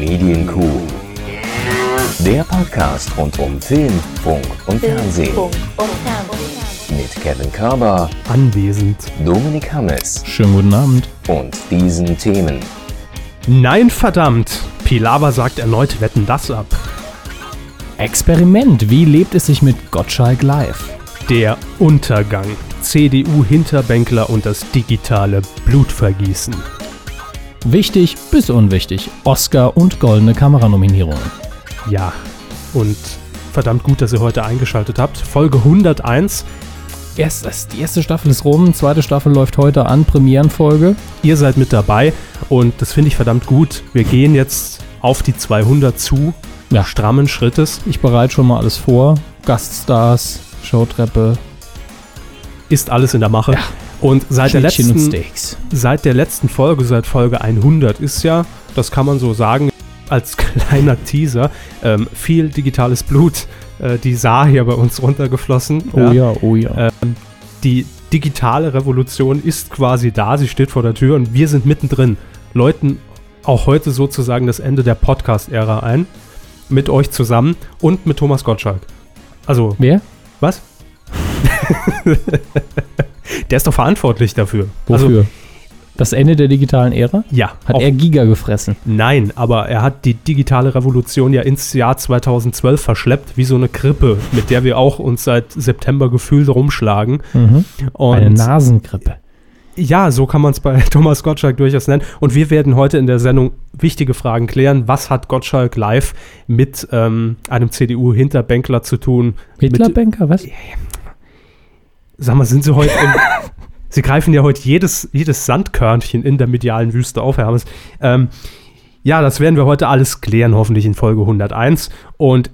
Medienkuh. Der Podcast rund um Film, Funk und Fernsehen. Mit Kevin Körber, anwesend. Dominik Hammes Schönen guten Abend. und diesen Themen. Nein, verdammt! Pilawa sagt erneut Wetten das ab. Experiment. Wie lebt es sich mit Gottschalk live? Der Untergang. CDU-Hinterbänkler und das digitale Blutvergießen. Wichtig bis unwichtig. Oscar und goldene Kameranominierungen. Ja, und verdammt gut, dass ihr heute eingeschaltet habt. Folge 101. Erst, die erste Staffel ist rum, zweite Staffel läuft heute an, Premierenfolge. Ihr seid mit dabei und das finde ich verdammt gut. Wir gehen jetzt auf die 200 zu. Ja. Strammen Schrittes. Ich bereite schon mal alles vor. Gaststars, Showtreppe, Ist alles in der Mache. Ja. Und seit der, letzten, seit der letzten Folge, seit Folge 100 ist ja, das kann man so sagen, als kleiner Teaser, ähm, viel digitales Blut, äh, die Saar hier bei uns runtergeflossen. Oh ja, oh ja. Ähm, die digitale Revolution ist quasi da, sie steht vor der Tür und wir sind mittendrin. Läuten auch heute sozusagen das Ende der Podcast-Ära ein. Mit euch zusammen und mit Thomas Gottschalk. Also, Wer? was? der ist doch verantwortlich dafür. Wofür? Also, das Ende der digitalen Ära? ja. Hat auch- er Giga gefressen? Nein, aber er hat die digitale Revolution ja ins Jahr 2012 verschleppt, wie so eine Grippe, mit der wir auch uns seit September gefühlt rumschlagen. Mhm. Eine Und Nasengrippe. ja, so kann man es bei Thomas Gottschalk durchaus nennen. Und wir werden heute in der Sendung wichtige Fragen klären. Was hat Gottschalk live mit ähm, einem CDU-Hinterbänkler zu tun? Mit, Hitlerbänker, was? Sag mal, sind Sie heute Sie greifen ja heute jedes, jedes Sandkörnchen in der medialen Wüste auf, Herr Hammes. Ähm, ja, das werden wir heute alles klären, hoffentlich in Folge 101. Und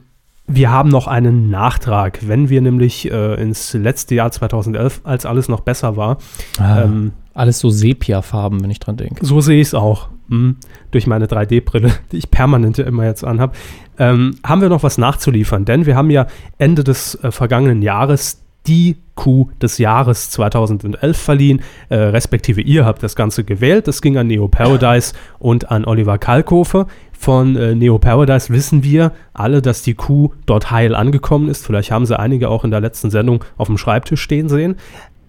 wir haben noch einen Nachtrag. Wenn wir nämlich äh, ins letzte Jahr 2011, als alles noch besser war, Ah, ähm, alles so Sepia-Farben, wenn ich dran denke. so sehe ich es auch. Hm, durch meine 3D-Brille, die ich permanent ja immer jetzt anhabe. Ähm, haben wir noch was nachzuliefern? Denn wir haben ja Ende des äh, vergangenen Jahres die Kuh des Jahres 2011 verliehen, äh, respektive ihr habt das Ganze gewählt. Das ging an Neo Paradise und an Oliver Kalkofe. Von äh, Neo Paradise wissen wir alle, dass die Kuh dort heil angekommen ist. Vielleicht haben sie einige auch in der letzten Sendung auf dem Schreibtisch stehen sehen.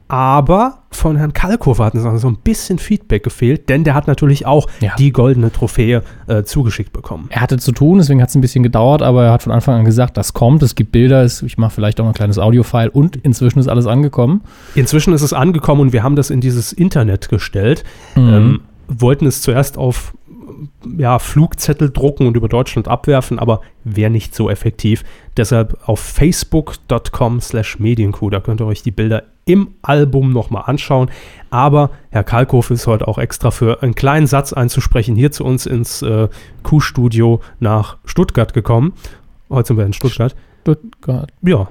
Aber von Herrn Kalkofer hat uns so ein bisschen Feedback gefehlt, denn der hat natürlich auch Ja. die goldene Trophäe äh, zugeschickt bekommen. Er hatte zu tun, deswegen hat es ein bisschen gedauert, aber er hat von Anfang an gesagt, das kommt, es gibt Bilder, es, ich mache vielleicht auch ein kleines Audiofile und inzwischen ist alles angekommen. Inzwischen ist es angekommen und wir haben das in dieses Internet gestellt. Ähm, wollten es zuerst auf ja, Flugzettel drucken und über Deutschland abwerfen, aber wäre nicht so effektiv. Deshalb auf facebook.com slash medienkuh, da könnt ihr euch die Bilder im Album nochmal anschauen. Aber Herr Kalkow ist heute auch extra für einen kleinen Satz einzusprechen hier zu uns ins äh, Kuhstudio nach Stuttgart gekommen. Heute sind wir in Stuttgart. Stuttgart. Ja,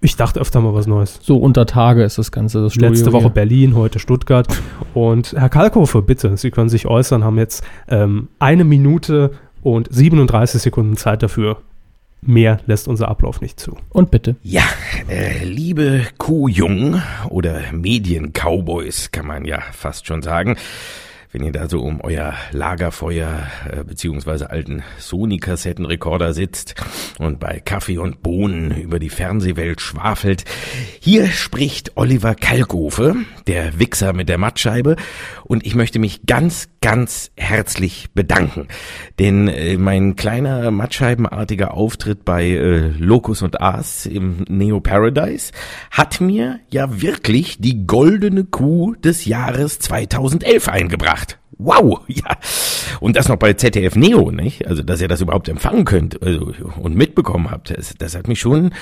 ich dachte öfter mal was Neues. So unter Tage ist das Ganze. Das Studio Letzte Woche hier. Berlin, heute Stuttgart. Und Herr Kalkofe, bitte, Sie können sich äußern, haben jetzt ähm, eine Minute und 37 Sekunden Zeit dafür. Mehr lässt unser Ablauf nicht zu. Und bitte. Ja, äh, liebe Kuhjungen oder Mediencowboys kann man ja fast schon sagen. Wenn ihr da so um euer Lagerfeuer äh, beziehungsweise alten Sony-Kassettenrekorder sitzt und bei Kaffee und Bohnen über die Fernsehwelt schwafelt, hier spricht Oliver Kalkofe, der Wichser mit der Mattscheibe, und ich möchte mich ganz, ganz herzlich bedanken, denn äh, mein kleiner mattscheibenartiger Auftritt bei äh, Locus und Aas im Neo Paradise hat mir ja wirklich die goldene Kuh des Jahres 2011 eingebracht. Wow, ja. Und das noch bei ZDF Neo, nicht? Also, dass ihr das überhaupt empfangen könnt also, und mitbekommen habt, das, das hat mich schon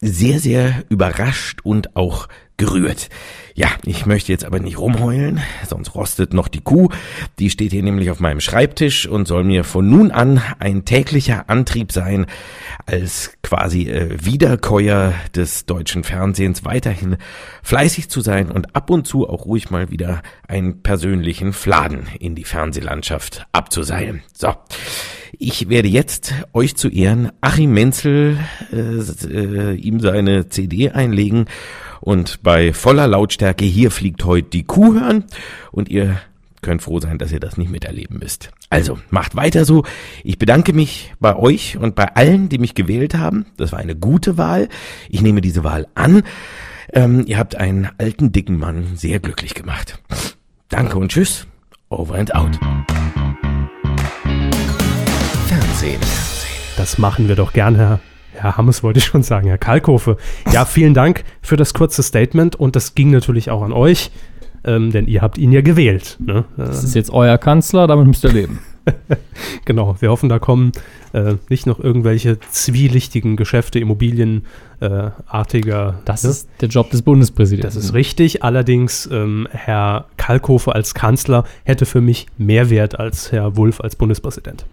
sehr, sehr überrascht und auch gerührt. Ja, ich möchte jetzt aber nicht rumheulen, sonst rostet noch die Kuh. Die steht hier nämlich auf meinem Schreibtisch und soll mir von nun an ein täglicher Antrieb sein, als quasi äh, Wiederkäuer des deutschen Fernsehens weiterhin fleißig zu sein und ab und zu auch ruhig mal wieder einen persönlichen Fladen in die Fernsehlandschaft abzuseilen. So. Ich werde jetzt euch zu Ehren Achim Menzel äh, äh, ihm seine CD einlegen und bei voller Lautstärke hier fliegt heute die Kuh hören und ihr könnt froh sein, dass ihr das nicht miterleben müsst. Also, macht weiter so. Ich bedanke mich bei euch und bei allen, die mich gewählt haben. Das war eine gute Wahl. Ich nehme diese Wahl an. Ähm, ihr habt einen alten, dicken Mann sehr glücklich gemacht. Danke und tschüss. Over and out. Fernsehen. Das machen wir doch gern, Herr. Herr Hammes wollte ich schon sagen, Herr Kalkofe. Ja, vielen Dank für das kurze Statement und das ging natürlich auch an euch, ähm, denn ihr habt ihn ja gewählt. Ne? Das ist jetzt euer Kanzler, damit müsst ihr leben. Genau, wir hoffen, da kommen äh, nicht noch irgendwelche zwielichtigen Geschäfte, Immobilienartiger. Äh, Das ne? ist der Job des Bundespräsidenten. Das ist richtig. Allerdings, ähm, Herr Kalkofe als Kanzler hätte für mich mehr Wert als Herr Wulff als Bundespräsident.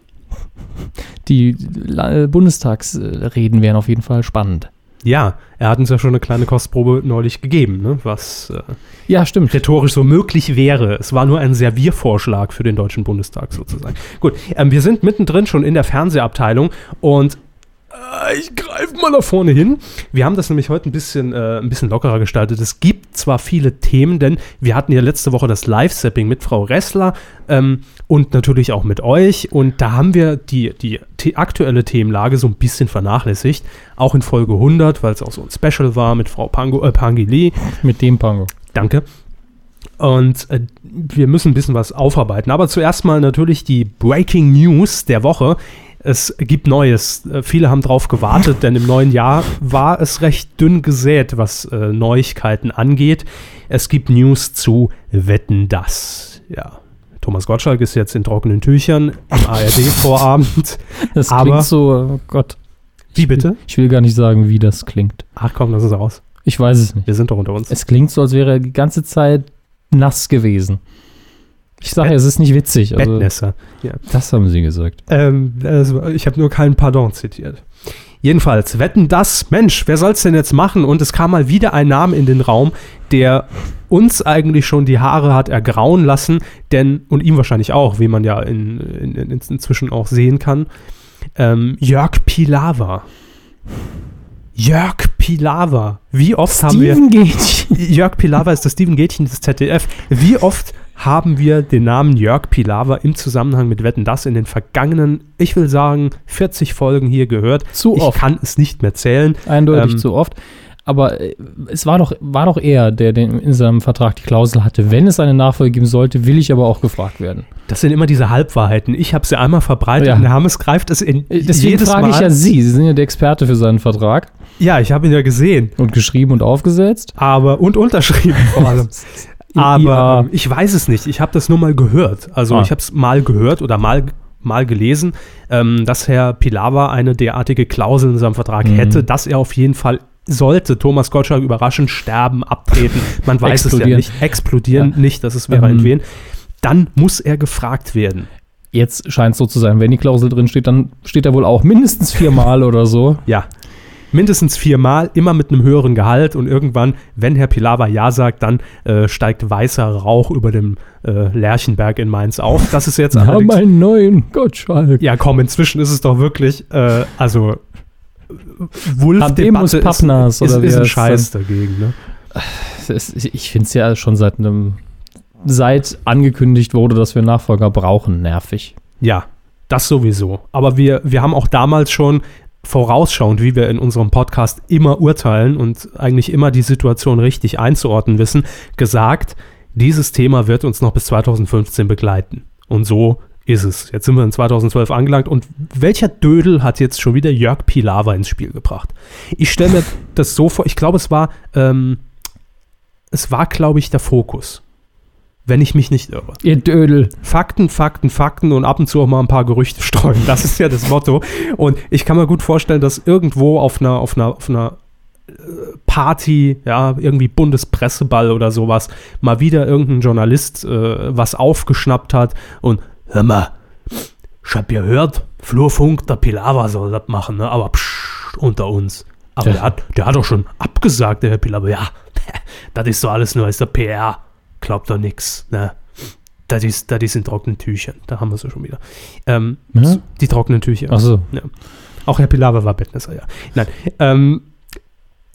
Die Bundestagsreden wären auf jeden Fall spannend. Ja, er hat uns ja schon eine kleine Kostprobe neulich gegeben, ne? was äh, Ja, stimmt. rhetorisch so möglich wäre. Es war nur ein Serviervorschlag für den Deutschen Bundestag sozusagen. Gut, ähm, wir sind mittendrin schon in der Fernsehabteilung und ich greife mal da vorne hin. Wir haben das nämlich heute ein bisschen, äh, ein bisschen lockerer gestaltet. Es gibt zwar viele Themen, denn wir hatten ja letzte Woche das Live-Sapping mit Frau Ressler ähm, und natürlich auch mit euch. Und da haben wir die, die the aktuelle Themenlage so ein bisschen vernachlässigt. Auch in Folge 100, weil es auch so ein Special war mit Frau Pango, äh, Pangili. Mit dem Pango. Danke. Und äh, wir müssen ein bisschen was aufarbeiten. Aber zuerst mal natürlich die Breaking News der Woche. Es gibt Neues. Äh, viele haben drauf gewartet, denn im neuen Jahr war es recht dünn gesät, was äh, Neuigkeiten angeht. Es gibt News zu Wetten das. Ja. Thomas Gottschalk ist jetzt in trockenen Tüchern im ARD-Vorabend. Das Aber- klingt so, oh Gott. Wie bitte? Ich will gar nicht sagen, wie das klingt. Ach komm, lass es raus. Ich weiß es nicht. Wir sind doch unter uns. Es klingt so, als wäre er die ganze Zeit nass gewesen. Ich sage ja, es ist nicht witzig. Also, Bettnässer. das haben sie gesagt. Ähm, war- ich habe nur keinen Pardon zitiert. Jedenfalls, wetten das, Mensch, wer soll's denn jetzt machen? Und es kam mal wieder ein Name in den Raum, der uns eigentlich schon die Haare hat ergrauen lassen, denn, und ihm wahrscheinlich auch, wie man ja in, in, in, inzwischen auch sehen kann, ähm, Jörg Pilawa. Jörg Pilawa. Wie oft haben wir. Steven Gätchen. Jörg Pilawa ist das Steven Gätchen des ZDF. Wie oft haben wir den Namen Jörg Pilawa im Zusammenhang mit Wetten das in den vergangenen, ich will sagen, 40 Folgen hier gehört? Zu ich oft. kann es nicht mehr zählen. Eindeutig Ähm, zu oft. Aber äh, es war doch, war doch er, der den, in seinem Vertrag die Klausel hatte, wenn es eine Nachfolge geben sollte, will ich aber auch gefragt werden. Das sind immer diese Halbwahrheiten. Ich habe sie einmal verbreitet Ja. und der Hammes greift es in Äh, Deswegen jedes frage Mal. ich ja Sie. Sie sind ja der Experte für seinen Vertrag ja, ich habe ihn ja gesehen, und geschrieben und aufgesetzt. aber und unterschrieben vor allem. Aber Ja. ich weiß es nicht. Ich habe das nur mal gehört. Also Ah. ich habe es mal gehört oder mal, mal gelesen, ähm, dass Herr Pilawa eine derartige Klausel in seinem Vertrag Mhm. hätte, dass er auf jeden Fall sollte Thomas Gottschalk überraschend sterben, abtreten, man weiß es ja nicht, explodieren nicht, das ist wäre Ähm. entwehen, dann muss er gefragt werden. Jetzt scheint es so zu sein, wenn die Klausel drin steht, dann steht er wohl auch mindestens viermal oder so. Ja. Mindestens viermal, immer mit einem höheren Gehalt und irgendwann, wenn Herr Pilawa Ja sagt, dann äh, steigt weißer Rauch über dem äh, Lerchenberg in Mainz auf. Das ist jetzt allerdings einen neuen Gottschalk. Ja, komm, inzwischen ist es doch wirklich, äh, also wulf Habemus ist, Pappnas, ist, oder wie ist ein Scheiß dagegen, ne? Ist- Ich finde es ja schon seit einem, seit angekündigt wurde, dass wir Nachfolger brauchen, nervig. Ja, das sowieso. Aber wir, wir haben auch damals schon vorausschauend, wie wir in unserem Podcast immer urteilen und eigentlich immer die Situation richtig einzuordnen wissen, gesagt, dieses Thema wird uns noch bis 2015 begleiten. Und so ist es. Jetzt sind wir in 2012 angelangt und welcher Dödel hat jetzt schon wieder Jörg Pilawa ins Spiel gebracht? Ich stelle mir das so vor, ich glaube, es war, ähm, es war, glaube ich, der Fokus. Wenn ich mich nicht irre. Ihr Dödel. Fakten, Fakten, Fakten und ab und zu auch mal ein paar Gerüchte streuen. Das ist ja das Motto. Und ich kann mir gut vorstellen, dass irgendwo auf einer, auf einer, auf einer äh, Party, ja, irgendwie Bundespresseball oder sowas, mal wieder irgendein Journalist äh, was aufgeschnappt hat und hör mal, ich hab gehört, Flurfunk, der Pilawa soll das machen, ne? aber psch, unter uns. Aber Ja. der hat, der hat doch schon abgesagt, der Herr Pilawa. Ja, das ist so alles nur als der PR. Glaubt doch nix, ne? Das ist, das ist in trockenen Tüchern. Da haben wir es ja schon wieder. Ähm, Ja? Die trockenen Tücher. Achso. Auch Herr Pilawa war Bettnässer, ja. Nein. Ähm,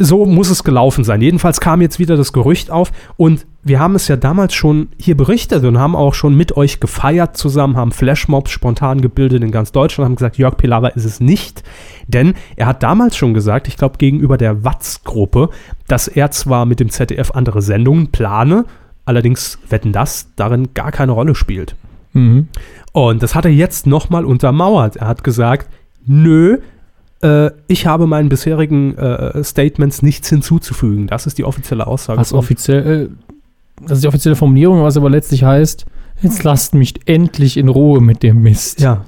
so muss es gelaufen sein. Jedenfalls kam jetzt wieder das Gerücht auf und wir haben es ja damals schon hier berichtet und haben auch schon mit euch gefeiert zusammen, haben Flashmobs spontan gebildet in ganz Deutschland, haben gesagt, Jörg Pilawa ist es nicht, denn er hat damals schon gesagt, ich glaube gegenüber der Watz-Gruppe, dass er zwar mit dem ZDF andere Sendungen plane, allerdings wetten das darin gar keine Rolle spielt. Mhm. Und das hat er jetzt nochmal untermauert. Er hat gesagt, nö, äh, ich habe meinen bisherigen äh, Statements nichts hinzuzufügen. Das ist die offizielle Aussage. Von- offiziell, äh, das ist die offizielle Formulierung, was aber letztlich heißt, jetzt lasst mich endlich in Ruhe mit dem Mist. Ja.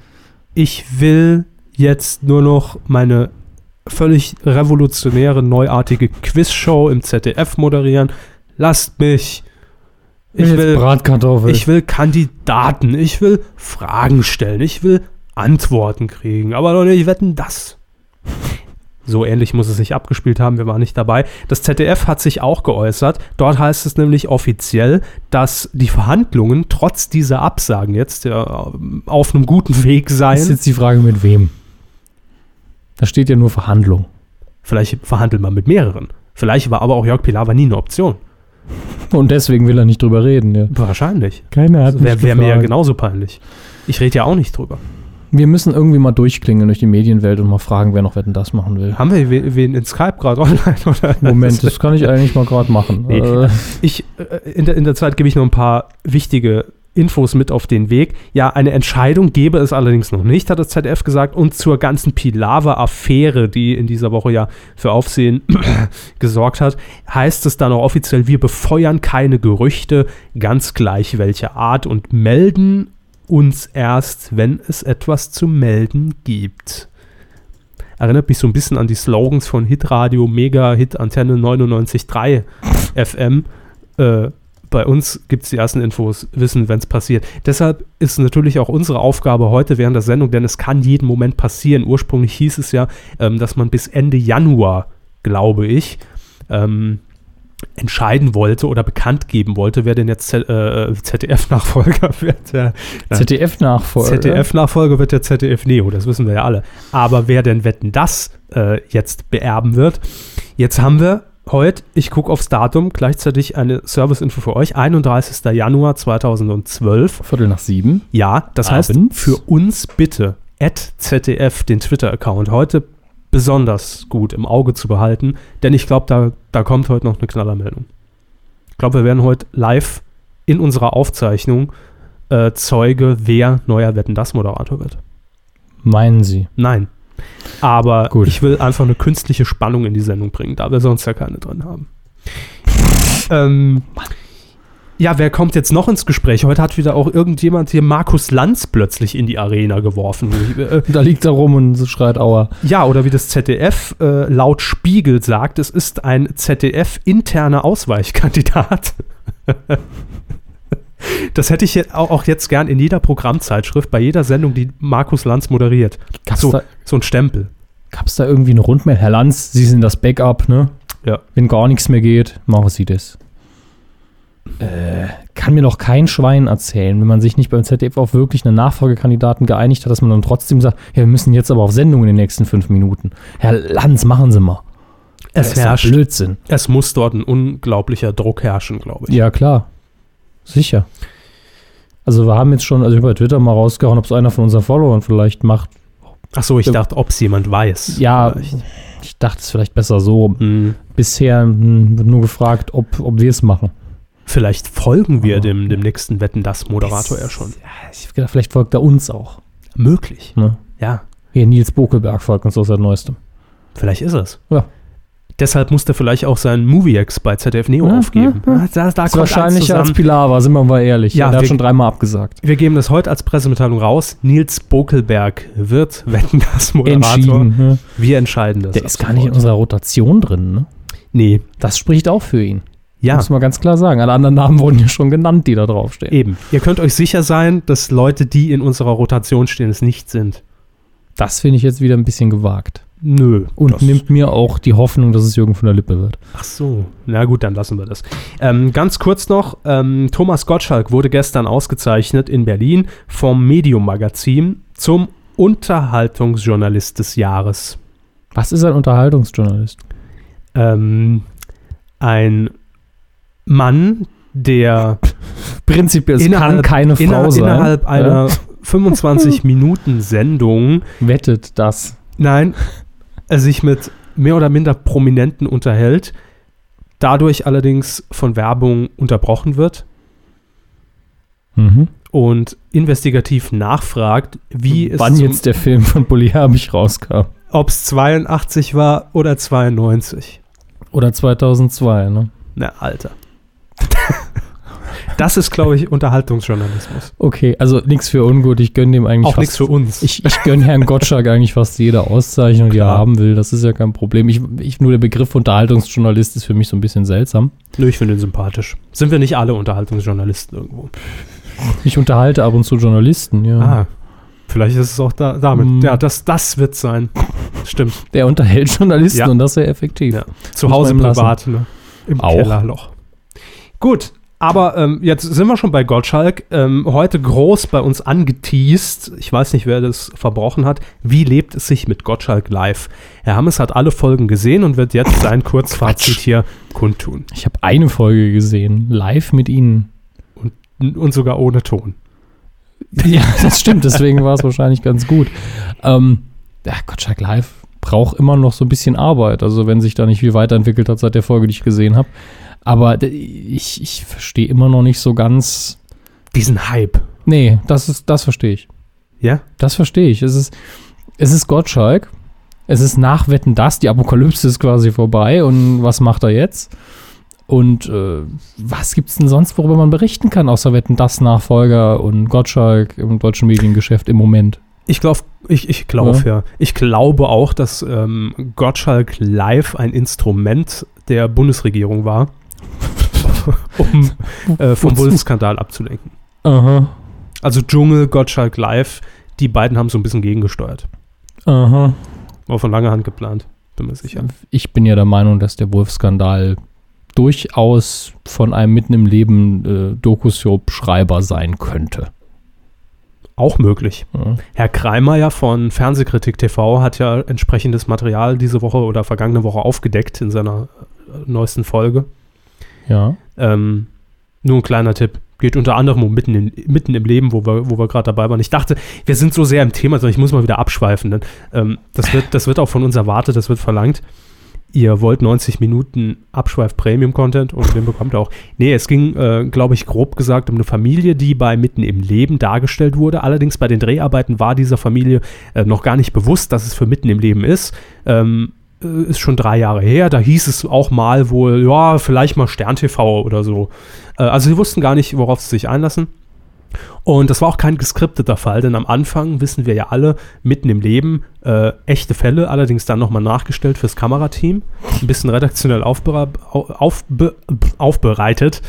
Ich will jetzt nur noch meine völlig revolutionäre, neuartige Quizshow im ZDF moderieren. Lasst mich. Ich will, Bratkartoffel. ich will Kandidaten. Ich will Fragen stellen. Ich will Antworten kriegen. Aber doch nicht wetten, das. So ähnlich muss es sich abgespielt haben, wir waren nicht dabei. Das ZDF hat sich auch geäußert. Dort heißt es nämlich offiziell, dass die Verhandlungen trotz dieser Absagen jetzt ja, auf einem guten Weg ist seien. jetzt die Frage, mit wem? Da steht ja nur Verhandlung. Vielleicht verhandelt man mit mehreren. Vielleicht war aber auch Jörg Pilawa nie eine Option. Und deswegen will er nicht drüber reden. Ja. Wahrscheinlich. Keiner hat Wäre mich wär mir ja genauso peinlich. Ich rede ja auch nicht drüber. Wir müssen irgendwie mal durchklingen durch die Medienwelt und mal fragen, wer noch Wetten das machen will. Haben wir wen, wen in Skype gerade online? Oder? Moment, das kann ich eigentlich mal gerade machen. Nee. Äh, Ich, äh, in, der, in der Zeit gebe ich noch ein paar wichtige Infos mit auf den Weg. Ja, eine Entscheidung gäbe es allerdings noch nicht, hat das ZDF gesagt. Und zur ganzen Pilawa-Affäre, die in dieser Woche ja für Aufsehen gesorgt hat, heißt es dann auch offiziell, wir befeuern keine Gerüchte, ganz gleich welche Art und melden uns erst, wenn es etwas zu melden gibt. Erinnert mich so ein bisschen an die Slogans von Hitradio, Mega, Hit, Antenne 99.3 FM. Äh, bei uns gibt es die ersten Infos, wissen, wenn es passiert. Deshalb ist natürlich auch unsere Aufgabe heute während der Sendung, denn es kann jeden Moment passieren. Ursprünglich hieß es ja, ähm, dass man bis Ende Januar, glaube ich, ähm, entscheiden wollte oder bekannt geben wollte, wer denn jetzt Z- äh, ZDF-Nachfolger wird. Ja, ZDF-Nachfolger. ZDF-Nachfolger wird der ZDF Neo, das wissen wir ja alle. Aber wer denn Wetten das äh, jetzt beerben wird? Jetzt haben wir heute, ich gucke aufs Datum, gleichzeitig eine Serviceinfo für euch, 31. Januar 2012. Viertel nach sieben. Ja, das heißt, Abends. für uns bitte, at ZDF, den Twitter-Account, heute besonders gut im Auge zu behalten, denn ich glaube, da, da kommt heute noch eine Knallermeldung. Ich glaube, wir werden heute live in unserer Aufzeichnung äh, Zeuge, wer neuer Wetten das Moderator wird. Meinen Sie? Nein. Aber Gut. ich will einfach eine künstliche Spannung in die Sendung bringen, da wir sonst ja keine drin haben. ähm, ja, wer kommt jetzt noch ins Gespräch? Heute hat wieder auch irgendjemand hier Markus Lanz plötzlich in die Arena geworfen. Da liegt er rum und schreit Aua. ja, oder wie das ZDF äh, laut Spiegel sagt, es ist ein ZDF-interner Ausweichkandidat. Das hätte ich auch jetzt gern in jeder Programmzeitschrift, bei jeder Sendung, die Markus Lanz moderiert. Gab's, So, da, so ein Stempel. gab's da irgendwie eine Rundmail? Herr Lanz, Sie sind das Backup, ne? Ja. Wenn gar nichts mehr geht, machen Sie das. Äh, kann mir doch kein Schwein erzählen, wenn man sich nicht beim ZDF auf wirklich einen Nachfolgekandidaten geeinigt hat, dass man dann trotzdem sagt, ja, wir müssen jetzt aber auf Sendung in den nächsten fünf Minuten. Herr Lanz, machen Sie mal. Es herrscht. Blödsinn. Es muss dort ein unglaublicher Druck herrschen, glaube ich. Ja, klar. Sicher. Also wir haben jetzt schon, also ich hab bei Twitter mal rausgehauen, ob es einer von unseren Followern vielleicht macht. Ach so, ich dachte, ob es jemand weiß. Ja, Vielleicht. ich dachte es vielleicht besser so. Hm. Bisher hm, wird nur gefragt, ob, ob wir es machen. Vielleicht folgen wir dem, dem nächsten Wetten das Moderator ja schon. Ja, ich hab gedacht, vielleicht folgt er uns auch. Möglich. Ne? Ja, Hier, Nils Bokelberg folgt uns aus seit Neuestem. vielleicht ist es. Ja. Deshalb musste vielleicht auch seinen Movie-Ex bei ZDF Neo Ja, aufgeben. ja, ja. Da, da ist kommt alles wahrscheinlicher als. Pilawa, sind wir mal ehrlich. Ja, Ja, der wir- hat schon dreimal abgesagt. Wir geben das heute als Pressemitteilung raus. Nils Bokelberg wird Wetten das Moderator. Entschieden. Ne? Wir entscheiden das. Der ist gar nicht in unserer Rotation drin. Ne? Nee, Das spricht auch für ihn. ja. Muss man ganz klar sagen. Alle anderen Namen wurden ja schon genannt, die da draufstehen. Eben. Ihr könnt euch sicher sein, dass Leute, die in unserer Rotation stehen, es nicht sind. Das finde ich jetzt wieder ein bisschen gewagt. Nö. Und nimmt mir auch die Hoffnung, dass es Jürgen von der Lippe wird. Ach so, na gut, dann lassen wir das. Ähm, ganz kurz noch, ähm, Thomas Gottschalk wurde gestern ausgezeichnet in Berlin vom Medium Magazin zum Unterhaltungsjournalist des Jahres. Was ist ein Unterhaltungsjournalist? ähm, ein Mann, der Prinzipiell, es kann keine Frau inner, sein. innerhalb einer Ja? 25-Minuten-Sendung, Wettet das. nein, sich mit mehr oder minder Prominenten unterhält, dadurch allerdings von Werbung unterbrochen wird Mhm. und investigativ nachfragt, wie es Wann jetzt der Film von Bully Herbig rauskam. ob es 82 war oder 92. Oder 2002, ne? Na, Alter. das ist, glaube ich, Unterhaltungsjournalismus. Okay, also nichts für ungut. Ich gönne dem eigentlich Auch fast- nichts für uns. Ich, ich gönne Herrn Gottschalk eigentlich fast jede Auszeichnung, die er haben will. Das ist ja kein Problem. Ich, ich, nur der Begriff Unterhaltungsjournalist ist für mich so ein bisschen seltsam. Nö, ich finde ihn sympathisch. Sind wir nicht alle Unterhaltungsjournalisten irgendwo? Ich unterhalte ab und zu Journalisten, ja. Ah, vielleicht ist es auch da, damit. Mm. Ja, das, das wird sein. Stimmt. Der unterhält Journalisten Ja. und das sehr effektiv. Ja. Zu Hause privat, ne? Im Auch. Kellerloch. Gut, aber ähm, jetzt sind wir schon bei Gottschalk. Ähm, heute groß bei uns angeteased. Ich weiß nicht, wer das verbrochen hat. Wie lebt es sich mit Gottschalk live? Herr Hammes hat alle Folgen gesehen und wird jetzt sein Kurzfazit hier kundtun. Ich habe eine Folge gesehen, live mit Ihnen. N- Und sogar ohne Ton. Ja, das stimmt, deswegen war es wahrscheinlich ganz gut. Ähm, ja, Gottschalk Live braucht immer noch so ein bisschen Arbeit, also wenn sich da nicht viel weiterentwickelt hat seit der Folge, die ich gesehen habe. Aber ich, ich verstehe immer noch nicht so ganz. Diesen Hype. Nee, das ist, das verstehe ich. Ja? Das verstehe ich. Es ist, es ist Gottschalk. Es ist nach Wetten das. Die Apokalypse ist quasi vorbei. Und was macht er jetzt? Und äh, was gibt es denn sonst, worüber man berichten kann, außer Wetten das Nachfolger und Gottschalk im deutschen Mediengeschäft im Moment? Ich glaube, ich, ich glaube Ja. ja. Ich glaube auch, dass ähm, Gottschalk live ein Instrument der Bundesregierung war, um äh, vom? Bullenskandal abzulenken. Aha, Also Dschungel, Gottschalk live, die beiden haben so ein bisschen gegengesteuert. aha. War von langer Hand geplant, bin mir sicher. Ich bin ja der Meinung, dass der Wolf-Skandal durchaus von einem mitten im Leben äh, Dokusoap-Schreiber sein könnte. Auch möglich. Ja. Herr Kreimeier von Fernsehkritik TV hat ja entsprechendes Material diese Woche oder vergangene Woche aufgedeckt in seiner äh, neuesten Folge. Ja. Ähm, nur ein kleiner Tipp. Geht unter anderem um mitten, in, mitten im Leben, wo wir, wo wir gerade dabei waren. Ich dachte, wir sind so sehr im Thema, sondern ich muss mal wieder abschweifen. Denn, ähm, das, wird, das wird auch von uns erwartet, das wird verlangt. Ihr wollt 90 Minuten Abschweif-Premium-Content und den bekommt ihr auch. Nee, es ging, äh, glaube ich, grob gesagt um eine Familie, die bei Mitten im Leben dargestellt wurde. Allerdings bei den Dreharbeiten war dieser Familie äh, noch gar nicht bewusst, dass es für Mitten im Leben ist. Ähm, äh, ist schon drei Jahre her. Da hieß es auch mal wohl, ja, vielleicht mal Stern TV oder so. Äh, also sie wussten gar nicht, worauf sie sich einlassen. Und das war auch kein geskripteter Fall, denn am Anfang wissen wir ja alle, mitten im Leben, äh, echte Fälle, allerdings dann nochmal nachgestellt fürs Kamerateam, ein bisschen redaktionell aufbere au- aufbe aufbereitet.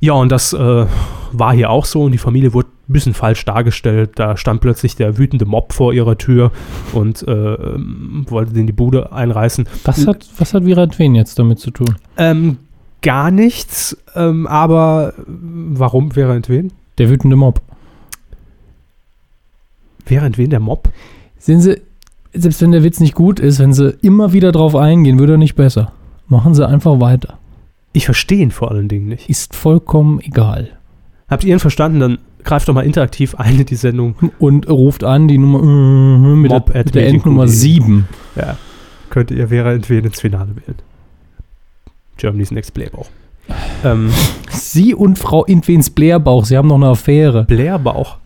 Ja, und das äh, war hier auch so und die Familie wurde ein bisschen falsch dargestellt. Da stand plötzlich der wütende Mob vor ihrer Tür und äh, ähm, wollte den die Bude einreißen. Was hat, was hat Virat Wen jetzt damit zu tun? Ähm, gar nichts, ähm, aber warum während wen? Der wütende Mob. Während wen der Mob? Sehen Sie, selbst wenn der Witz nicht gut ist, wenn Sie immer wieder drauf eingehen, wird er nicht besser. Machen Sie einfach weiter. Ich verstehe ihn vor allen Dingen nicht. Ist vollkommen egal. Habt ihr ihn verstanden? Dann greift doch mal interaktiv ein in die Sendung. Und ruft an die Nummer äh, mit, Mob der, mit der. Endnummer 7. Ja. Könnt ihr während wen ins Finale wählen. Germany's Next Playboy. Ähm, Sie und Frau Intwens Blärbauch, Sie haben noch eine Affäre. Blärbauch.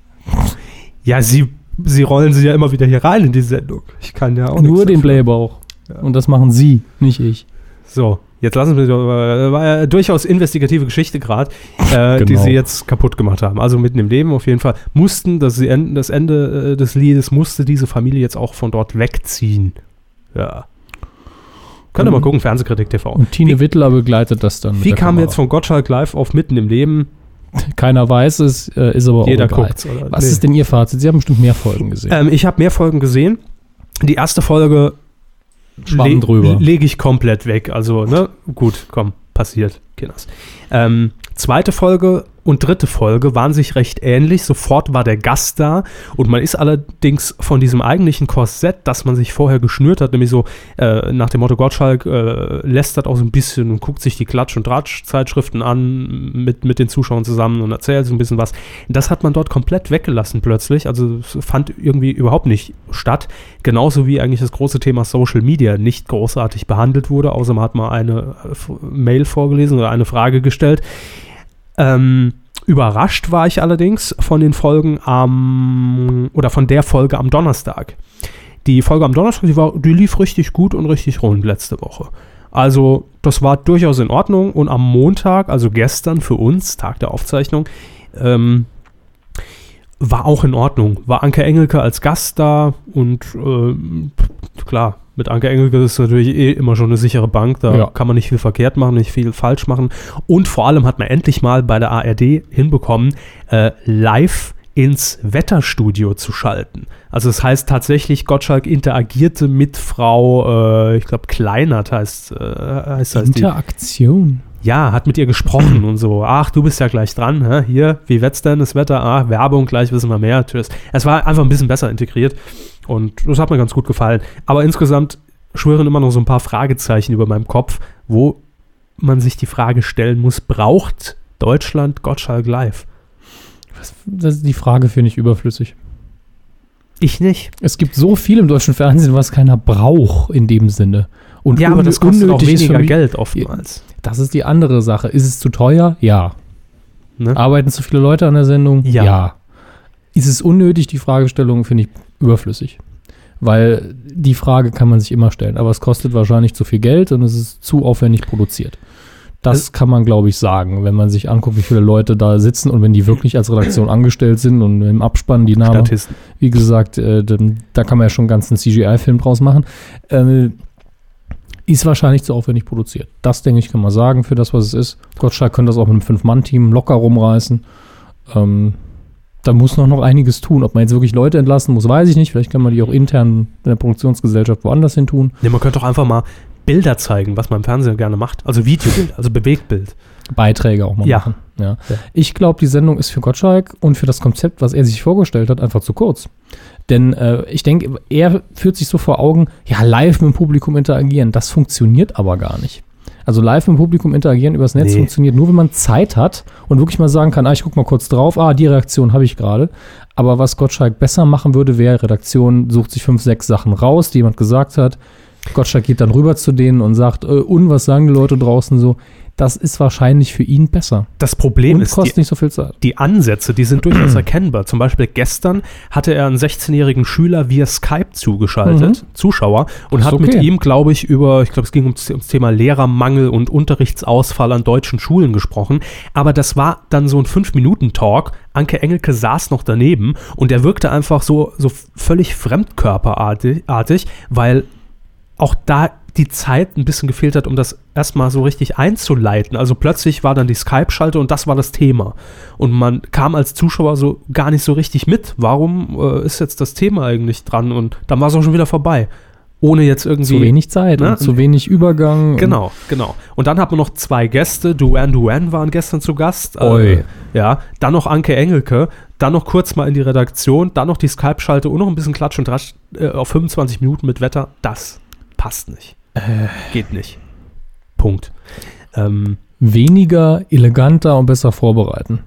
Ja, sie, sie rollen sie ja immer wieder hier rein in die Sendung. Ich kann ja auch Nur den dafür. Blärbauch. Ja. Und das machen Sie, nicht ich. So, jetzt lassen wir äh, war ja durchaus investigative Geschichte gerade, äh, die Genau. sie jetzt kaputt gemacht haben. Also mitten im Leben auf jeden Fall. Mussten, das, Ende- das Ende äh, des Liedes musste diese Familie jetzt auch von dort wegziehen. Ja. Könnt ihr mal gucken, Fernsehkritik TV. Und Tine Wie- Wittler begleitet das dann. Wie Kamera. jetzt von Gottschalk live auf mitten im Leben? Keiner weiß es, äh, ist aber Jeder auch egal. Oder? Was Nee. ist denn Ihr Fazit? Sie haben bestimmt mehr Folgen gesehen. Ähm, ich habe mehr Folgen gesehen. Die erste Folge Schwamm drüber. lege ich komplett weg. Also, ne, gut, komm, passiert, Kinders. Ähm, zweite Folge und dritte Folge waren sich recht ähnlich. Sofort war der Gast da und man ist allerdings von diesem eigentlichen Korsett, das man sich vorher geschnürt hat, nämlich so äh, nach dem Motto Gottschalk äh, lästert auch so ein bisschen und guckt sich die Klatsch- und Tratsch-Zeitschriften an mit, mit den Zuschauern zusammen und erzählt so ein bisschen was. Das hat man dort komplett weggelassen plötzlich. Also fand irgendwie überhaupt nicht statt. Genauso wie eigentlich das große Thema Social Media nicht großartig behandelt wurde, außer man hat mal eine äh, Mail vorgelesen oder eine Frage gestellt. Ähm, überrascht war ich allerdings von den Folgen am oder von der Folge am Donnerstag. Die Folge am Donnerstag, die, war, die lief richtig gut und richtig rund letzte Woche. Also, das war durchaus in Ordnung. Und am Montag, also gestern für uns, Tag der Aufzeichnung, ähm, war auch in Ordnung. War Anke Engelke als Gast da und äh, klar, mit Anke Engelke ist natürlich eh immer schon eine sichere Bank. Da Ja. kann man nicht viel verkehrt machen, nicht viel falsch machen. Und vor allem hat man endlich mal bei der ARD hinbekommen, äh, live ins Wetterstudio zu schalten. Also das heißt tatsächlich, Gottschalk interagierte mit Frau, äh, ich glaube Kleinert heißt, äh, heißt, heißt die. Interaktion. Ja, hat mit ihr gesprochen und so. Ach, du bist ja gleich dran. Hä? Hier, wie wird's denn das Wetter? Ah, Werbung, gleich wissen wir mehr. Tschüss. Es war einfach ein bisschen besser integriert und das hat mir ganz gut gefallen. Aber insgesamt schwören immer noch so ein paar Fragezeichen über meinem Kopf, wo man sich die Frage stellen muss, braucht Deutschland Gottschalk live? Das ist die Frage finde ich überflüssig. Ich nicht. Es gibt so viel im deutschen Fernsehen, was keiner braucht in dem Sinne. Und ja, aber das kostet auch weniger Geld oftmals. Das ist die andere Sache. Ist es zu teuer? Ja. Ne? Arbeiten zu viele Leute an der Sendung? Ja. Ist es unnötig? Die Fragestellung finde ich überflüssig. Weil die Frage kann man sich immer stellen. Aber es kostet wahrscheinlich zu viel Geld und es ist zu aufwendig produziert. Das kann man, glaube ich, sagen, wenn man sich anguckt, wie viele Leute da sitzen und wenn die wirklich als Redaktion angestellt sind und im Abspann die Namen Statisten. wie gesagt, äh, da kann man ja schon einen ganzen CGI-Film draus machen. Äh, ist wahrscheinlich zu aufwendig produziert. Das, denke ich, kann man sagen für das, was es ist. Gottschalk könnte das auch mit einem Fünf-Mann-Team locker rumreißen. Ähm, da muss noch, noch einiges tun. Ob man jetzt wirklich Leute entlassen muss, weiß ich nicht. Vielleicht kann man die auch intern in der Produktionsgesellschaft woanders hin tun. Ne, man könnte doch einfach mal Bilder zeigen, was man im Fernsehen gerne macht. Also Videobild, also Bewegtbild. Beiträge auch mal Ja. machen. Ja. Ja. Ich glaube, die Sendung ist für Gottschalk und für das Konzept, was er sich vorgestellt hat, einfach zu kurz. Denn äh, ich denke, er führt sich so vor Augen, ja, live mit dem Publikum interagieren. Das funktioniert aber gar nicht. Also live mit dem Publikum interagieren übers Netz Nee. funktioniert nur, wenn man Zeit hat und wirklich mal sagen kann, ah, ich guck mal kurz drauf, ah, die Reaktion habe ich gerade. Aber was Gottschalk besser machen würde, wäre, Redaktion sucht sich fünf, sechs Sachen raus, die jemand gesagt hat. Gottschalk geht dann rüber zu denen und sagt, äh, und was sagen die Leute draußen so? Das ist wahrscheinlich für ihn besser. Das Problem Und ist, kostet die, nicht so viel Zeit. die Ansätze, die sind durchaus erkennbar. Zum Beispiel gestern hatte er einen 16-jährigen Schüler via Skype zugeschaltet, Zuschauer, und hat mit okay. ihm, glaube ich, über, ich glaube, es ging ums, ums Thema Lehrermangel und Unterrichtsausfall an deutschen Schulen gesprochen. Aber das war dann so ein 5-Minuten-Talk. Anke Engelke saß noch daneben und er wirkte einfach so, so völlig fremdkörperartig, artig, weil auch da die Zeit ein bisschen gefehlt hat, um das erstmal so richtig einzuleiten. Also plötzlich war dann die Skype-Schalte und das war das Thema. Und man kam als Zuschauer so gar nicht so richtig mit. Warum äh, ist jetzt das Thema eigentlich dran? Und dann war es auch schon wieder vorbei. Ohne jetzt irgendwie. Zu wenig Zeit Ne? und zu wenig Übergang. Genau, genau. Und dann hat man noch zwei Gäste. Duan Duan waren gestern zu Gast. Oi. Äh, ja, dann noch Anke Engelke. Dann noch kurz mal in die Redaktion. Dann noch die Skype-Schalte und noch ein bisschen Klatsch und Rasch äh, auf 25 Minuten mit Wetter. Das passt nicht. Geht nicht. Punkt. Ähm, weniger, eleganter und besser vorbereiten.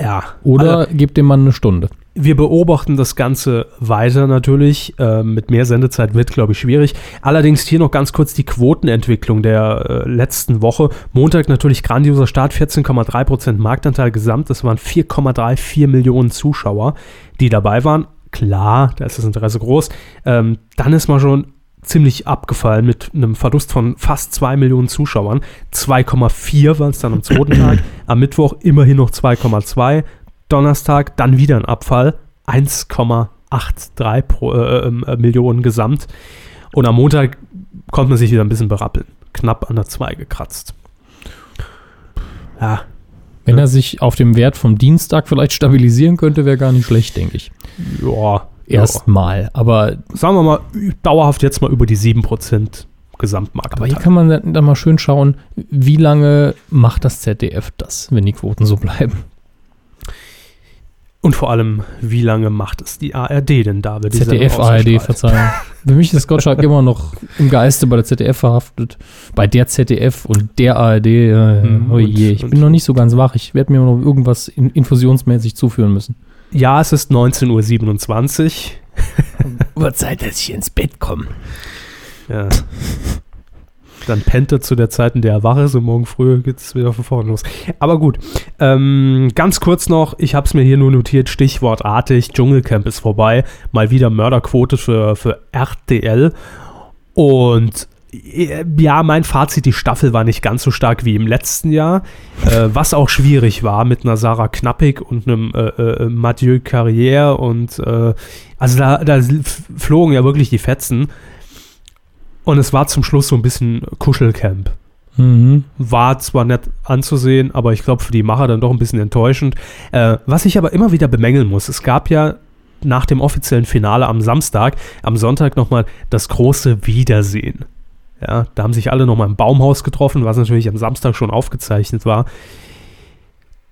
ja. Oder Also, gebt dem Mann eine Stunde. wir beobachten das Ganze weiter natürlich. Äh, mit mehr Sendezeit wird, glaube ich, schwierig. Allerdings hier noch ganz kurz die Quotenentwicklung der äh, letzten Woche. Montag natürlich grandioser Start, 14,3% Marktanteil gesamt. Das waren 4,34 Millionen Zuschauer, die dabei waren. Klar, da ist das Interesse groß. Ähm, dann ist man schon ziemlich abgefallen mit einem Verlust von fast 2 Millionen Zuschauern. 2,4 waren es dann am zweiten Tag. Am Mittwoch immerhin noch 2,2. Donnerstag dann wieder ein Abfall. 1,83 pro, äh, äh, Millionen gesamt. Und am Montag konnte man sich wieder ein bisschen berappeln. Knapp an der 2 gekratzt. Ja, Wenn er sich auf dem Wert vom Dienstag vielleicht stabilisieren könnte, wäre gar nicht schlecht, denke ich. ja, Erstmal. Aber, Ja. Sagen wir mal, dauerhaft jetzt mal über die 7% Gesamtmarktanteil. aber hier kann man dann dann mal schön schauen, wie lange macht das ZDF das, wenn die Quoten so bleiben. Und vor allem, wie lange macht es die ARD denn da? Wird ZDF, ARD? Verzeihung. Für mich ist Gottschalk immer noch im Geiste bei der ZDF verhaftet. Bei der ZDF und der ARD. Äh, Hm, oh je, ich bin noch nicht so ganz wach. Ich werde mir noch irgendwas in, infusionsmäßig zuführen müssen. Ja, es ist 19.27 Uhrzeit, dass ich ins Bett komme. Uhr. Ja. Dann pennt er zu der Zeit, in der er wach ist und morgen früh geht es wieder von vorne los. Aber gut, ähm, ganz kurz noch, ich habe es mir hier nur notiert, stichwortartig, Dschungelcamp ist vorbei, mal wieder Mörderquote für, für RTL und ja, mein Fazit, die Staffel war nicht ganz so stark wie im letzten Jahr, äh, was auch schwierig war mit einer Sarah Knappig und einem äh, äh, Mathieu Carrière und äh, also da, da flogen ja wirklich die Fetzen und es war zum Schluss so ein bisschen Kuschelcamp. Mhm. War zwar nett anzusehen, aber ich glaube für die Macher dann doch ein bisschen enttäuschend. Äh, was ich aber immer wieder bemängeln muss, es gab ja nach dem offiziellen Finale am Samstag, am Sonntag nochmal das große Wiedersehen. Ja, da haben sich alle nochmal im Baumhaus getroffen, was natürlich am Samstag schon aufgezeichnet war.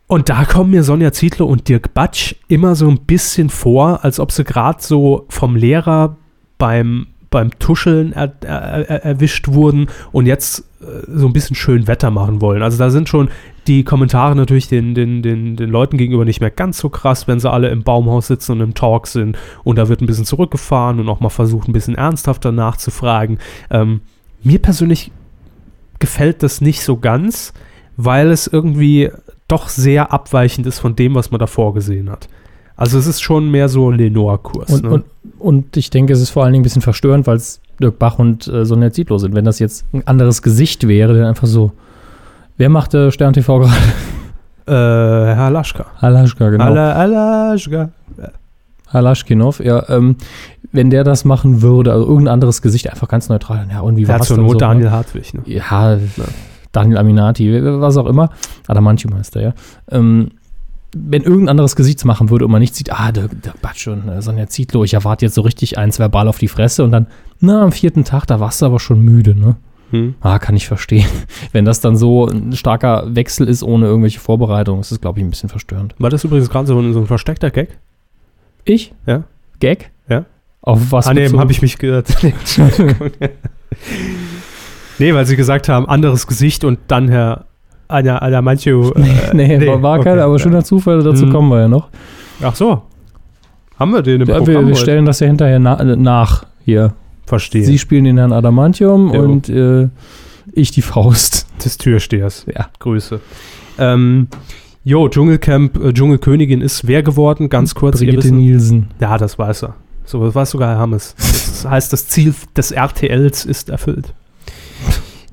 Und da kommen mir Sonja Zietlow und Dirk Batsch immer so ein bisschen vor, als ob sie gerade so vom Lehrer beim, beim Tuscheln er, er, er, erwischt wurden und jetzt äh, so ein bisschen schön Wetter machen wollen. Also da sind schon die Kommentare natürlich den, den, den, den Leuten gegenüber nicht mehr ganz so krass, wenn sie alle im Baumhaus sitzen und im Talk sind und da wird ein bisschen zurückgefahren und auch mal versucht, ein bisschen ernsthafter nachzufragen. Ähm, mir persönlich gefällt das nicht so ganz, weil es irgendwie doch sehr abweichend ist von dem, was man davor gesehen hat. Also es ist schon mehr so Lenore-Kurs. Und, ne? und, und ich denke, es ist vor allen Dingen ein bisschen verstörend, weil es Dirk Bach und äh, Sonja Zietlow sind. Wenn das jetzt ein anderes Gesicht wäre, dann einfach so. Wer macht äh, Stern TV gerade? äh, Herr Laschka. Alaschka, genau. Ala, Alaschka. Halaschkinov, ja. Ähm, wenn der das machen würde, also irgendein anderes Gesicht, einfach ganz neutral. Ja, und wie war es Not so, Daniel ne? Hartwig. Ne? Ja, Daniel Aminati, was auch immer. Adamantium heißt der, ja. Ähm, wenn irgendein anderes Gesicht machen würde und man nicht sieht, ah, der, der Batsch und äh, Sonja Zietlow, ich erwarte jetzt so richtig eins verbal auf die Fresse und dann, na, am vierten Tag, da warst du aber schon müde, ne? Hm. Ah, kann ich verstehen. Wenn das dann so ein starker Wechsel ist, ohne irgendwelche Vorbereitung, ist das, glaube ich, ein bisschen verstörend. War das übrigens gerade so, ein- so ein versteckter Gag? Ich? Ja. Gag? Ja. Auf was? ah, nee, bezogen? habe ich mich geirrt. Nee, weil sie gesagt haben, anderes Gesicht und dann Herr Anja, Anja Mancho. Nee, nee, war, war okay, keiner, aber ja. schöner Zufall, dazu Mhm. kommen wir ja noch. Ach so. Haben wir den im Ja, wir, Programm wir heute? stellen das ja hinterher na, äh, nach hier. Verstehe. Sie spielen den Herrn Adamantium Jo. und äh, ich die Faust. des Türstehers. Ja. Grüße. Ähm, jo, Dschungelcamp, äh, Dschungelkönigin ist wer geworden? Ganz kurz. Brigitte Nielsen. Ja, das weiß er. So, das weiß sogar Herr Hammes. Das heißt, das Ziel des RTLs ist erfüllt.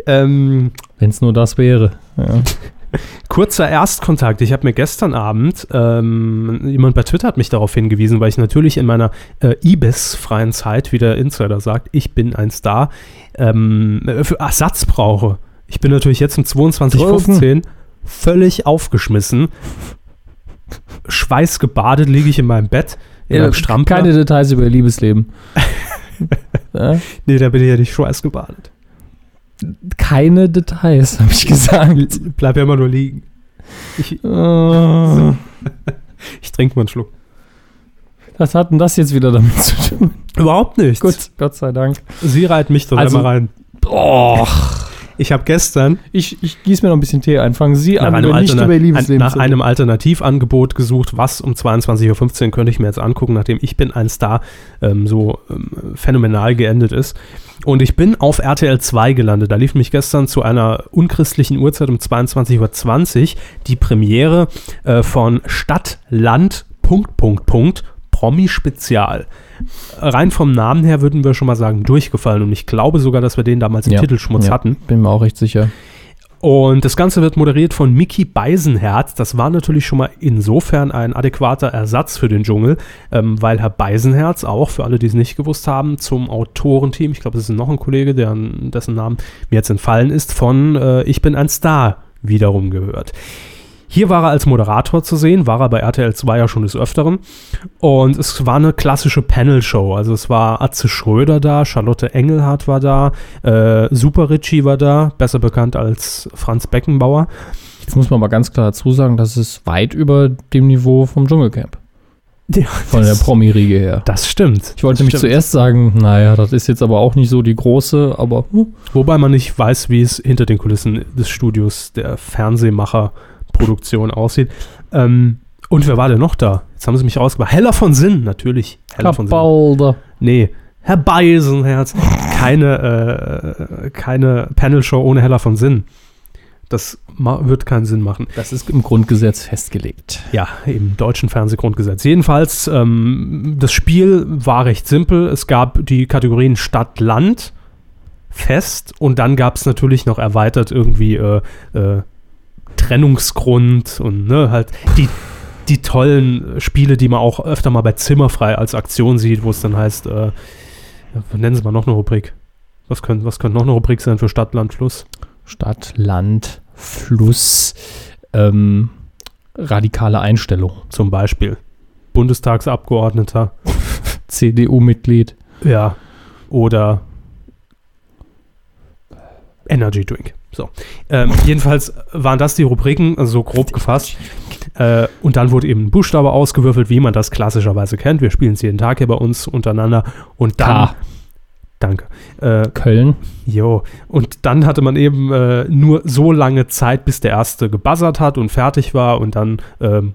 ähm, Wenn es nur das wäre. Ja. kurzer Erstkontakt. Ich habe mir gestern Abend, ähm, jemand bei Twitter hat mich darauf hingewiesen, weil ich natürlich in meiner äh, Ibis-freien Zeit, wie der Insider sagt, ich bin ein Star, ähm, äh, für Ersatz brauche. Ich bin natürlich jetzt im 2215 völlig aufgeschmissen. Schweißgebadet liege ich in meinem Bett. In einem Strampler. Keine Details über ihr Liebesleben. ja? Nee, da bin ich ja nicht schweißgebadet. Keine Details, habe ich gesagt. Bleib ja immer nur liegen. Ich, Äh, ich trinke mal einen Schluck. was hat denn das jetzt wieder damit zu tun? Überhaupt nichts. Gut, Gott sei Dank. Sie reiht mich doch Also- einmal rein. Oh, Ich habe gestern ich, ich gieße mir noch ein bisschen Tee ein. Fangen Sie nach, an, einem, nicht über ihr Liebesleben nach einem Alternativangebot gesucht, was um 22.15 Uhr könnte ich mir jetzt angucken, nachdem ich bin ein Star ähm, so ähm, phänomenal geendet ist. Und ich bin auf RTL 2 gelandet. Da lief mich gestern zu einer unchristlichen Uhrzeit um 22.20 Uhr die Premiere äh, von Stadt, Land, Punkt, Punkt, Punkt, Promi-Spezial. Rein vom Namen her würden wir schon mal sagen, durchgefallen. Und ich glaube sogar, dass wir den damals im Ja, Titelschmutz ja. hatten. Bin mir auch recht sicher. Und das Ganze wird moderiert von Mickey Beisenherz. Das war natürlich schon mal insofern ein adäquater Ersatz für den Dschungel, ähm, weil Herr Beisenherz auch, für alle, die es nicht gewusst haben, zum Autorenteam, ich glaube, es ist noch ein Kollege, der, dessen Namen mir jetzt entfallen ist, von äh, Ich bin ein Star wiederum gehört. Hier war er als Moderator zu sehen, war er bei RTL 2 ja schon des Öfteren. Und es war eine klassische Panel-Show. Also es war Atze Schröder da, Charlotte Engelhardt war da, äh, Super Richie war da, besser bekannt als Franz Beckenbauer. Jetzt muss man aber ganz klar dazu sagen, das ist weit über dem Niveau vom Dschungelcamp. Ja, von der Promi-Riege her. das stimmt. Ich wollte nämlich zuerst sagen, naja, das ist jetzt aber auch nicht so die große, aber hm, Wobei man nicht weiß, wie es hinter den Kulissen des Studios der Fernsehmacher-Produktion aussieht. Ähm, und wer war denn noch da? Jetzt haben sie mich rausgebracht. Heller von Sinn, natürlich. Heller von Sinn. Kabalder. Nee, Herr Beisenherz. Keine, äh, keine Panel-Show ohne Heller von Sinn. Das wird keinen Sinn machen. Das ist im Grundgesetz festgelegt. Ja, im deutschen Fernsehgrundgesetz. Jedenfalls, ähm, das Spiel war recht simpel. Es gab die Kategorien Stadt, Land fest und dann gab es natürlich noch erweitert irgendwie äh, äh, Trennungsgrund und ne, halt die, die tollen Spiele, die man auch öfter mal bei Zimmerfrei als Aktion sieht, wo es dann heißt, äh, nennen Sie mal noch eine Rubrik. Was könnte was könnte noch eine Rubrik sein für Stadt, Land, Fluss? Stadt, Land, Fluss, ähm, radikale Einstellung. Zum Beispiel. Bundestagsabgeordneter. CDU-Mitglied. Ja. Oder Energy Drink. So. Ähm, jedenfalls waren das die Rubriken, also so grob gefasst. Äh, und dann wurde eben ein Buchstabe ausgewürfelt, wie man das klassischerweise kennt. Wir spielen es jeden Tag hier bei uns untereinander. Und dann. K. Danke. Äh, Köln. Jo, und dann hatte man eben äh, nur so lange Zeit, bis der erste gebuzzert hat und fertig war und dann ähm,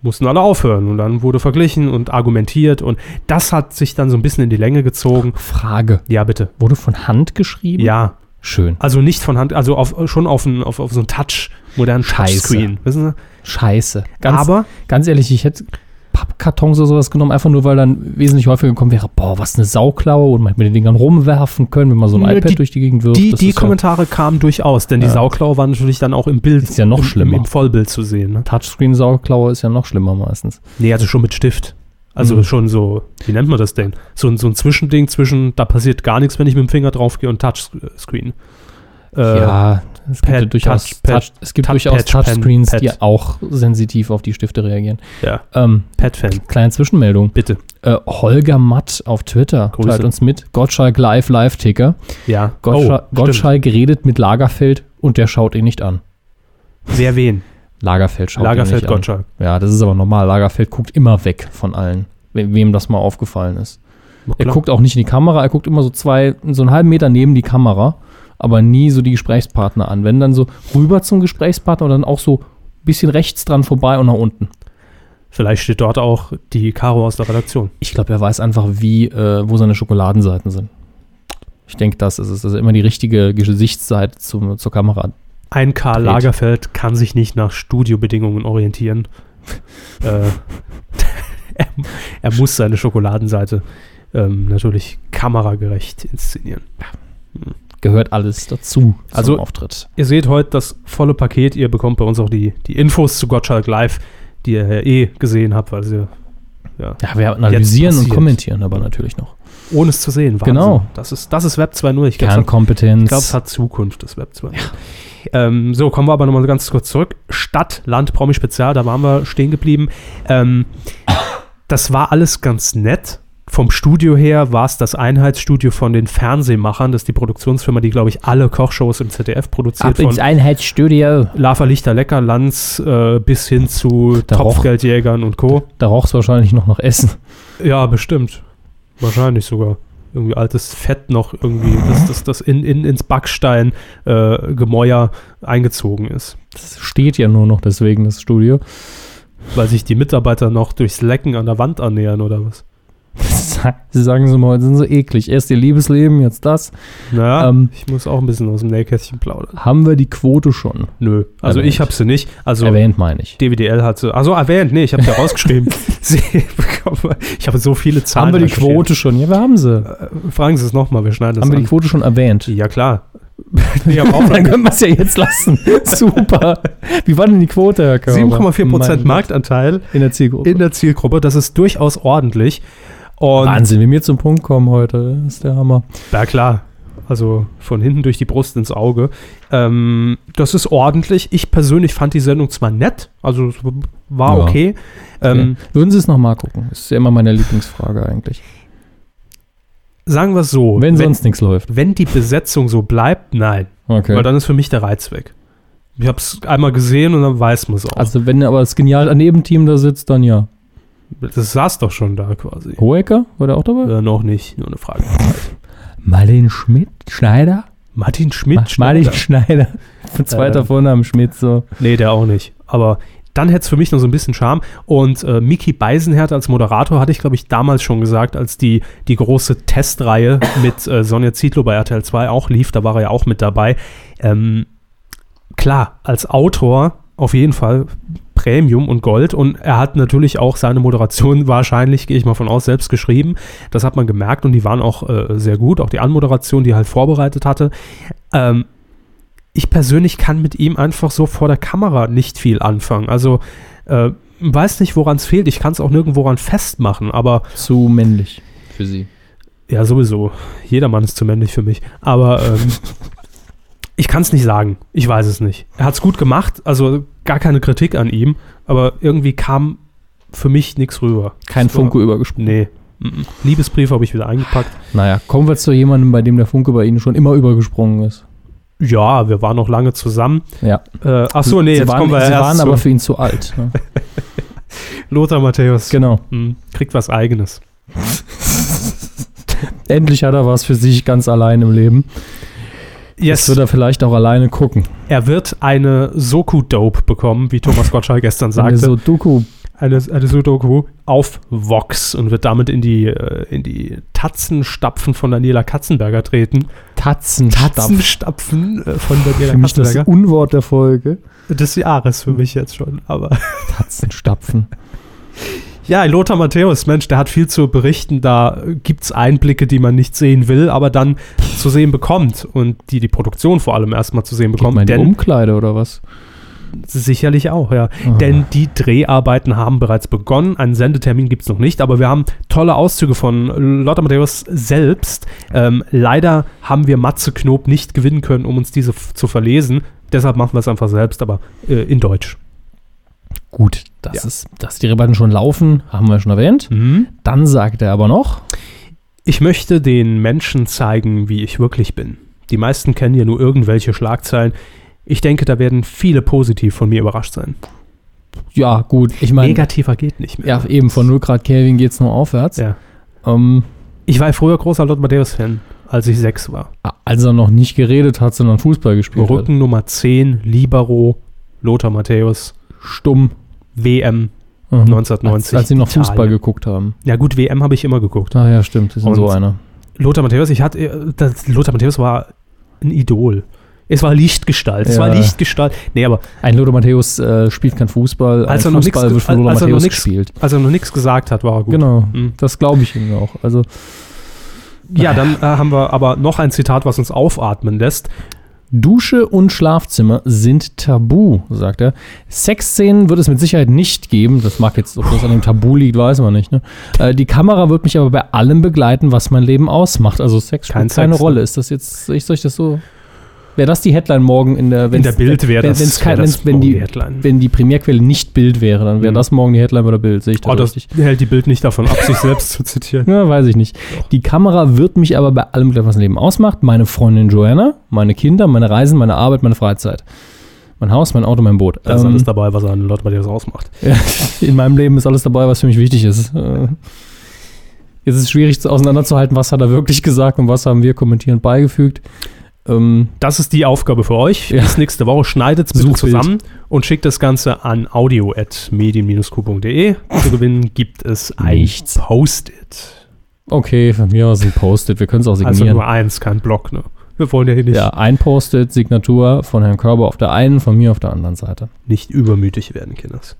mussten alle aufhören und dann wurde verglichen und argumentiert und das hat sich dann so ein bisschen in die Länge gezogen. Frage. Ja, bitte. Wurde von Hand geschrieben? Ja, Schön. also nicht von Hand, also auf, schon auf, ein, auf, auf so ein Touch, modernen Scheiße. Touchscreen, wissen Scheiße. Sie? Ganz, Aber ganz ehrlich, ich hätte Pappkartons oder sowas genommen, einfach nur, weil dann wesentlich häufiger gekommen wäre, boah, was eine Sauklaue und man hätte mit den Dingern rumwerfen können, wenn man so ein Nö, iPad die- durch die Gegend wirft. die, die Kommentare kamen durchaus, denn die Ja. Sauklaue war natürlich dann auch im Bild, Ist ja noch im, schlimmer. im Vollbild zu sehen. Ne? Touchscreen-Sauklaue ist ja noch schlimmer meistens. Nee, also schon mit Stift. Also Mhm. schon so, wie nennt man das denn? So, ein- so ein Zwischending zwischen, da passiert gar nichts, wenn ich mit dem Finger drauf gehe und Touchscreen. Äh, ja, es gibt, Pad, ja durchaus, Touch, Touch, es gibt Touch, durchaus Patch, Pen, Touchscreens, die Pad. auch sensitiv auf die Stifte reagieren. ja. Ähm, Pad-Fan, kleine Zwischenmeldung. bitte. Äh, Holger Matt auf Twitter Grüße. teilt uns mit. Gottschalk live, Live-Ticker. Ja. Gottschalk, stimmt. Gottschalk redet mit Lagerfeld und der schaut ihn nicht an. Wer wen? Lagerfeld schaut Lagerfeld nicht an. Gottschalk. Ja, das ist aber normal. Lagerfeld guckt immer weg von allen, we wem das mal aufgefallen ist. Er guckt auch nicht in die Kamera, er guckt immer so zwei, so einen halben Meter neben die Kamera, aber nie so die Gesprächspartner an. Wenn dann so rüber zum Gesprächspartner und dann auch so ein bisschen rechts dran vorbei und nach unten. Vielleicht steht dort auch die Caro aus der Redaktion. Ich glaube, er weiß einfach, wie, äh, wo seine Schokoladenseiten sind. Ich denke, das ist es. dass er immer die richtige Gesichtsseite zum, zur Kamera. Ein Karl Dreht. Lagerfeld kann sich nicht nach Studiobedingungen orientieren. äh, er, er muss seine Schokoladenseite ähm, natürlich kameragerecht inszenieren. Gehört alles dazu Also- zum Auftritt. Ihr seht heute das volle Paket. Ihr bekommt bei uns auch die, die Infos zu Gottschalk Live, die ihr ja eh gesehen habt, weil sie ja, Ja, wir analysieren und kommentieren aber natürlich noch. Ohne es zu sehen. Wahnsinn. Genau. Das ist, das ist Web 2.0. Ich glaube, es hat Kernkompetenz. Ich glaube, es hat Zukunft, das Web 2. Ähm, so, kommen wir aber nochmal ganz kurz zurück. Stadt, Land, Promi Spezial, da waren wir stehen geblieben. Ähm, das war alles ganz nett. Vom Studio her war es das Einheitsstudio von den Fernsehmachern. Das ist die Produktionsfirma, die, glaube ich, alle Kochshows im ZDF produziert. Von Einheitsstudio. Lava Lichter Lecker, Lanz äh, bis hin zu Da Topfgeldjägern und Co. Da roch es wahrscheinlich noch nach Essen. Ja, bestimmt. Wahrscheinlich sogar. Irgendwie altes Fett noch irgendwie, das, das, das in, in, ins Backstein äh, Gemäuer eingezogen ist. Das steht ja nur noch deswegen, das Studio. Weil sich die Mitarbeiter noch durchs Lecken an der Wand annähern oder was? Sie sagen so mal, sind so eklig. Erst ihr Liebesleben, jetzt das. Naja, Ähm, ich muss auch ein bisschen aus dem Nähkästchen plaudern. Haben wir die Quote schon Nö, also Erwähnt. ich habe sie nicht. Also erwähnt, meine ich. DWDL hat sie, also erwähnt, nee, ich habe sie rausgeschrieben. Sie ich habe so viele Zahlen. Haben wir die. Quote schon? Ja, wir haben sie. Äh, Fragen Sie es nochmal, wir schneiden das haben wir an. die Quote schon erwähnt? ja, klar. Wir auch Dann können wir es ja jetzt lassen. Super. Wie war denn die Quote, Herr Körber? 7,4% Mein Gott. Marktanteil in der Zielgruppe. in der Zielgruppe. Das ist durchaus ordentlich. Und Wahnsinn, wie wir zum Punkt kommen heute. Das ist der Hammer. Ja, klar. Also von hinten durch die Brust ins Auge. Ähm, das ist ordentlich. Ich persönlich fand die Sendung zwar nett, also es war Ja. okay. Ähm, Okay. Würden Sie es nochmal gucken? Das ist ja immer meine Lieblingsfrage eigentlich. Sagen wir es so. Wenn, wenn, sonst nichts läuft. wenn die Besetzung so bleibt, nein. Okay. Weil dann ist für mich der Reiz weg. Ich habe es einmal gesehen und dann weiß man es auch. also wenn aber das genial Nebenteam da sitzt, dann ja. Das saß doch schon da quasi. Hohecker war der auch dabei? Äh, noch nicht, nur eine Frage. Martin Schmidt, Schneider? Martin Schmidt. Martin Schneider. Schneider. Zweiter Äh. Vorname Schmidt, so. Nee, der auch nicht. Aber dann hätte es für mich noch so ein bisschen Charme. Und äh, Mickey Beisenherz als Moderator hatte ich, glaube ich, damals schon gesagt, als die, die große Testreihe mit äh, Sonja Zietlow bei RTL 2 auch lief. Da war er ja auch mit dabei. Ähm, klar, als Autor auf jeden Fall Premium und Gold. Und er hat natürlich auch seine Moderation wahrscheinlich, gehe ich mal von aus, selbst geschrieben. Das hat man gemerkt und die waren auch äh, sehr gut. Auch die Anmoderation, die er halt vorbereitet hatte. Ähm, ich persönlich kann mit ihm einfach so vor der Kamera nicht viel anfangen. Also äh, weiß nicht, woran es fehlt. Ich kann es auch nirgendwo ran festmachen, aber Zu männlich für sie. ja, sowieso. Jedermann ist zu männlich für mich. Aber ähm, ich kann es nicht sagen. Ich weiß es nicht. Er hat es gut gemacht, also gar keine Kritik an ihm, aber irgendwie kam für mich nichts rüber. Kein Funke übergesprungen. Nee. Liebesbrief habe ich wieder eingepackt. Naja, kommen wir zu jemandem, bei dem der Funke bei Ihnen schon immer übergesprungen ist. Ja, wir waren noch lange zusammen. Ja. Äh, ach so, nee, sie jetzt waren, kommen wir Sie erst waren zu aber für ihn zu alt. Ne? Lothar Matthäus. genau. Mhm. Kriegt was Eigenes. Endlich hat er was für sich ganz allein im Leben. Jetzt Yes. wird er vielleicht auch alleine gucken. Er wird eine Soku-Dope bekommen, wie Thomas Gottschalk gestern Eine sagte. so Doku. eine, eine Sudoku auf Vox und wird damit in die, äh, in die Tatzenstapfen von Daniela Katzenberger treten. Tatzenstapf. Tatzenstapfen äh, von Daniela Für mich das Katzenberger. Unwort der Folge. Des Jahres für mich jetzt schon. Aber Tatzenstapfen. ja, Lothar Matthäus, Mensch, der hat viel zu berichten. Da gibt es Einblicke, die man nicht sehen will, aber dann zu sehen bekommt und die die Produktion vor allem erstmal zu sehen bekommt. Denn Umkleide oder was? Sicherlich auch, ja. Aha. Denn die Dreharbeiten haben bereits begonnen. Einen Sendetermin gibt es noch nicht, aber wir haben tolle Auszüge von Lothar Matthäus selbst. Ähm, leider haben wir Matze Knob nicht gewinnen können, um uns diese zu verlesen. Deshalb machen wir es einfach selbst, aber äh, in Deutsch. Gut, das Ja. ist, dass die Rebatten schon laufen, haben wir schon erwähnt. Dann sagt er aber noch, Ich möchte den Menschen zeigen, wie ich wirklich bin. Die meisten kennen ja nur irgendwelche Schlagzeilen. Ich denke, da werden viele positiv von mir überrascht sein. ja gut, ich meine, Negativer geht nicht mehr. ja eben von 0 Grad Kelvin geht es nur aufwärts. Ja. Ähm, Ich war früher großer Lothar Matthäus-Fan, als ich sechs war. als er noch nicht geredet hat, sondern Fußball gespielt hat. Rücken Nummer 10, Libero, Lothar Matthäus, Stumm. WM Mhm. 1990. Als, als sie noch Italien. Fußball geguckt haben. Ja gut, WM habe ich immer geguckt. Ah ja, stimmt, das ist Und- so einer. Lothar Matthäus, ich hatte, äh, das, Lothar Matthäus war ein Idol. Es war Lichtgestalt, es Ja. war Lichtgestalt. Nee, aber Ein Lothar Matthäus äh, spielt kein Fußball, ein Als er noch Fußball wird von als- Lothar als er noch Matthäus nix- gespielt. als er noch nichts gesagt hat, war er gut. Genau, Mhm. das glaube ich ihm auch. Also Ja, dann äh, haben wir aber noch ein Zitat, was uns aufatmen lässt. Dusche und Schlafzimmer sind tabu, sagt er. Sexszenen wird es mit Sicherheit nicht geben. Das mag jetzt, ob das an dem Tabu liegt, weiß man nicht. Ne? Äh, die Kamera wird mich aber bei allem begleiten, was mein Leben ausmacht. Also Sex Kein spielt keine Sex, ne? Rolle. Ist das jetzt, soll ich das so? Wäre das die Headline morgen in der, In der Bild wäre wenn- das, wenn's wär kein, das wenn's, wenn, die, die Headline. wenn die Primärquelle nicht Bild wäre, dann wäre Mhm. das morgen die Headline bei der Bild. Sehe ich das Oh, das richtig? hält die Bild nicht davon ab, sich selbst zu zitieren. Ja, weiß ich nicht. Die Kamera wird mich aber bei allem, was mein Leben ausmacht. Meine Freundin Joanna, meine Kinder, meine Reisen, meine Arbeit, meine Freizeit. Mein Haus, mein Auto, mein Boot. Da ist Ähm, alles dabei, was einen Lothar Matthäus ausmacht. ja, in meinem Leben ist alles dabei, was für mich wichtig ist. Äh, Jetzt ist es schwierig zu- auseinanderzuhalten, was hat er wirklich gesagt und was haben wir kommentierend beigefügt. Ähm, Das ist die Aufgabe für euch. Ja. Bis nächste Woche schneidet es bitte zusammen und schickt das Ganze an audio.medien-q.de. Zu gewinnen gibt es ein Nichts. Post-it. okay, von mir aus ein Post-it. Wir können es auch Also signieren. nur eins, kein Block. Ne? Wir wollen ja hier nicht, ja, ein Post-it, Signatur von Herrn Körber auf der einen, von mir auf der anderen Seite. nicht übermütig werden, Kinders.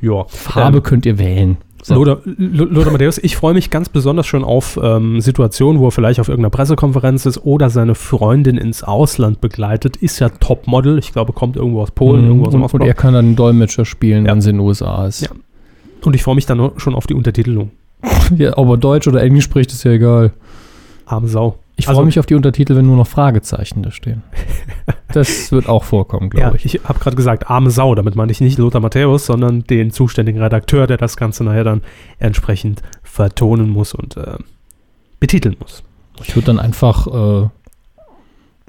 Ja. Farbe könnt ihr wählen. So. Lothar, Matthäus, ich freue mich ganz besonders schon auf ähm, Situationen, wo er vielleicht auf irgendeiner Pressekonferenz ist oder seine Freundin ins Ausland begleitet. Ist ja Topmodel. Ich glaube, kommt irgendwo aus Polen, Mhm. irgendwo aus dem und, und er kann dann einen Dolmetscher spielen, Ja. wenn sie in den USA ist. Ja. Und ich freue mich dann schon auf die Untertitelung. Ja, ob er Deutsch oder Englisch spricht, ist ja egal. Arme Sau. Ich Also- freue mich auf die Untertitel, wenn nur noch Fragezeichen da stehen. Das wird auch vorkommen, Ja, glaube ich. ich habe gerade gesagt, arme Sau. Damit meine ich nicht Lothar Matthäus, sondern den zuständigen Redakteur, der das Ganze nachher dann entsprechend vertonen muss und äh, betiteln muss. Ich würde dann einfach äh,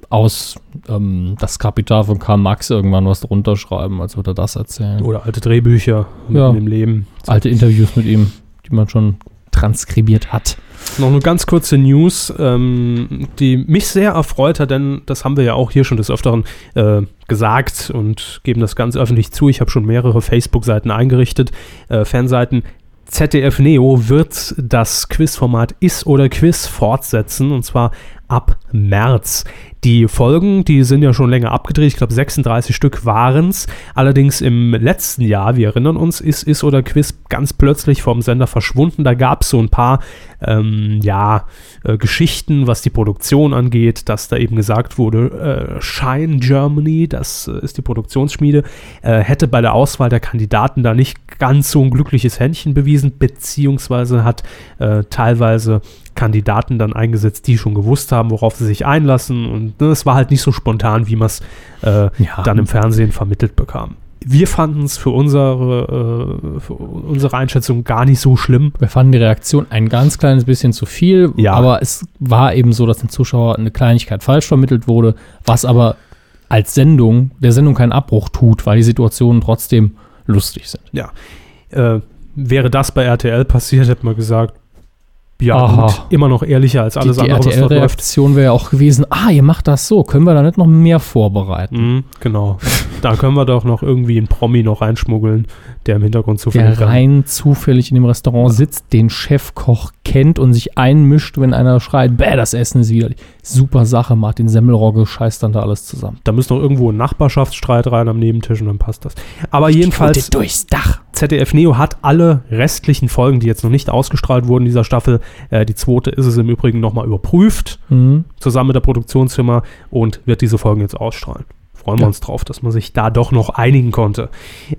aus ähm, das Kapital von Karl Marx irgendwann was drunter schreiben, als würde er das erzählen. Oder alte Drehbücher Ja. mit dem Leben. Alte Interviews mit ihm, die man schon transkribiert hat. Noch eine ganz kurze News, ähm, die mich sehr erfreut hat, denn das haben wir ja auch hier schon des Öfteren äh, gesagt und geben das ganz öffentlich zu. Ich habe schon mehrere Facebook-Seiten eingerichtet, äh, Fanseiten. ZDF Neo wird das Quizformat Is oder Quiz fortsetzen und zwar ab März. Die Folgen, die sind ja schon länger abgedreht, ich glaube 36 Stück waren es. Allerdings im letzten Jahr, wir erinnern uns, ist Is oder Quiz ganz plötzlich vom Sender verschwunden. Da gab es so ein paar ähm, ja, äh, Geschichten, was die Produktion angeht, dass da eben gesagt wurde, äh, Shine Germany, das äh, ist die Produktionsschmiede, äh, hätte bei der Auswahl der Kandidaten da nicht ganz so ein glückliches Händchen bewiesen, beziehungsweise hat äh, teilweise Kandidaten dann eingesetzt, die schon gewusst haben, worauf sie sich einlassen. Und ne, es war halt nicht so spontan, wie man es äh, Ja. dann im Fernsehen vermittelt bekam. Wir fanden es für unsere, äh, für unsere Einschätzung gar nicht so schlimm. Wir fanden die Reaktion ein ganz kleines bisschen zu viel, Ja. aber es war eben so, dass dem Zuschauer eine Kleinigkeit falsch vermittelt wurde, was aber als Sendung der Sendung keinen Abbruch tut, weil die Situationen trotzdem lustig sind. Äh, wäre das bei RTL passiert, hätte man gesagt, ja Aha. gut, immer noch ehrlicher als alles die die andere, was. RTL-Reaktion wäre ja auch gewesen, ah, ihr macht das so, können wir da nicht noch mehr vorbereiten? Mhm, genau. da können wir doch noch irgendwie einen Promi noch reinschmuggeln, der im Hintergrund zufällig Der rein zufällig in dem Restaurant sitzt, den Chefkoch kennt und sich einmischt, wenn einer schreit, bäh, das Essen ist widerlich. Super Sache, Martin Semmelrogge scheißt dann da alles zusammen. Da muss noch irgendwo ein Nachbarschaftsstreit rein am Nebentisch und dann passt das. Aber jedenfalls, durchs Dach. ZDF Neo hat alle restlichen Folgen, die jetzt noch nicht ausgestrahlt wurden in dieser Staffel, äh, die zweite ist es im Übrigen nochmal überprüft, Mhm. zusammen mit der Produktionsfirma und wird diese Folgen jetzt ausstrahlen. Freuen wir Ja. uns drauf, dass man sich da doch noch einigen konnte.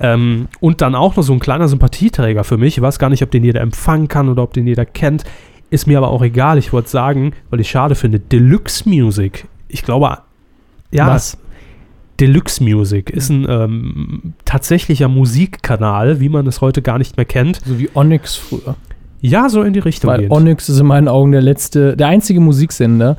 Ähm, und dann auch noch so ein kleiner Sympathieträger für mich. Ich weiß gar nicht, ob den jeder empfangen kann oder ob den jeder kennt. Ist mir aber auch egal. Ich wollte sagen, weil ich schade finde, Deluxe Music. Ich glaube, ja, Was? Deluxe Music ist ein ähm, tatsächlicher Musikkanal, wie man es heute gar nicht mehr kennt. So wie Onyx früher. Ja, so in die Richtung Weil geht. Onyx ist in meinen Augen der letzte, der einzige Musiksender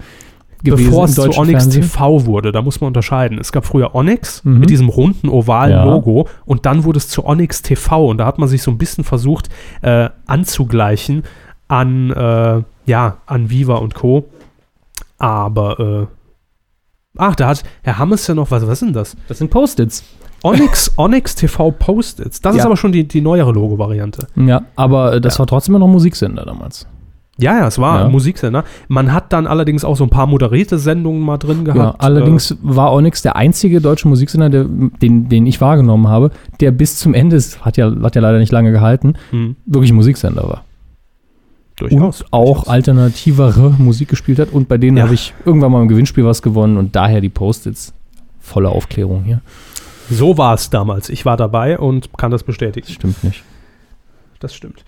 gewesen Bevor es zu Onyx Fernsehen. TV wurde, da muss man unterscheiden. Es gab früher Onyx Mhm. mit diesem runden, ovalen Ja. Logo und dann wurde es zu Onyx TV und da hat man sich so ein bisschen versucht äh, anzugleichen an, äh, ja, an Viva und Co. Aber, äh, ach, da hat Herr Hammes ja noch, was, was ist denn das? Das sind Post-its. Onyx, Onyx TV Post-its. Das ist Ja. aber schon die, die neuere Logo-Variante. Ja, aber äh, das Ja. war trotzdem noch Musiksender damals. Ja, ja, es war Ja. ein Musiksender. Man hat dann allerdings auch so ein paar moderierte Sendungen mal drin Ja, gehabt. allerdings war Onyx der einzige deutsche Musiksender, der, den, den ich wahrgenommen habe, der bis zum Ende, hat ja, hat ja leider nicht lange gehalten, Äh, hm, wirklich Musiksender war. Durchaus. und auch durchaus. alternativere Musik gespielt hat. Und bei denen Ja. habe ich irgendwann mal im Gewinnspiel was gewonnen und daher die Post-its. Volle Aufklärung hier. So war es damals. Ich war dabei und kann das bestätigen. Das stimmt nicht. Das stimmt.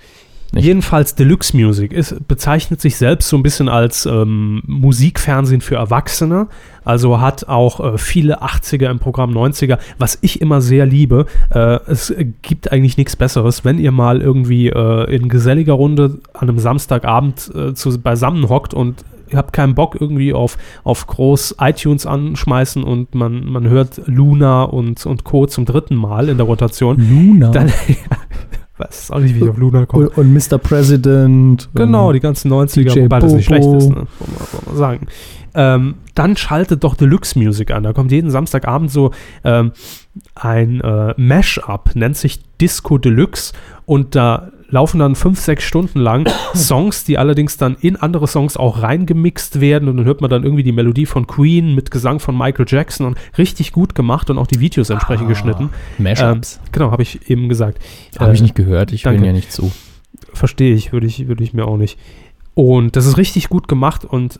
Nicht. Jedenfalls Deluxe Music ist, bezeichnet sich selbst so ein bisschen als ähm, Musikfernsehen für Erwachsene. Also hat auch äh, viele 80er im Programm 90er, was ich immer sehr liebe. Äh, es gibt eigentlich nichts Besseres, wenn ihr mal irgendwie äh, in geselliger Runde an einem Samstagabend äh, zu, beisammen hockt und ihr habt keinen Bock irgendwie auf, auf groß iTunes anschmeißen und man, man hört Luna und, und Co. zum dritten Mal in der Rotation. Luna. Dann, weiß auch nicht, wie ich auf Luna komme. und, und Mr. President. Genau, die ganzen 90er, DJ wobei das nicht Bobo. schlecht ist, ne? wollen wir, wollen wir sagen. Ähm, dann schaltet doch Deluxe Music an. Da kommt jeden Samstagabend so ähm, ein äh, Mash-up, nennt sich Disco Deluxe und da laufen dann fünf, sechs Stunden lang Songs, die allerdings dann in andere Songs auch reingemixt werden und dann hört man dann irgendwie die Melodie von Queen mit Gesang von Michael Jackson und richtig gut gemacht und auch die Videos entsprechend Ah, geschnitten. Mashups. Genau, habe ich eben gesagt. Habe ich Äh, nicht gehört, ich danke. ja nicht zu. Verstehe ich, würde ich, würde ich mir auch nicht. Und das ist richtig gut gemacht und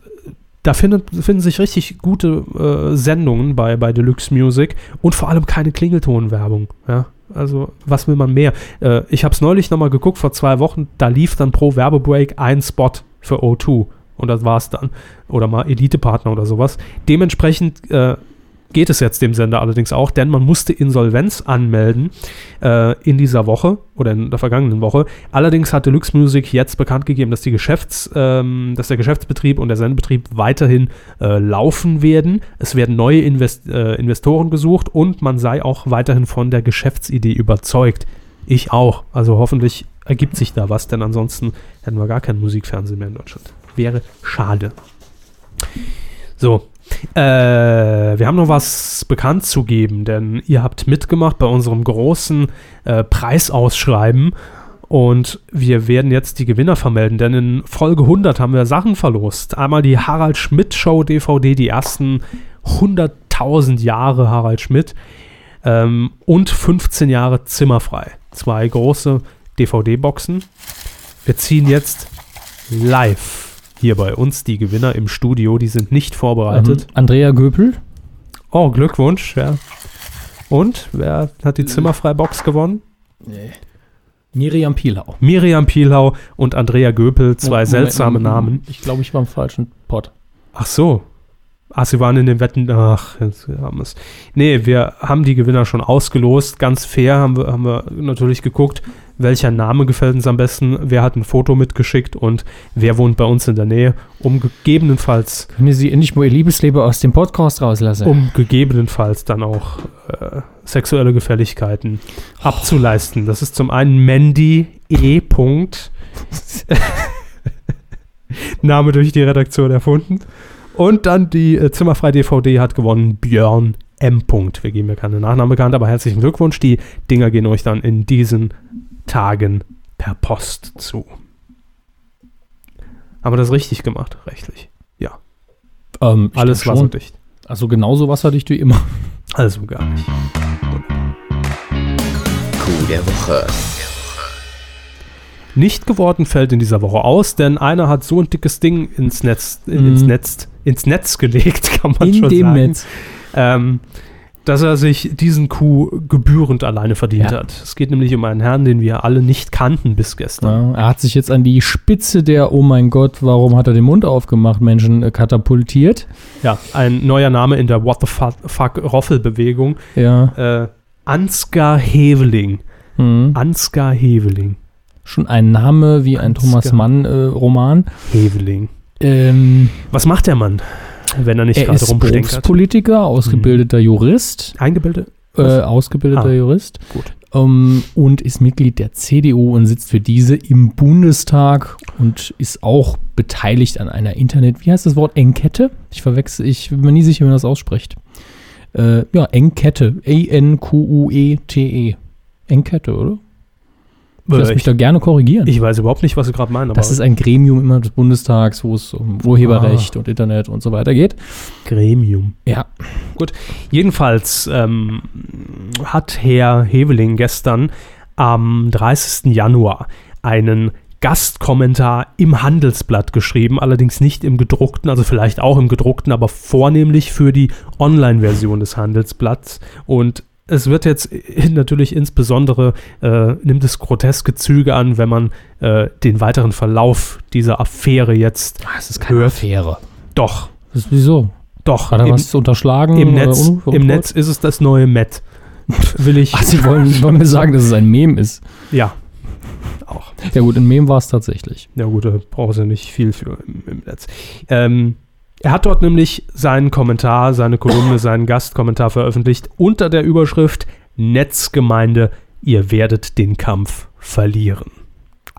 da findet, finden sich richtig gute äh, Sendungen bei, bei Deluxe Music und vor allem keine Klingeltonwerbung. Ja? Also, was will man mehr? Äh, ich habe es neulich nochmal geguckt, vor zwei Wochen, da lief dann pro Werbebreak ein Spot für O2 und das war's dann. Oder mal Elite-Partner oder sowas. Dementsprechend äh, geht es jetzt dem Sender allerdings auch, denn man musste Insolvenz anmelden äh, in dieser Woche oder in der vergangenen Woche. Allerdings hat Deluxe Music jetzt bekannt gegeben, dass, die Geschäfts, ähm, dass der Geschäftsbetrieb und der Sendebetrieb weiterhin äh, laufen werden. Es werden neue Invest äh, Investoren gesucht und man sei auch weiterhin von der Geschäftsidee überzeugt. Ich auch. Also hoffentlich ergibt sich da was, denn ansonsten hätten wir gar kein Musikfernsehen mehr in Deutschland. Wäre schade. So, äh, wir haben noch was bekannt zu geben, denn ihr habt mitgemacht bei unserem großen äh, Preisausschreiben und wir werden jetzt die Gewinner vermelden, denn in Folge 100 haben wir Sachen verlost. Einmal die Harald Schmidt Show DVD, die ersten 100.000 Jahre Harald Schmidt ähm, und 15 Jahre Zimmerfrei. Zwei große DVD-Boxen. Wir ziehen jetzt live hier bei uns die Gewinner im Studio. Die sind nicht vorbereitet. Ähm, Andrea Göpel. Oh, Glückwunsch. Ja. Und wer hat die Zimmerfrei-Box gewonnen? Nee. Miriam Pielhau. Miriam Pielhau und Andrea Göpel, zwei Moment, seltsame Namen. Ich glaube, ich war im falschen Pod. Ach so. Ach, sie waren in den Wetten. Ach, jetzt haben wir es. Nee, wir haben die Gewinner schon ausgelost. Ganz fair haben wir, haben wir natürlich geguckt, welcher Name gefällt uns am besten, wer hat ein Foto mitgeschickt und wer wohnt bei uns in der Nähe, um gegebenenfalls, Können Sie endlich mal Ihr Liebesleben aus dem Podcast rauslassen? um gegebenenfalls dann auch äh, sexuelle Gefälligkeiten abzuleisten. Das ist zum einen Mandy E. Punkt. Name durch die Redaktion erfunden. Und dann die äh, Zimmerfrei DVD hat gewonnen Björn M. Punkt. Wir geben ja keine Nachnamen bekannt, aber herzlichen Glückwunsch. Die Dinger gehen euch dann in diesen Tagen per Post zu. Haben wir das richtig gemacht, rechtlich? Ja. Ähm, Alles wasserdicht. Also genauso wasserdicht wie immer. Also gar nicht. Coup der Woche. Nicht geworden fällt in dieser Woche aus, denn einer hat so ein dickes Ding ins Netz, in, ins Mhm. Netz, ins Netz gelegt, kann man In schon dem sagen. Netz. Ähm, dass er sich diesen Coup gebührend alleine verdient Ja. hat. Es geht nämlich um einen Herrn, den wir alle nicht kannten bis gestern. Ja, er hat sich jetzt an die Spitze der Oh mein Gott, warum hat er den Mund aufgemacht, Menschen äh, katapultiert. Ja, ein neuer Name in der What the fuck, Roffel-Bewegung. Ja. Äh, Ansgar Heveling. Mhm. Ansgar Heveling. Schon ein Name wie ein Ansgar. Thomas Mann-Roman. Heveling. Ähm, Was macht der Mann, wenn er nicht er gerade ist rumstenkert? Berufspolitiker, ausgebildeter Jurist. Eingebildet? Äh, ausgebildeter Ah, Jurist. gut. Ähm, und ist Mitglied der CDU und sitzt für diese im Bundestag und ist auch beteiligt an einer Internet, wie heißt das Wort? Enkette? Ich verwechsel, ich bin mir nie sicher, wie man das ausspricht. Äh, ja, Enkette. E-N-Q-U-E-T-E. Enkette, oder? Ich lass Äh, mich ich, da gerne korrigieren. ich weiß überhaupt nicht, was Sie gerade meinen, das ist ein Gremium immer des Bundestags, wo es um Urheberrecht und Internet und so weiter geht. Gremium. Ja. Jedenfalls ähm, hat Herr Heveling gestern am 30. Januar einen Gastkommentar im Handelsblatt geschrieben, allerdings nicht im gedruckten, also vielleicht auch im gedruckten, aber vornehmlich für die Online-Version des Handelsblatts. Und es wird jetzt natürlich insbesondere, äh, nimmt es groteske Züge an, wenn man äh, den weiteren Verlauf dieser Affäre jetzt Das ist keine Affäre. doch, Das ist wieso? doch, Hat er im, was zu unterschlagen? im, Netz, un- im Netz ist es das neue Met. Will ich, Ach, Sie wollen, wollen mir sagen, dass es ein Meme ist. ja, auch. Ja gut, ein Meme war es tatsächlich. Ja gut, da braucht ja nicht viel für im, im Netz. Ähm, er hat dort nämlich seinen Kommentar, seine Kolumne, seinen Gastkommentar veröffentlicht unter der Überschrift Netzgemeinde, ihr werdet den Kampf verlieren.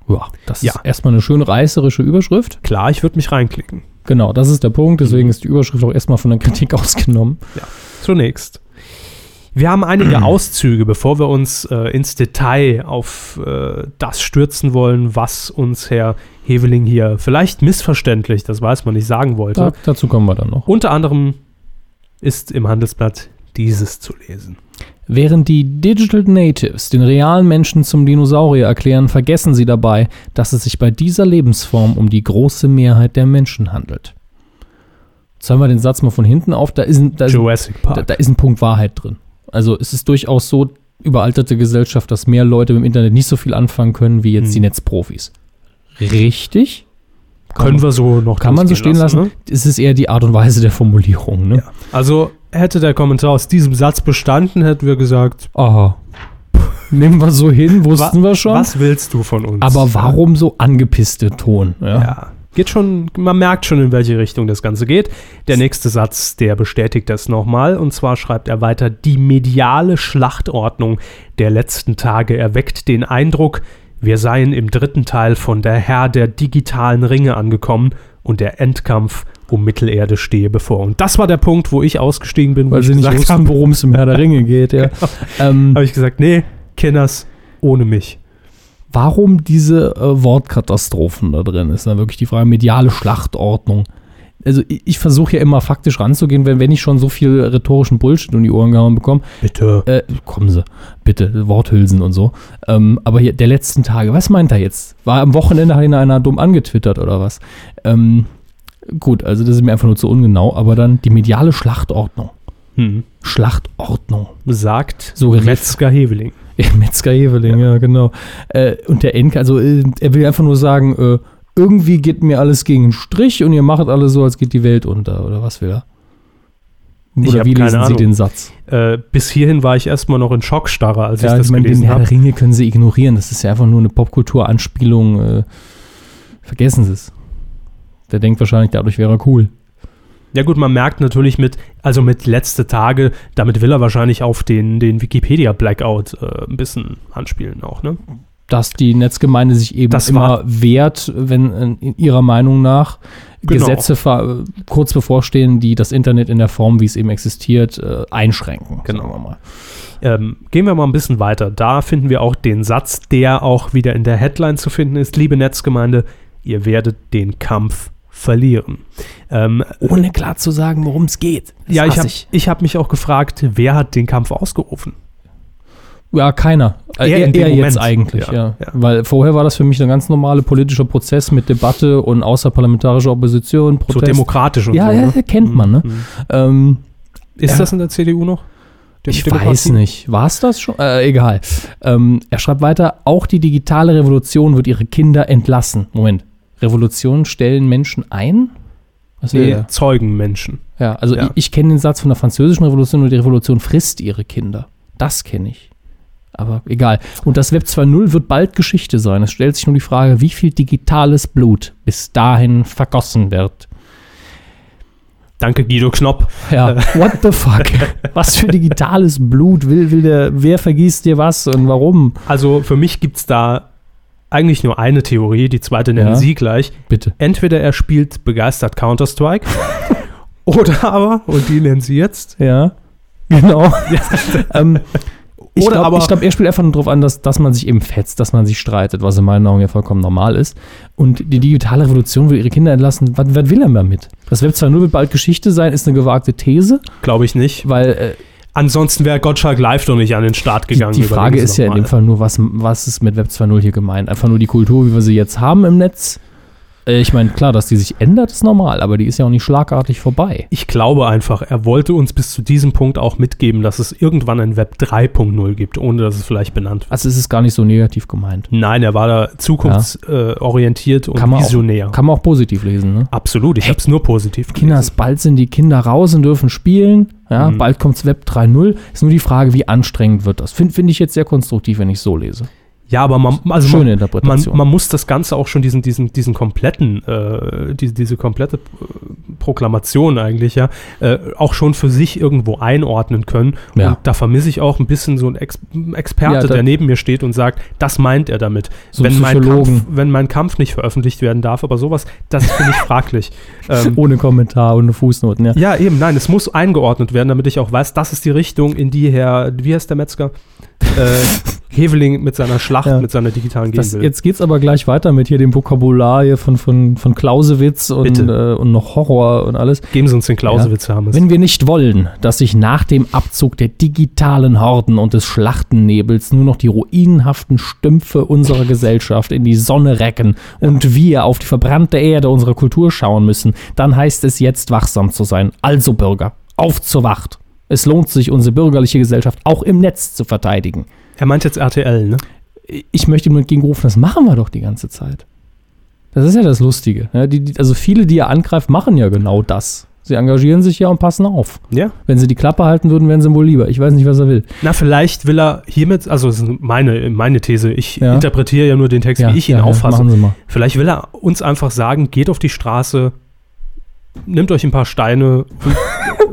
Ja, das Ja. ist erstmal eine schön reißerische Überschrift. Klar, ich würde mich reinklicken. Genau, das ist der Punkt. Deswegen Mhm. ist die Überschrift auch erstmal von der Kritik ausgenommen. Zunächst. Wir haben einige Auszüge, bevor wir uns äh, ins Detail auf äh, das stürzen wollen, was uns Herr Heveling hier vielleicht missverständlich, das weiß man nicht, sagen wollte. Da, dazu kommen wir dann noch. Unter anderem ist im Handelsblatt dieses zu lesen. Während die Digital Natives den realen Menschen zum Dinosaurier erklären, vergessen sie dabei, dass es sich bei dieser Lebensform um die große Mehrheit der Menschen handelt. Zäumen wir den Satz mal von hinten auf, da ist, ein, da, ist, da, da ist ein Punkt Wahrheit drin. Also es ist durchaus so überalterte Gesellschaft, dass mehr Leute dem Internet nicht so viel anfangen können wie jetzt Hm. die Netzprofis. Richtig? Können wir so noch Kann man so stehen lassen? ne? Es ist eher die Art und Weise der Formulierung. Ne? Ja. Also hätte der Kommentar aus diesem Satz bestanden, hätten wir gesagt, Aha. Nehmen wir so hin, wussten wa- wir schon. was willst du von uns? Aber warum so angepisste Ton? Ja. Ja. Geht schon, man merkt schon, in welche Richtung das Ganze geht. Der nächste Satz, der bestätigt das nochmal. Und zwar schreibt er weiter, die mediale Schlachtordnung der letzten Tage erweckt den Eindruck, wir seien im dritten Teil von der Herr der digitalen Ringe angekommen und der Endkampf um Mittelerde stehe bevor. Und das war der Punkt, wo ich ausgestiegen bin, Weil sie nicht wussten, worum es im Herr der Ringe geht. Ja. ähm, habe ich gesagt, nee, Kenners, ohne mich. Warum diese äh, Wortkatastrophen da drin? Ist dann wirklich die Frage, mediale Schlachtordnung. Also ich, ich versuche ja immer faktisch ranzugehen, wenn, wenn ich schon so viel rhetorischen Bullshit um die Ohren gehauen bekomme. Bitte. Äh, kommen Sie, bitte, Worthülsen und so. Ähm, aber hier, der letzten Tage, was meint er jetzt? War am Wochenende, hat ihn einer dumm angetwittert oder was? Ähm, gut, also das ist mir einfach nur zu ungenau, aber dann die mediale Schlachtordnung. Hm. Schlachtordnung. Sagt So Metzger Heveling. Ja, Metzger Heveling, ja, genau. Äh, und der Enke, also äh, er will einfach nur sagen, äh, irgendwie geht mir alles gegen den Strich und ihr macht alles so, als geht die Welt unter, oder was will er? Oder wie lesen Sie Ahnung. den Satz? Äh, bis hierhin war ich erstmal noch in Schockstarre, als Ja, ich das ich meine, den gelesen Herr habe. der Ringe können Sie ignorieren, das ist ja einfach nur eine Popkultur-Anspielung. Äh, vergessen Sie es. Der denkt wahrscheinlich, dadurch wäre er cool. Ja gut, man merkt natürlich mit, also mit letzte Tage, damit will er wahrscheinlich auf den, den Wikipedia-Blackout äh, ein bisschen anspielen auch, ne? Dass die Netzgemeinde sich eben Das immer wehrt, wenn äh, in ihrer Meinung nach Genau. Gesetze kurz bevorstehen, die das Internet in der Form, wie es eben existiert, äh, einschränken. Genau. sagen wir mal. Ähm, gehen wir mal ein bisschen weiter. Da finden wir auch den Satz, der auch wieder in der Headline zu finden ist. Liebe Netzgemeinde, ihr werdet den Kampf verlieren. Ähm, Ohne klar zu sagen, worum es geht. Das ja, ich habe ich hab mich auch gefragt, wer hat den Kampf ausgerufen? Ja, keiner. Er Äh, in dem er jetzt eigentlich, Ja, ja, ja. Weil vorher war das für mich ein ganz normaler politischer Prozess mit Debatte und außerparlamentarischer Opposition, So Protest. demokratisch und Ja, so. ja, ne? kennt man, ne? Mhm. Ähm, Ist Ja. das in der CDU noch? Dem- ich Demokratie? weiß nicht. War es das schon? Äh, egal. Ähm, er schreibt weiter, auch die digitale Revolution wird ihre Kinder entlassen. Moment. Revolutionen stellen Menschen ein? Was will Nee? Zeugen Menschen. Ja, also Ja. ich, ich kenne den Satz von der französischen Revolution und die Revolution frisst ihre Kinder. Das kenne ich. Aber egal. Und das Web 2.0 wird bald Geschichte sein. Es stellt sich nur die Frage, wie viel digitales Blut bis dahin vergossen wird. Danke, Guido Knopp. Ja, what the fuck? was für digitales Blut will, will der, wer vergießt dir was und warum? Also für mich gibt es da eigentlich nur eine Theorie, die zweite nennen Ja. Sie gleich. Bitte. Entweder er spielt begeistert Counter-Strike oder aber, und die nennen Sie jetzt, Ja, genau. ähm, ich glaube, glaub, er spielt einfach nur darauf an, dass, dass man sich eben fetzt, dass man sich streitet, was in meinen Augen ja vollkommen normal ist. Und die digitale Revolution will ihre Kinder entlassen. Was, was will er damit? Das Web 2.0 wird bald Geschichte sein, ist eine gewagte These, glaube ich nicht. weil äh, Ansonsten wäre Gottschalk live doch nicht an den Start die, gegangen. die Frage überlegen Sie ist ja in dem Fall nur, was, was ist mit Web 2.0 hier gemeint? Einfach nur die Kultur, wie wir sie jetzt haben im Netz? Äh, ich meine, klar, dass die sich ändert, ist normal, aber die ist ja auch nicht schlagartig vorbei. Ich glaube einfach, er wollte uns bis zu diesem Punkt auch mitgeben, dass es irgendwann ein Web 3.0 gibt, ohne dass es vielleicht benannt wird. Also es ist gar nicht so negativ gemeint. Nein, er war da zukunftsorientiert und Kann man auch- visionär. Kann man auch positiv lesen, ne? Absolut, ich habe es nur positiv Kinders, gelesen. bald sind die Kinder raus und dürfen spielen. Ja, Mhm. bald kommt's Web 3.0. Ist nur die Frage, wie anstrengend wird das? Finde find ich jetzt sehr konstruktiv, wenn ich so lese. Ja, aber man, also Schöne man, man, Interpretation. man muss das Ganze auch schon diesen, diesen, diesen kompletten, äh, diese, diese komplette äh, Proklamation eigentlich, ja, äh, auch schon für sich irgendwo einordnen können. Ja. Und da vermisse ich auch ein bisschen so einen Ex Experte, Ja, der neben mir steht und sagt, das meint er damit. So wenn, mein. Kampf, wenn mein Kampf nicht veröffentlicht werden darf, aber sowas, das finde ich fraglich. ähm, Ohne Kommentar, ohne Fußnoten, ja. ja, eben, nein, es muss eingeordnet werden, damit ich auch weiß, das ist die Richtung, in die Herr, wie heißt der Metzger? äh, Heveling mit seiner Schlacht, Ja. mit seiner digitalen gehen Das, jetzt geht's aber gleich weiter mit hier dem Vokabular hier von, von, von Clausewitz und, äh, und noch Horror und alles. Geben Sie uns den Clausewitz, Herr Hammes. Wenn wir nicht wollen, dass sich nach dem Abzug der digitalen Horden und des Schlachtennebels nur noch die ruinenhaften Stümpfe unserer Gesellschaft in die Sonne recken und wir auf die verbrannte Erde unserer Kultur schauen müssen, dann heißt es jetzt wachsam zu sein. Also Bürger, auf zur Wacht. Es lohnt sich, unsere bürgerliche Gesellschaft auch im Netz zu verteidigen. Er meint jetzt RTL, ne? Ich möchte ihm entgegenrufen, das machen wir doch die ganze Zeit. Das ist ja das Lustige. Ja, die, die, also viele, die er angreift, machen ja genau das. Sie engagieren sich ja und passen auf. Ja. Wenn sie die Klappe halten würden, wären sie wohl lieber. Ich weiß nicht, was er will. Na, vielleicht will er hiermit, also das ist meine, meine These, ich Ja. interpretiere ja nur den Text, wie ich ihn ja, auffasse. Machen Sie mal. Vielleicht will er uns einfach sagen, geht auf die Straße, nehmt euch ein paar Steine. Und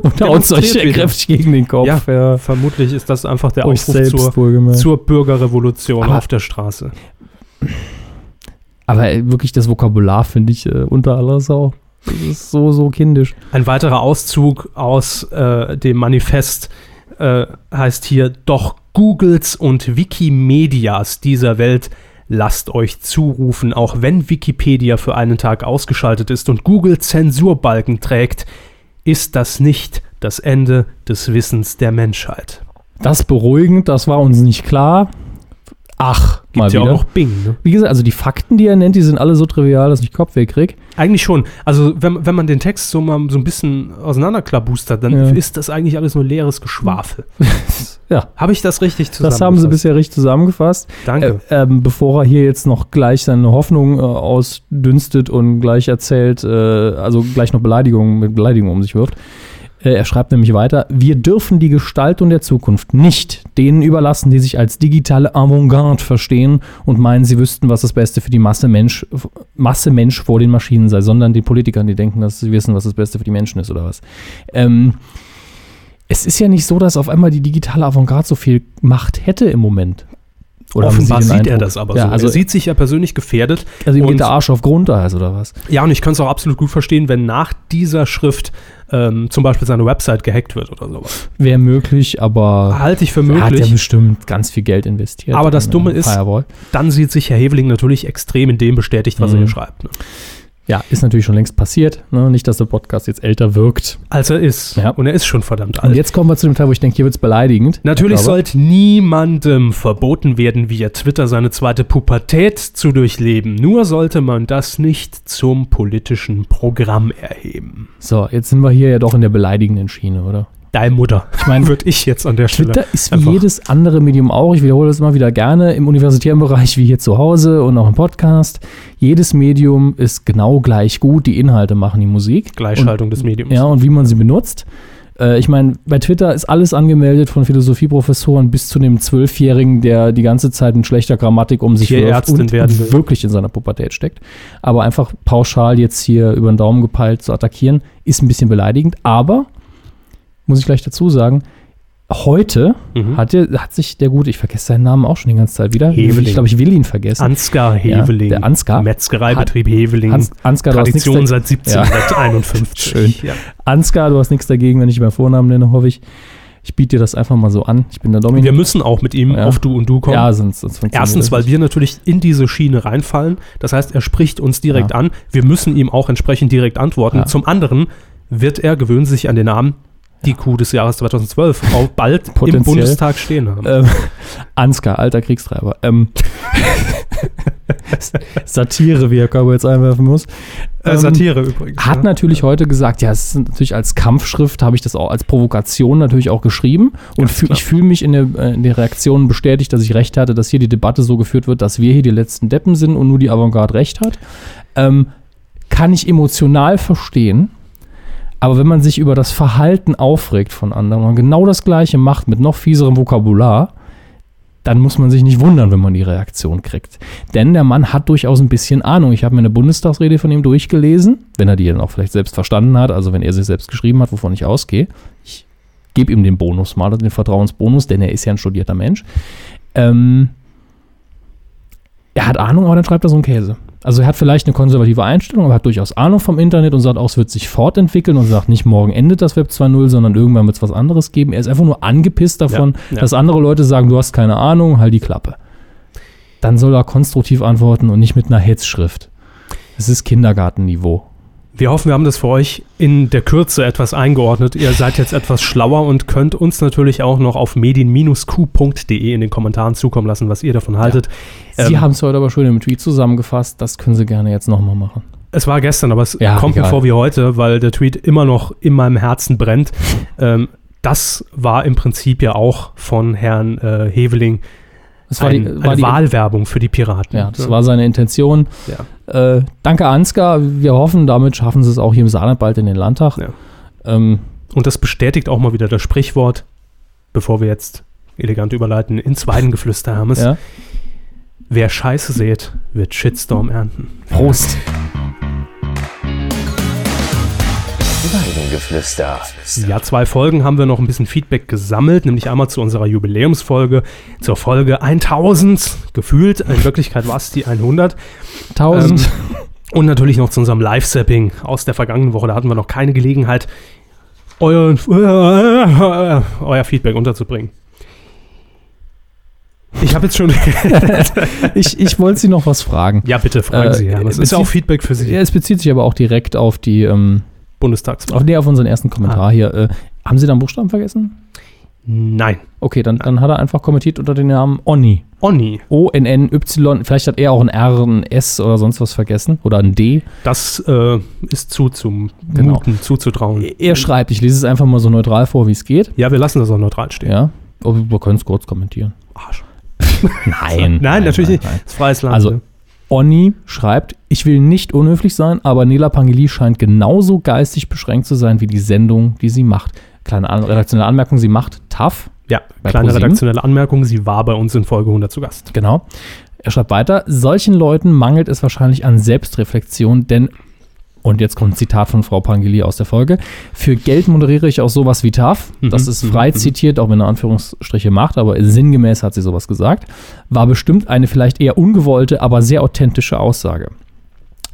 haut euch Demonstriert wieder. kräftig gegen den Kopf. Ja, Ja. Vermutlich ist das einfach der Aufruf selbst zur, zur Bürgerrevolution Aber- auf der Straße. Aber wirklich das Vokabular finde ich äh, unter aller Sau. Das ist so, so kindisch. Ein weiterer Auszug aus äh, dem Manifest äh, heißt hier, doch Googles und Wikimedias dieser Welt lasst euch zurufen, auch wenn Wikipedia für einen Tag ausgeschaltet ist und Google Zensurbalken trägt, ist das nicht das Ende des Wissens der Menschheit. Das beruhigend, das war uns nicht klar. Ach, Gibt mal ja wieder. auch noch Bing. Ne? Wie gesagt, also die Fakten, die er nennt, die sind alle so trivial, dass ich Kopfweh krieg. Eigentlich schon. Also wenn, wenn man den Text so mal so ein bisschen auseinanderklabustert, dann Ja. ist das eigentlich alles nur leeres Geschwafel. Ja, Habe ich das richtig zusammengefasst? das haben sie bisher richtig zusammengefasst. Danke. Äh, ähm, bevor er hier jetzt noch gleich seine Hoffnung äh, ausdünstet und gleich erzählt, äh, also gleich noch Beleidigungen mit Beleidigungen um sich wirft. Äh, er schreibt nämlich weiter, wir dürfen die Gestaltung der Zukunft nicht denen überlassen, die sich als digitale Avantgarde verstehen und meinen, sie wüssten, was das Beste für die Masse Mensch, Masse Mensch vor den Maschinen sei, sondern den Politikern, die denken, dass sie wissen, was das Beste für die Menschen ist oder was. Ähm, es ist ja nicht so, dass auf einmal die digitale Avantgarde so viel Macht hätte im Moment. haben Offenbar sieht er das aber ja, so. Also, er sieht sich ja persönlich gefährdet. also ihm geht der Arsch auf Grundeis oder was? Ja, und ich kann es auch absolut gut verstehen, wenn nach dieser Schrift ähm, zum Beispiel seine Website gehackt wird oder sowas. Wäre möglich, aber Halte ich für er hat ja möglich. bestimmt ganz viel Geld investiert. Aber das Dumme ist- Firewall. Dann sieht sich Herr Heveling natürlich extrem in dem bestätigt, was er Mhm. hier schreibt. Ne? Ja, ist natürlich schon längst passiert. Ne? Nicht, dass der Podcast jetzt älter wirkt. Als er ist. Ja. Und er ist schon verdammt Und alt. jetzt kommen wir zu dem Teil, wo ich denke, hier wird es beleidigend. Natürlich sollte niemandem verboten werden, via Twitter seine zweite Pubertät zu durchleben. Nur sollte man das nicht zum politischen Programm erheben. So, jetzt sind wir hier ja doch in der beleidigenden Schiene, oder? Deine Mutter. Ich meine, würde ich jetzt an der Stelle. Twitter ist wie einfach- jedes andere Medium auch. Ich wiederhole das immer wieder gerne im universitären Bereich wie hier zu Hause und auch im Podcast. Jedes Medium ist genau gleich gut. Die Inhalte machen die Musik. Gleichschaltung des Mediums. Ja, und wie man sie benutzt. Äh, ich meine, bei Twitter ist alles angemeldet, von Philosophieprofessoren bis zu dem Zwölfjährigen, der die ganze Zeit in schlechter Grammatik um sich Tierärztin und werden wirklich in seiner Pubertät steckt. Aber einfach pauschal jetzt hier über den Daumen gepeilt zu attackieren, ist ein bisschen beleidigend. Aber, muss ich gleich dazu sagen, heute Mhm. hat, der, hat sich der gute, ich vergesse seinen Namen auch schon die ganze Zeit wieder. Heveling. Ich glaube, ich will ihn vergessen. Ansgar Ja, Heveling. der Ansgar. Metzgereibetrieb Heveling. Hans, Ansgar, du hast nichts Tradition seit 1751. Schön. Ja. Ansgar, du hast nichts dagegen, wenn ich meinen Vornamen nenne, hoffe ich. Ich biete dir das einfach mal so an. Ich bin der Dominik. Wir müssen auch mit ihm Ja. auf Du und Du kommen. Ja, sonst, sonst Erstens, weil wir natürlich in diese Schiene reinfallen. Das heißt, er spricht uns direkt Ja. an. Wir müssen ihm auch entsprechend direkt antworten. Ja. Zum anderen wird er, gewöhnen Sie sich an den Namen, die Kuh des Jahres 2012 auch bald im. Bundestag stehen haben. Ähm, Ansgar, alter Kriegstreiber. Ähm, Satire, wie Herr Körber jetzt einwerfen muss. Äh, Ähm, Satire übrigens. Hat ne? natürlich heute gesagt, ja, es ist natürlich als Kampfschrift, habe ich das auch als Provokation natürlich auch geschrieben. Und fühl, ich fühle mich in der, äh, in der Reaktion bestätigt, dass ich recht hatte, dass hier die Debatte so geführt wird, dass wir hier die letzten Deppen sind und nur die Avantgarde recht hat. Ähm, kann ich emotional verstehen. Aber wenn man sich über das Verhalten aufregt von anderen und genau das Gleiche macht mit noch fieserem Vokabular, dann muss man sich nicht wundern, wenn man die Reaktion kriegt. Denn der Mann hat durchaus ein bisschen Ahnung. Ich habe mir eine Bundestagsrede von ihm durchgelesen, wenn er die dann auch vielleicht selbst verstanden hat, also wenn er sie selbst geschrieben hat, wovon ich ausgehe. Ich gebe ihm den Bonus mal, den Vertrauensbonus, denn er ist ja ein studierter Mensch. Ähm, er hat Ahnung, aber dann schreibt er so einen Käse. Also er hat vielleicht eine konservative Einstellung, aber er hat durchaus Ahnung vom Internet und sagt auch, es wird sich fortentwickeln und sagt nicht, morgen endet das Web 2.0, sondern irgendwann wird es was anderes geben. Er ist einfach nur angepisst davon, Ja, ja. dass andere Leute sagen, du hast keine Ahnung, halt die Klappe. Dann soll er konstruktiv antworten und nicht mit einer Hetzschrift. Es ist Kindergartenniveau. Wir hoffen, wir haben das für euch in der Kürze etwas eingeordnet. Ihr seid jetzt etwas schlauer und könnt uns natürlich auch noch auf medien-q.de in den Kommentaren zukommen lassen, was ihr davon haltet. Sie Ähm, haben es heute aber schön im Tweet zusammengefasst. Das können Sie gerne jetzt nochmal machen. Es war gestern, aber es Ja, kommt mir egal. vor wie heute, weil der Tweet immer noch in meinem Herzen brennt. Ähm, das war im Prinzip ja auch von Herrn äh, Heveling ein, die, eine Wahlwerbung für die Piraten. Ja, das war seine Intention. Ja. Äh, danke, Ansgar. Wir hoffen, damit schaffen Sie es auch hier im Saarland bald in den Landtag. Ja. Ähm, Und das bestätigt auch mal wieder das Sprichwort, bevor wir jetzt elegant überleiten, ins Weidengeflüster, Hermes. ja. Wer Scheiße sät, wird Shitstorm ernten. Prost. Weidengeflüster. Ja, zwei Folgen haben wir noch ein bisschen Feedback gesammelt, nämlich einmal zu unserer Jubiläumsfolge, zur Folge 1000, gefühlt, in Wirklichkeit war es die 100. 1000. Ähm, und natürlich noch zu unserem Live-Sapping aus der vergangenen Woche. Da hatten wir noch keine Gelegenheit, euer, euer Feedback unterzubringen. Ich habe jetzt schon. ich ich wollte Sie noch was fragen. ja, bitte fragen Äh, Sie. Ja, das ist auch Feedback für Sie. Ja, es bezieht sich aber auch direkt auf die, ähm, Bundestagswahl. auf, nee, auf unseren ersten Kommentar Ah. hier. Äh, haben Sie da einen Buchstaben vergessen? Nein. Okay, dann, dann hat er einfach kommentiert unter dem Namen Onni. Onni. O-N-N-Y. Vielleicht hat er auch ein R, ein S oder sonst was vergessen. Oder ein D. Das äh, ist zu zum Genau. Muten, zuzutrauen. Er schreibt, ich lese es einfach mal so neutral vor, wie es geht. Ja, wir lassen das auch neutral stehen. Ja. Aber wir können es kurz kommentieren. Arsch. Nein. Nein, natürlich nicht. nein. Das ist freies Land. Also- ne? Onni schreibt, ich will nicht unhöflich sein, aber Nela Pangeli scheint genauso geistig beschränkt zu sein wie die Sendung, die sie macht. Kleine an redaktionelle Anmerkung, sie macht tough. ja, kleine redaktionelle Anmerkung. Sie war bei uns in Folge 100 zu Gast. Genau. Er schreibt weiter, solchen Leuten mangelt es wahrscheinlich an Selbstreflexion, denn, und jetzt kommt ein Zitat von Frau Pangeli aus der Folge, für Geld moderiere ich auch sowas wie TAF. Das Mhm, ist mhm, frei mhm. zitiert, auch wenn er Anführungsstriche macht, aber sinngemäß hat sie sowas gesagt. War bestimmt eine vielleicht eher ungewollte, aber sehr authentische Aussage.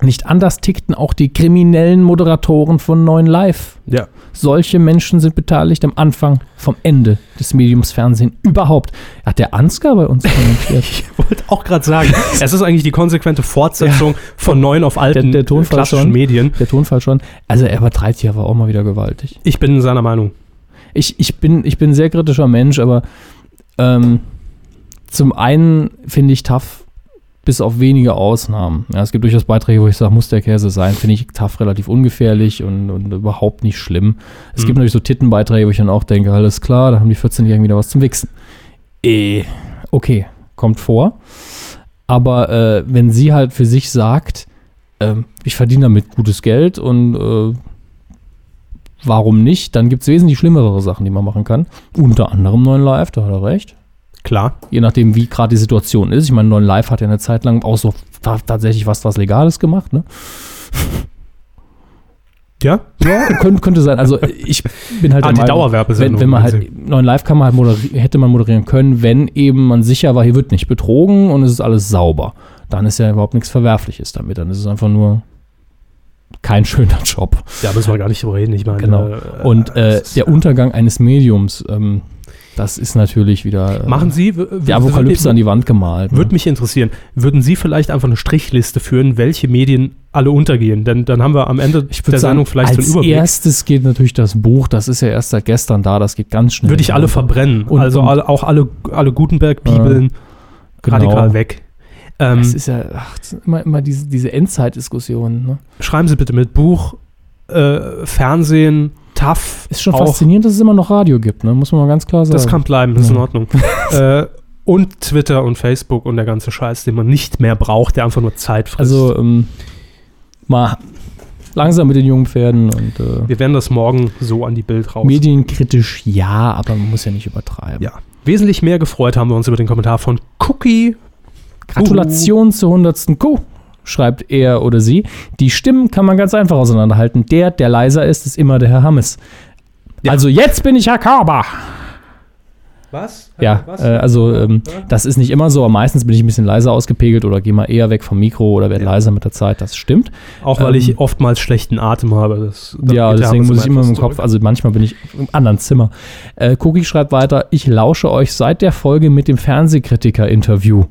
Nicht anders tickten auch die kriminellen Moderatoren von 9 Live. Ja. Solche Menschen sind beteiligt am Anfang vom Ende des Mediums Fernsehen überhaupt. Hat der Ansgar bei uns kommentiert? Ich wollte auch gerade sagen, es ist eigentlich die konsequente Fortsetzung von neuen auf alten Der- der Tonfall klassischen schon. Medien. Der Tonfall schon. Also er übertreibt hier aber auch mal wieder gewaltig. Ich bin seiner Meinung. Ich, ich, bin, ich bin ein sehr kritischer Mensch, aber ähm, zum einen finde ich TAF bis auf wenige Ausnahmen. Ja, es gibt durchaus Beiträge, wo ich sage, muss der Käse sein, finde ich TAF relativ ungefährlich und, und überhaupt nicht schlimm. Es Mhm. gibt natürlich so Tittenbeiträge, wo ich dann auch denke, alles klar, da haben die 14-Jährigen wieder was zum Wichsen. Eh, okay, kommt vor. Aber äh, wenn sie halt für sich sagt, ähm, ich verdiene damit gutes Geld und äh, warum nicht, dann gibt es wesentlich schlimmere Sachen, die man machen kann. Unter anderem 9 Live, da hat er recht. Klar. Je nachdem, wie gerade die Situation ist. Ich meine, 9 Live hat ja eine Zeit lang auch so ta- tatsächlich was, was Legales gemacht, ne? Ja? Ja, könnte, könnte sein. Also ich bin halt Ah, die Meinung, Dauerwerbesendung. wenn, wenn man halt 9 Live kann man halt hätte man moderieren können, wenn eben man sicher war, hier wird nicht betrogen und es ist alles sauber. Dann ist ja überhaupt nichts Verwerfliches damit. Dann ist es einfach nur kein schöner Job. Da müssen wir gar nicht drüber reden. Ich meine, Genau. äh, Und äh, der Untergang eines Mediums, ähm, das ist natürlich wieder äh, Machen Sie. die Apokalypse an die Wand gemalt. Ne? Würde mich interessieren, würden Sie vielleicht einfach eine Strichliste führen, welche Medien alle untergehen? Denn dann haben wir am Ende ich der würde sagen, Sendung vielleicht so als einen Überblick. erstes geht natürlich das Buch, das ist ja erst seit gestern da, das geht ganz schnell. Würde ich alle verbrennen. Und- also und- alle, auch alle, alle Gutenberg-Bibeln Genau. radikal weg. Ähm, Es ist ja ach, immer, immer diese, diese Endzeitdiskussion. Ne? schreiben Sie bitte mit Buch, äh, Fernsehen, TAF. Ist schon faszinierend, dass es immer noch Radio gibt, ne? muss man mal ganz klar sagen. Das kann bleiben, das ist in Ja. Ordnung. äh, und Twitter und Facebook und der ganze Scheiß, den man nicht mehr braucht, der einfach nur Zeit frisst. also ähm, mal langsam mit den jungen Pferden und äh, wir werden das morgen so an die Bild raus. medienkritisch ja, aber man muss ja nicht übertreiben. Ja. Wesentlich mehr gefreut haben wir uns über den Kommentar von Cookie. Gratulation zur 100. Kuh, schreibt er oder sie. Die Stimmen kann man ganz einfach auseinanderhalten. Der, der leiser ist, ist immer der Herr Hammes. Ja. Also jetzt bin ich Herr Körber. Was? Ja, äh, also ähm, das ist nicht immer so, aber meistens bin ich ein bisschen leiser ausgepegelt oder gehe mal eher weg vom Mikro oder werde Ja. leiser mit der Zeit. Das stimmt. Auch weil ähm, ich oftmals schlechten Atem habe. Das, da ja, deswegen muss ich immer im Kopf, also manchmal bin ich im anderen Zimmer. Äh, Cookie schreibt weiter, ich lausche euch seit der Folge mit dem Fernsehkritiker-Interview.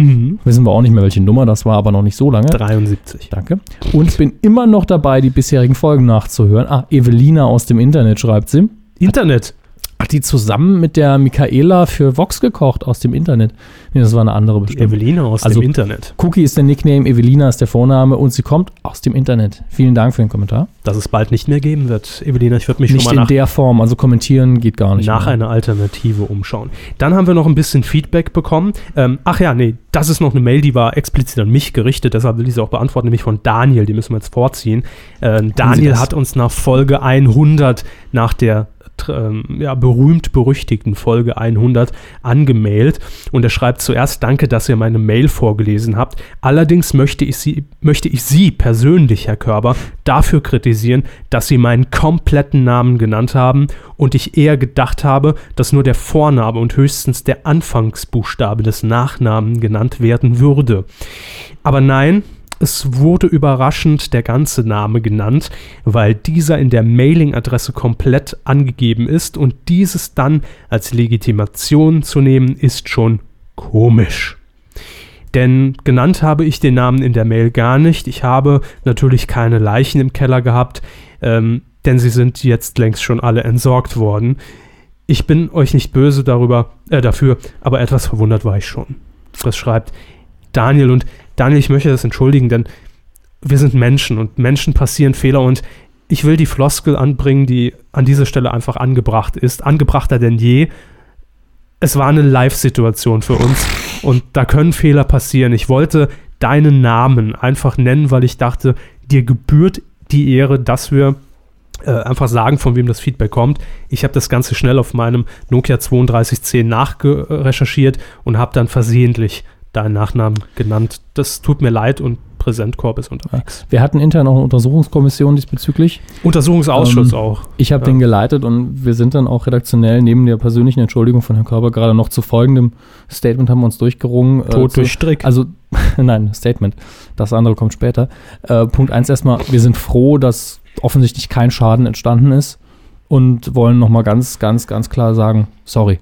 Mhm. Wissen wir auch nicht mehr, welche Nummer das war, aber noch nicht so lange. 73. Danke. Und bin immer noch dabei, die bisherigen Folgen nachzuhören. Ah, Evelina aus dem Internet schreibt sie. Internet. Hat die zusammen mit der Michaela für Vox gekocht aus dem Internet? Nee, das war eine andere Die bestimmt. Evelina aus Also- dem Internet. Cookie ist der Nickname, Evelina ist der Vorname und sie kommt aus dem Internet. Vielen Dank für den Kommentar. dass es bald nicht mehr geben wird. Evelina, ich würde mich Nicht schon in mal nach, der Form, also kommentieren geht gar nicht. nach mehr. einer Alternative umschauen. Dann haben wir noch ein bisschen Feedback bekommen. Ähm, ach ja, nee, das ist noch eine Mail, die war explizit an mich gerichtet, deshalb will ich sie auch beantworten, nämlich von Daniel, die müssen wir jetzt vorziehen. Ähm, Daniel hat uns nach Folge 100, nach der ja, berühmt-berüchtigten Folge 100 angemailt und er schreibt zuerst, danke, dass ihr meine Mail vorgelesen habt. Allerdings möchte ich Sie, möchte ich Sie persönlich, Herr Körber, dafür kritisieren, dass Sie meinen kompletten Namen genannt haben und ich eher gedacht habe, dass nur der Vorname und höchstens der Anfangsbuchstabe des Nachnamen genannt werden würde. Aber nein, es wurde überraschend der ganze Name genannt, weil dieser in der Mailing-Adresse komplett angegeben ist und dieses dann als Legitimation zu nehmen, ist schon komisch. Denn genannt habe ich den Namen in der Mail gar nicht. Ich habe natürlich keine Leichen im Keller gehabt, ähm, denn sie sind jetzt längst schon alle entsorgt worden. Ich bin euch nicht böse darüber, äh, dafür, aber etwas verwundert war ich schon. Das schreibt Daniel und Daniel, ich möchte das entschuldigen, denn wir sind Menschen und Menschen passieren Fehler und ich will die Floskel anbringen, die an dieser Stelle einfach angebracht ist, angebrachter denn je. Es war eine Live-Situation für uns und da können Fehler passieren. Ich wollte deinen Namen einfach nennen, weil ich dachte, dir gebührt die Ehre, dass wir äh, einfach sagen, von wem das Feedback kommt. Ich habe das Ganze schnell auf meinem Nokia 3210 nachrecherchiert und habe dann versehentlich deinen Nachnamen genannt. Das tut mir leid und Präsentkorb ist unterwegs. Wir hatten intern auch eine Untersuchungskommission diesbezüglich. Untersuchungsausschuss Ähm, auch. Ich habe Ja. den geleitet und wir sind dann auch redaktionell neben der persönlichen Entschuldigung von Herrn Körber gerade noch zu folgendem Statement haben wir uns durchgerungen. äh, Tod zu, durch Strick. Also, nein, Statement. Das andere kommt später. Äh, Punkt eins erstmal, wir sind froh, dass offensichtlich kein Schaden entstanden ist und wollen nochmal ganz, ganz, ganz klar sagen, sorry.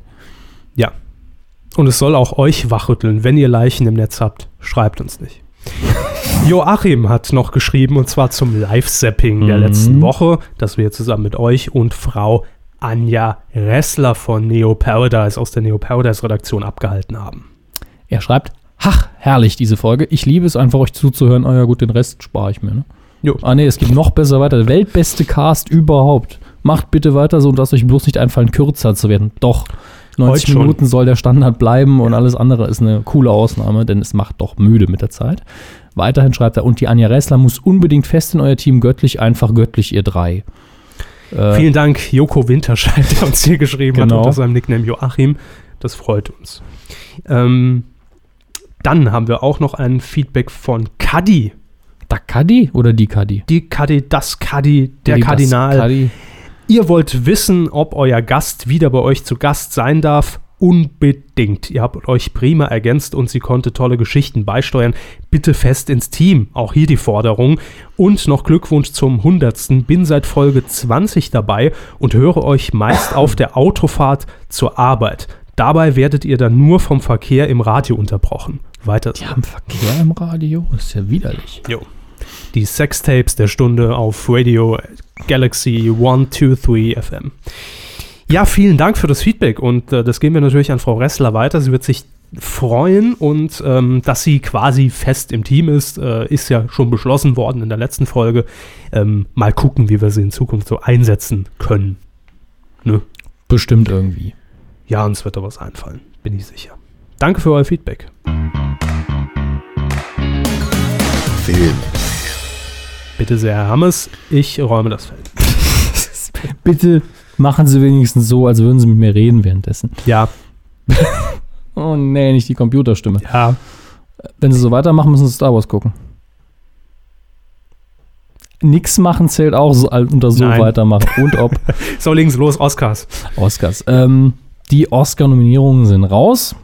Und es soll auch euch wachrütteln, wenn ihr Leichen im Netz habt. Schreibt uns nicht. Joachim hat noch geschrieben, und zwar zum Live-Zapping der Mhm. letzten Woche, das wir zusammen mit euch und Frau Anja Ressler von Neo Paradise aus der Neo Paradise-Redaktion abgehalten haben. Er schreibt, ach, herrlich diese Folge. Ich liebe es einfach, euch zuzuhören. Ah ja gut, den Rest spare ich mir. Ne? Jo. Ah nee, es geht noch besser weiter. Der weltbeste Cast überhaupt. Macht bitte weiter so und lasst euch bloß nicht einfallen, kürzer zu werden. Doch, 90 Heute schon. Minuten soll der Standard bleiben und alles andere ist eine coole Ausnahme, denn es macht doch müde mit der Zeit. Weiterhin schreibt er, und die Anja Ressler muss unbedingt fest in euer Team göttlich, einfach göttlich, ihr drei. Äh, Vielen Dank, Joko Winterscheid, der uns hier geschrieben Genau. hat unter seinem Nickname Joachim. Das freut uns. Ähm, dann haben wir auch noch ein Feedback von Kadi. da Kadi oder die Kadi? Die Kadi, das Kadi, der Die das Kardinal. Ihr wollt wissen, ob euer Gast wieder bei euch zu Gast sein darf? Unbedingt. Ihr habt euch prima ergänzt und sie konnte tolle Geschichten beisteuern. Bitte fest ins Team. Auch hier die Forderung. Und noch Glückwunsch zum 100. Bin seit Folge 20 dabei und höre euch meist auf der Autofahrt zur Arbeit. Dabei werdet ihr dann nur vom Verkehr im Radio unterbrochen. Weiter. Die haben Verkehr im Radio? Das ist ja widerlich. Jo. Die Sextapes der Stunde auf Radio Galaxy 123 FM. Ja, vielen Dank für das Feedback und äh, das geben wir natürlich an Frau Ressler weiter. Sie wird sich freuen und ähm, dass sie quasi fest im Team ist, äh, ist ja schon beschlossen worden in der letzten Folge. Ähm, mal gucken, wie wir sie in Zukunft so einsetzen können. Ne? Bestimmt irgendwie. Ja, uns wird da was einfallen, bin ich sicher. Danke für euer Feedback. Film, Bitte sehr, Herr Hammes, ich räume das Feld. Bitte machen Sie wenigstens so, als würden Sie mit mir reden währenddessen. Ja, Oh nee, nicht die Computerstimme. ja, Wenn Sie so weitermachen, müssen Sie Star Wars gucken. Nix machen zählt auch so, unter so Nein. weitermachen. Und ob So, Sie los, Oscars. Oscars. Ähm, die Oscar-Nominierungen sind raus.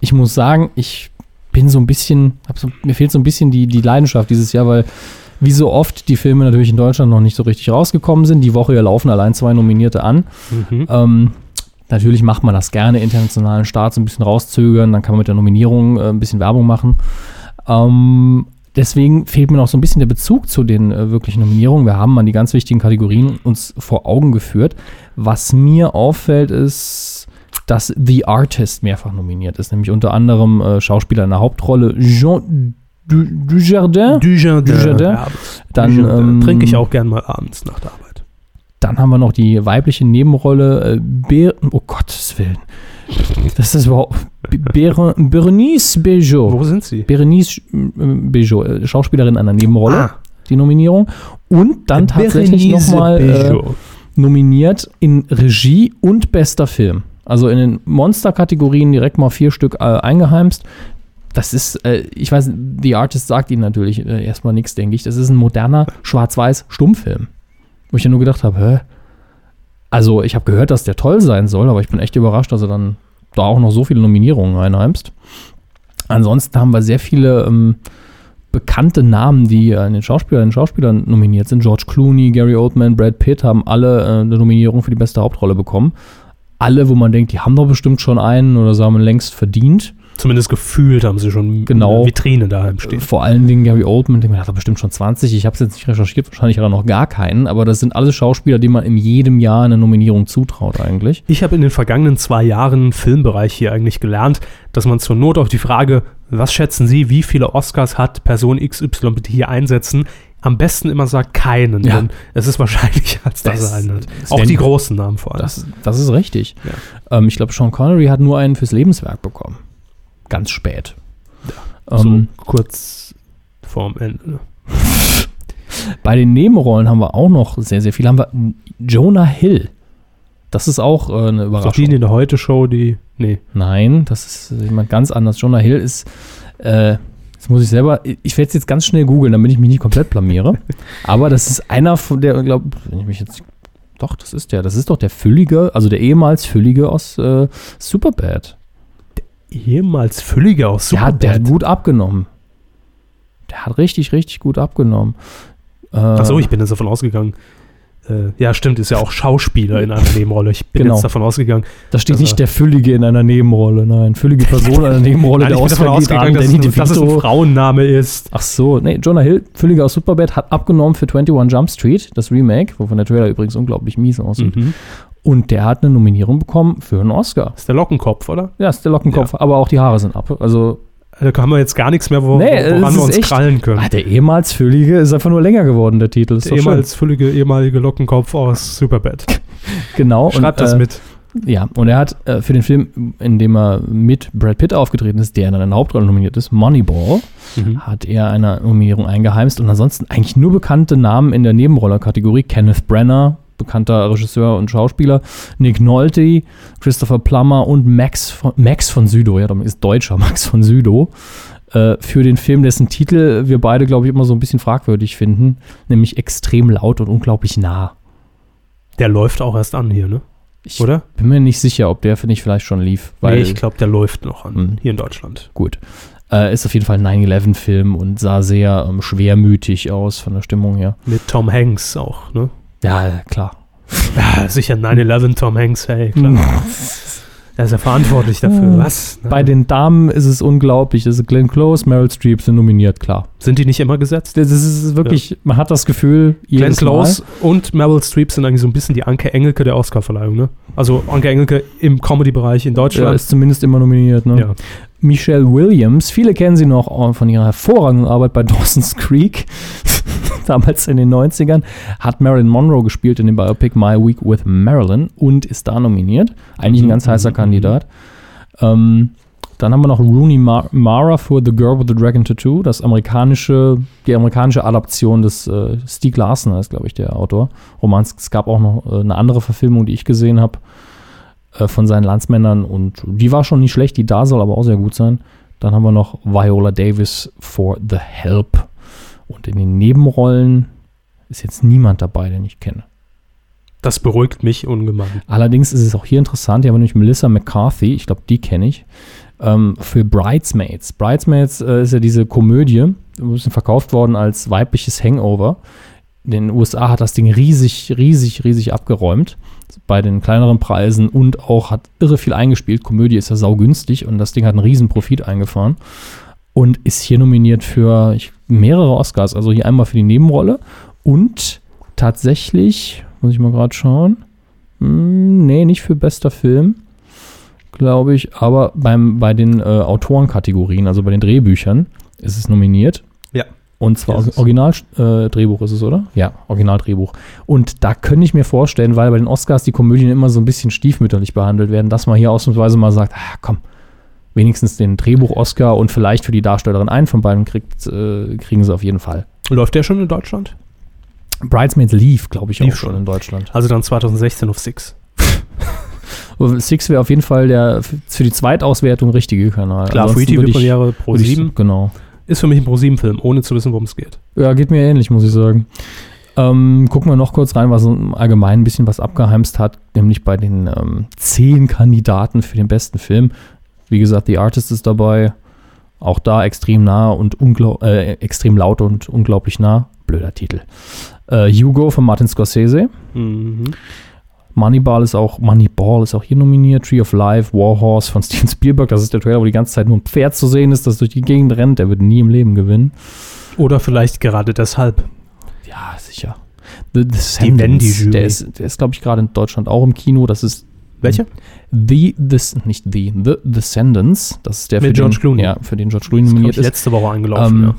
Ich muss sagen, ich bin so ein bisschen, so, mir fehlt so ein bisschen die, die Leidenschaft dieses Jahr, weil wie so oft die Filme natürlich in Deutschland noch nicht so richtig rausgekommen sind. Die Woche laufen allein zwei Nominierte an. Mhm. Ähm, natürlich macht man das gerne, internationalen Starts ein bisschen rauszögern, dann kann man mit der Nominierung äh, ein bisschen Werbung machen. Ähm, deswegen fehlt mir noch so ein bisschen der Bezug zu den äh, wirklichen Nominierungen. Wir haben mal die ganz wichtigen Kategorien uns vor Augen geführt. Was mir auffällt, ist, dass The Artist mehrfach nominiert ist, nämlich unter anderem äh, Schauspieler in der Hauptrolle Jean Du- Dujardin, Dujardin. Dujardin. Ja, Dann ähm, trinke ich auch gern mal abends nach der Arbeit. Dann haben wir noch die weibliche Nebenrolle, äh, Ber oh Gottes Willen. Das ist überhaupt. Ber Berenice Bejo. Wo sind sie? Berenice äh, Bejo, äh, Schauspielerin einer Nebenrolle, Ah, die Nominierung. Und dann tatsächlich nochmal äh, nominiert in Regie und bester Film. Also in den Monster-Kategorien direkt mal vier Stück äh, eingeheimst. Das ist, äh, ich weiß, The Artist sagt ihnen natürlich äh, erstmal nichts, denke ich. Das ist ein moderner Schwarz-Weiß-Stummfilm. Wo ich ja nur gedacht habe, hä? Also ich habe gehört, dass der toll sein soll, aber ich bin echt überrascht, dass er dann da auch noch so viele Nominierungen einheimst. Ansonsten haben wir sehr viele ähm, bekannte Namen, die äh, in den Schauspielern, Schauspielern nominiert sind. George Clooney, Gary Oldman, Brad Pitt haben alle äh, eine Nominierung für die beste Hauptrolle bekommen. Alle, wo man denkt, die haben doch bestimmt schon einen oder sie haben längst verdient. Zumindest gefühlt haben sie schon Genau. eine Vitrine daheim stehen. Vor allen Dingen Gary Oldman, der hat er bestimmt schon 20. Ich habe es jetzt nicht recherchiert, wahrscheinlich hat er noch gar keinen. Aber das sind alles Schauspieler, denen man in jedem Jahr eine Nominierung zutraut eigentlich. Ich habe in den vergangenen zwei Jahren im Filmbereich hier eigentlich gelernt, dass man zur Not auf die Frage, was schätzen Sie, wie viele Oscars hat Person XY bitte hier einsetzen, am besten immer sagt keinen. Ja. Denn es ist wahrscheinlicher, als dass Das- er einen hat. Auch die großen Namen vor allem. Das, das ist richtig. Ja. Ähm, ich glaube, Sean Connery hat nur einen fürs Lebenswerk bekommen. Ganz spät. so Ähm, kurz vorm Ende. Ne? Bei den Nebenrollen haben wir auch noch sehr, sehr viel. Haben wir Jonah Hill. Das ist auch äh, eine Ist doch die Überraschung. in der Heute-Show, die. Nee. Nein, das ist jemand ganz anders. Jonah Hill ist, äh, jetzt muss ich selber, ich werde es jetzt ganz schnell googeln, damit ich mich nicht komplett blamiere. Aber das ist einer von der, glaube wenn ich mich jetzt, doch, das ist der, das ist doch der Füllige, also der ehemals Füllige aus äh, Superbad. Ehemals Fülliger aus Der hat, der hat Superbad. gut abgenommen. Der hat richtig, richtig gut abgenommen. Äh, Achso, ich bin jetzt davon ausgegangen. Äh, ja, stimmt, ist ja auch Schauspieler in einer Nebenrolle. Ich bin Genau. jetzt davon ausgegangen. da steht nicht der Füllige in einer Nebenrolle, nein, füllige Person in einer Nebenrolle, Nein, der ich bin davon Oscar geht an ausgegangen, dass, Danny dass es ein. Frauenname ist. Ach so, nee, Jonah Hill, Fülliger aus Superbad, hat abgenommen für 21 Jump Street, das Remake, wovon der Trailer übrigens unglaublich mies aussieht. Mhm. Und der hat eine Nominierung bekommen für einen Oscar. Ist der Lockenkopf, oder? Ja, ist der Lockenkopf, aber auch die Haare sind ab. Also, Da haben wir jetzt gar nichts mehr, wo, Nee, woran wir uns echt- krallen können. ah, der ehemals Füllige ist einfach nur länger geworden, der Titel. Ist der doch schön. ehemals füllige ehemalige Lockenkopf aus Superbad. Genau. Schreibt das äh, mit. Ja, und er hat äh, für den Film, in dem er mit Brad Pitt aufgetreten ist, der in einer Hauptrolle nominiert ist, Moneyball, Mhm. hat er eine Nominierung eingeheimst und ansonsten eigentlich nur bekannte Namen in der Nebenroller-Kategorie. Kenneth Brenner, bekannter Regisseur und Schauspieler, Nick Nolte, Christopher Plummer und Max von, Max von Südow, ja, damit ist Deutscher, Max von Südow, äh, für den Film, dessen Titel wir beide, glaube ich, immer so ein bisschen fragwürdig finden, nämlich extrem laut und unglaublich nah. Der läuft auch erst an hier, ne? Ich Oder? bin mir nicht sicher, ob der, finde ich, vielleicht schon lief. Weil nee, ich glaube, der läuft noch an, Mhm. hier in Deutschland. Gut. Äh, ist auf jeden Fall ein 9-11-Film und sah sehr ähm, schwermütig aus von der Stimmung her. Mit Tom Hanks auch, ne? Ja, klar. Ja, sicher 9-11 Tom Hanks, hey, klar. Er ist ja verantwortlich dafür. Mhm. Was? Bei den Damen ist es unglaublich. Ist Glenn Close, Meryl Streep sind nominiert, klar. Sind die nicht immer gesetzt? Das ist wirklich, man hat das Gefühl, Glenn Close und Meryl Streep sind eigentlich so ein bisschen die Anke Engelke der Oscarverleihung, ne? Also Anke Engelke im Comedy-Bereich in Mal, ja, Deutschland. ist zumindest immer nominiert. Ne? Ja. Michelle Williams, viele kennen sie noch von ihrer hervorragenden Arbeit bei Dawson's Creek, damals in den 90ern, hat Marilyn Monroe gespielt in dem Biopic My Week with Marilyn und ist da nominiert. Eigentlich ein Mhm, ganz heißer mhm, Kandidat. Ähm, dann haben wir noch Rooney Ma- Mara für The Girl with the Dragon Tattoo, das amerikanische, die amerikanische Adaption des äh, Stieg Larsson ist, glaube ich, der Autor. Romans. Es gab auch noch äh, eine andere Verfilmung, die ich gesehen habe äh, von seinen Landsmännern und die war schon nicht schlecht, die da soll aber auch sehr gut sein. Dann haben wir noch Viola Davis for The Help. Und in den Nebenrollen ist jetzt niemand dabei, den ich kenne. Das beruhigt mich ungemein. Allerdings ist es auch hier interessant, hier haben wir nämlich Melissa McCarthy, ich glaube, die kenne ich, ähm, für Bridesmaids. Bridesmaids äh, ist ja diese Komödie, ein bisschen verkauft worden als weibliches Hangover. In den USA hat das Ding riesig, riesig, riesig abgeräumt. Bei den kleineren Preisen und auch hat irre viel eingespielt. Komödie ist ja saugünstig und das Ding hat einen riesen Profit eingefahren. Und ist hier nominiert für mehrere Oscars. Also hier einmal für die Nebenrolle und tatsächlich, muss ich mal gerade schauen. Hm, nee, nicht für bester Film, glaube ich, aber beim, bei den äh, Autorenkategorien, also bei den Drehbüchern, ist es nominiert. Ja. Und zwar. Originaldrehbuch äh, ist es, oder? Ja, Originaldrehbuch. Und da könnte ich mir vorstellen, weil bei den Oscars die Komödien immer so ein bisschen stiefmütterlich behandelt werden, dass man hier ausnahmsweise mal sagt, ah, komm, wenigstens den Drehbuch-Oscar und vielleicht für die Darstellerin einen von beiden kriegt, äh, kriegen sie auf jeden Fall. Läuft der schon in Deutschland? Bridesmaids lief, glaube ich, Lief auch schon schon. in Deutschland. Also dann 2016 auf Six. Six wäre auf jeden Fall der für die Zweitauswertung richtige Kanal. Klar, Free TV-Premiere Pro würde ich- 7 Genau. Ist für mich ein Pro 7-Film, ohne zu wissen, worum es geht. Ja, geht mir ähnlich, muss ich sagen. Ähm, gucken wir noch kurz rein, was im Allgemeinen ein bisschen was abgeheimst hat, nämlich bei den ähm, zehn Kandidaten für den besten Film. Wie gesagt, The Artist ist dabei. Auch da extrem nah und äh, extrem laut und unglaublich nah. Blöder Titel. Äh, Hugo von Martin Scorsese. Mhm. Moneyball ist auch, Moneyball ist auch hier nominiert. Tree of Life, Warhorse von Steven Spielberg. Das ist der Trailer, wo die ganze Zeit nur ein Pferd zu sehen ist, das durch die Gegend rennt. Der wird nie im Leben gewinnen. Oder vielleicht gerade deshalb. Ja, sicher. The Descendants, Wendy-Jury. der ist, der ist glaube ich, gerade in Deutschland auch im Kino. Das ist Welche? The, this, nicht The, The Descendants. Das ist der Mit für George den, Clooney. Ja, für den George Clooney nominiert ist. letzte Woche angelaufen. Ähm, ja.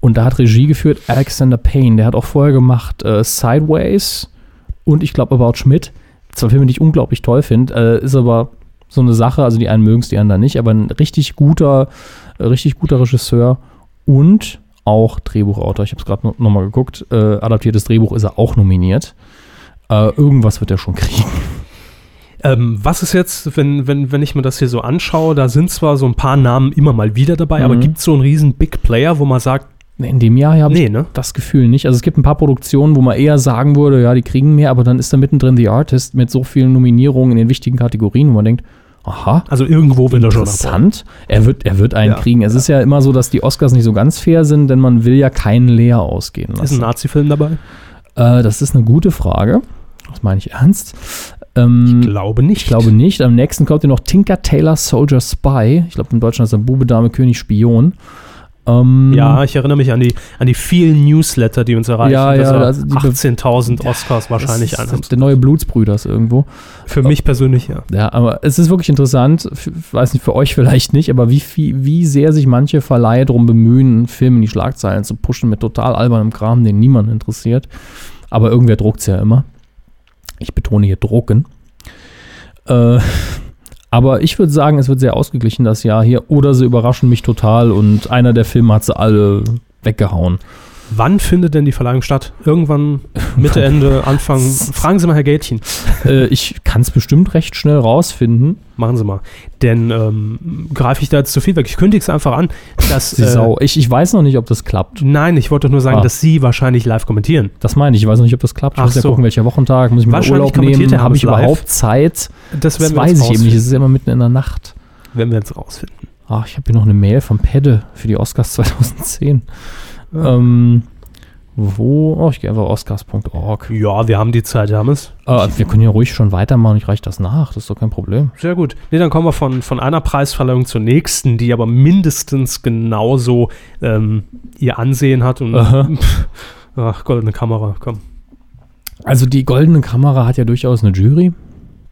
Und da hat Regie geführt Alexander Payne. Der hat auch vorher gemacht äh, Sideways und ich glaube About Schmidt. Zwei Filme, die ich unglaublich toll finde. Äh, ist aber so eine Sache, also die einen mögen es, die anderen nicht, aber ein richtig guter, äh, richtig guter Regisseur und auch Drehbuchautor. Ich habe es gerade noch, noch mal geguckt. Äh, adaptiertes Drehbuch ist er auch nominiert. Äh, irgendwas wird er schon kriegen. Ähm, was ist jetzt, wenn, wenn, wenn ich mir das hier so anschaue, da sind zwar so ein paar Namen immer mal wieder dabei, aber Mhm. gibt es so einen riesen Big Player, wo man sagt, In dem Jahr habe nee, ich ne? das Gefühl nicht. Also es gibt ein paar Produktionen, wo man eher sagen würde, ja, die kriegen mehr, aber dann ist da mittendrin The Artist mit so vielen Nominierungen in den wichtigen Kategorien, wo man denkt, aha, Also irgendwo will er schon interessant. Er wird, er wird einen Ja, kriegen. Es ist ja immer so, dass die Oscars nicht so ganz fair sind, denn man will ja keinen leer ausgehen Ist ein lassen. Nazi-Film dabei? Äh, das ist eine gute Frage. Das meine ich ernst. Ähm, Ich glaube nicht. ich glaube nicht. Am nächsten kommt hier noch Tinker Taylor Soldier Spy. Ich glaube, in Deutschland ist er Bube, Dame, König, Spion. Ähm, Ja, ich erinnere mich an die, an die vielen Newsletter, die uns erreichen, Ja, ja, also die Be- 18.000 Oscars wahrscheinlich das ist. Der neue Blutsbrüders irgendwo. Für mich persönlich, ja. Ja, aber es ist wirklich interessant. F- weiß nicht, für euch vielleicht nicht, aber wie, viel, wie sehr sich manche Verleihe darum bemühen, einen Film in die Schlagzeilen zu pushen mit total albernem Kram, den niemand interessiert. Aber irgendwer druckt es ja immer. Ich betone hier drucken. Äh, aber ich würde sagen, es wird sehr ausgeglichen das Jahr hier. Oder sie überraschen mich total und einer der Filme hat sie alle weggehauen. Wann findet denn die Verleihung statt? Irgendwann Mitte, Ende, Anfang? Fragen Sie mal Herr Gätchen. äh, ich kann es bestimmt recht schnell rausfinden. Machen Sie mal. Denn ähm, greife ich da jetzt zu viel weg? Ich kündige es einfach an, dass. Die Äh, Sau. Ich, ich weiß noch nicht, ob das klappt. nein, ich wollte nur sagen, Ah. dass Sie wahrscheinlich live kommentieren. Das meine ich. Ich weiß noch nicht, ob das klappt. Ich Ach muss ja so. gucken, welcher Wochentag. Muss ich mir Wahrscheinlich Urlaub nehmen? Habe ich live. überhaupt Zeit? Das, Das weiß ich eben nicht. Es ist immer mitten in der Nacht. Werden wir jetzt rausfinden. Ach, ich habe hier noch eine Mail von Pedde für die Oscars 2010. Ähm, wo? Oh, ich gehe einfach oscars.org. Ja, wir haben die Zeit, Hermes. Äh, wir können ja ruhig schon weitermachen. Ich reiche das nach. Das ist doch kein Problem. Sehr gut. Nee, dann kommen wir von, von einer Preisverleihung zur nächsten, die aber mindestens genauso ähm, ihr Ansehen hat. Und ach, goldene Kamera, komm. Also die goldene Kamera hat ja durchaus eine Jury.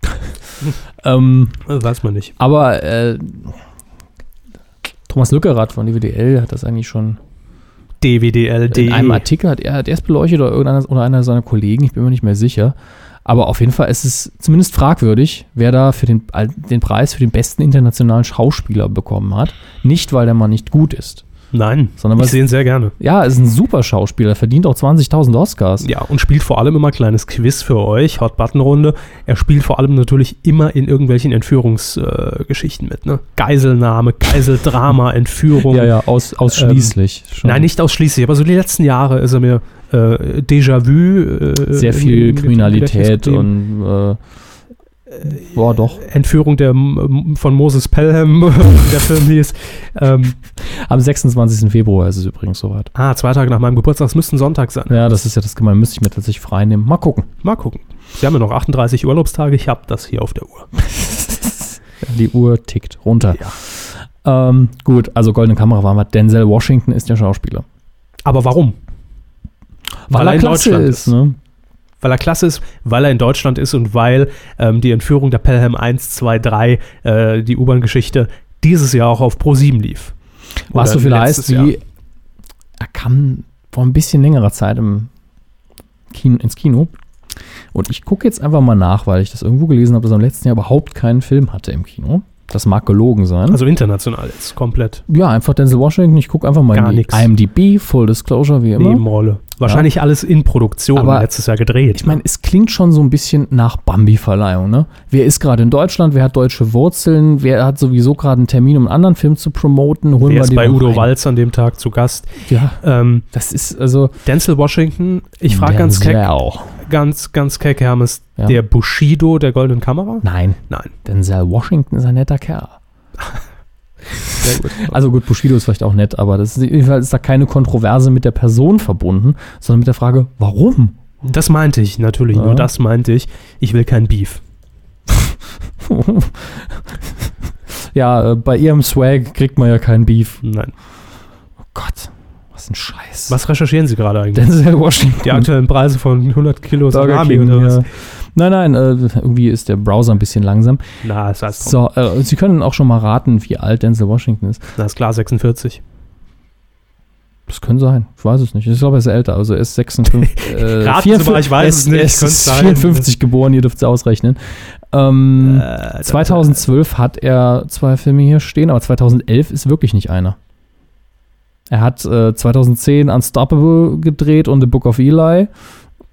ähm, weiß man nicht. aber äh, Thomas Lückerath von DWDL hat das eigentlich schon DWDL, In einem Artikel hat er, es beleuchtet oder irgendeiner oder einer seiner Kollegen, ich bin mir nicht mehr sicher. Aber auf jeden Fall ist es zumindest fragwürdig, wer da für den, den Preis für den besten internationalen Schauspieler bekommen hat. Nicht, weil der Mann nicht gut ist. Nein, Sondern ich sehe ihn sehr gerne. Ja, er ist ein super Schauspieler, verdient auch 20.000 Oscars. Ja, und spielt vor allem immer kleines Quiz für euch, Hot-Button-Runde. Er spielt vor allem natürlich immer in irgendwelchen Entführungsgeschichten äh, mit, ne? Geiselnahme, Geiseldrama, Entführung. ja, ja aus, ausschließlich. schon. Nein, nicht ausschließlich, aber so die letzten Jahre ist er mir äh, Déjà-vu. Äh, Sehr viel im Kriminalität und äh, boah, doch. Entführung der, von Moses Pelham, der Film hieß. Ähm, Am 26. Februar ist es übrigens soweit. ah, zwei Tage nach meinem Geburtstag, es müsste ein Sonntag sein. Ja, das ist ja das Gemeine, müsste ich mir tatsächlich frei nehmen. Mal gucken. Mal gucken. Sie haben ja noch 38 Urlaubstage, ich habe das hier auf der Uhr. Die Uhr tickt runter. Ja. Ähm, gut, also goldene Kamera waren wir. Denzel Washington ist der Schauspieler. Aber warum? Weil, er in klasse Deutschland ist, ne? Weil er klasse ist, weil er in Deutschland ist und weil ähm, die Entführung der Pelham 1, 2, 3, äh, die U-Bahn-Geschichte, dieses Jahr auch auf Pro 7 lief. Was so viel heißt wie, er kam vor ein bisschen längerer Zeit im Kino, ins Kino. Und ich gucke jetzt einfach mal nach, weil ich das irgendwo gelesen habe, dass er im letzten Jahr überhaupt keinen Film hatte im Kino. Das mag gelogen sein. Also international jetzt komplett. ja, einfach Denzel Washington. Ich gucke einfach mal Gar in die nix. IMDb, Full Disclosure, wie immer. Nebenrolle. Wahrscheinlich alles in Produktion, Aber letztes Jahr gedreht. Ich meine, es klingt schon so ein bisschen nach Bambi-Verleihung, ne? Wer ist gerade in Deutschland? Wer hat deutsche Wurzeln? Wer hat sowieso gerade einen Termin, um einen anderen Film zu promoten? Holen Wer ist bei Udo rein. Walz an dem Tag zu Gast? Ja, Ähm, das ist also. Denzel Washington, ich frage ganz keck, ganz, ganz keck, Hermes, Ja. der Bushido der goldenen Kamera? Nein, Nein. Denzel Washington ist ein netter Kerl. Sehr gut. Also gut, Bushido ist vielleicht auch nett, aber das ist, jedenfalls ist da keine Kontroverse mit der Person verbunden, sondern mit der Frage, warum? Das meinte ich natürlich, Ja. nur das meinte ich. Ich will kein Beef. ja, äh, bei ihrem Swag kriegt man ja kein Beef. Nein. Oh Gott, was ein Scheiß. Was recherchieren Sie gerade eigentlich? Denzel Washington. Die aktuellen Preise von 100 Kilo Salami oder was? ja. Nein, nein, äh, irgendwie ist der Browser ein bisschen langsam. Na, das heißt so. Äh, Sie können auch schon mal raten, wie alt Denzel Washington ist. Na, ist klar, 46. Das könnte sein. Ich weiß es nicht. Ich glaube, er ist älter. Also er ist 56. Äh, Raten Sie mal, ich weiß es ist- nicht. Er ist Könnte sein. 54 geboren, ihr dürft es ausrechnen. Ähm, Äh, 2012 hat er zwei Filme hier stehen, aber 2011 ist wirklich nicht einer. Er hat äh, 2010 Unstoppable gedreht und The Book of Eli.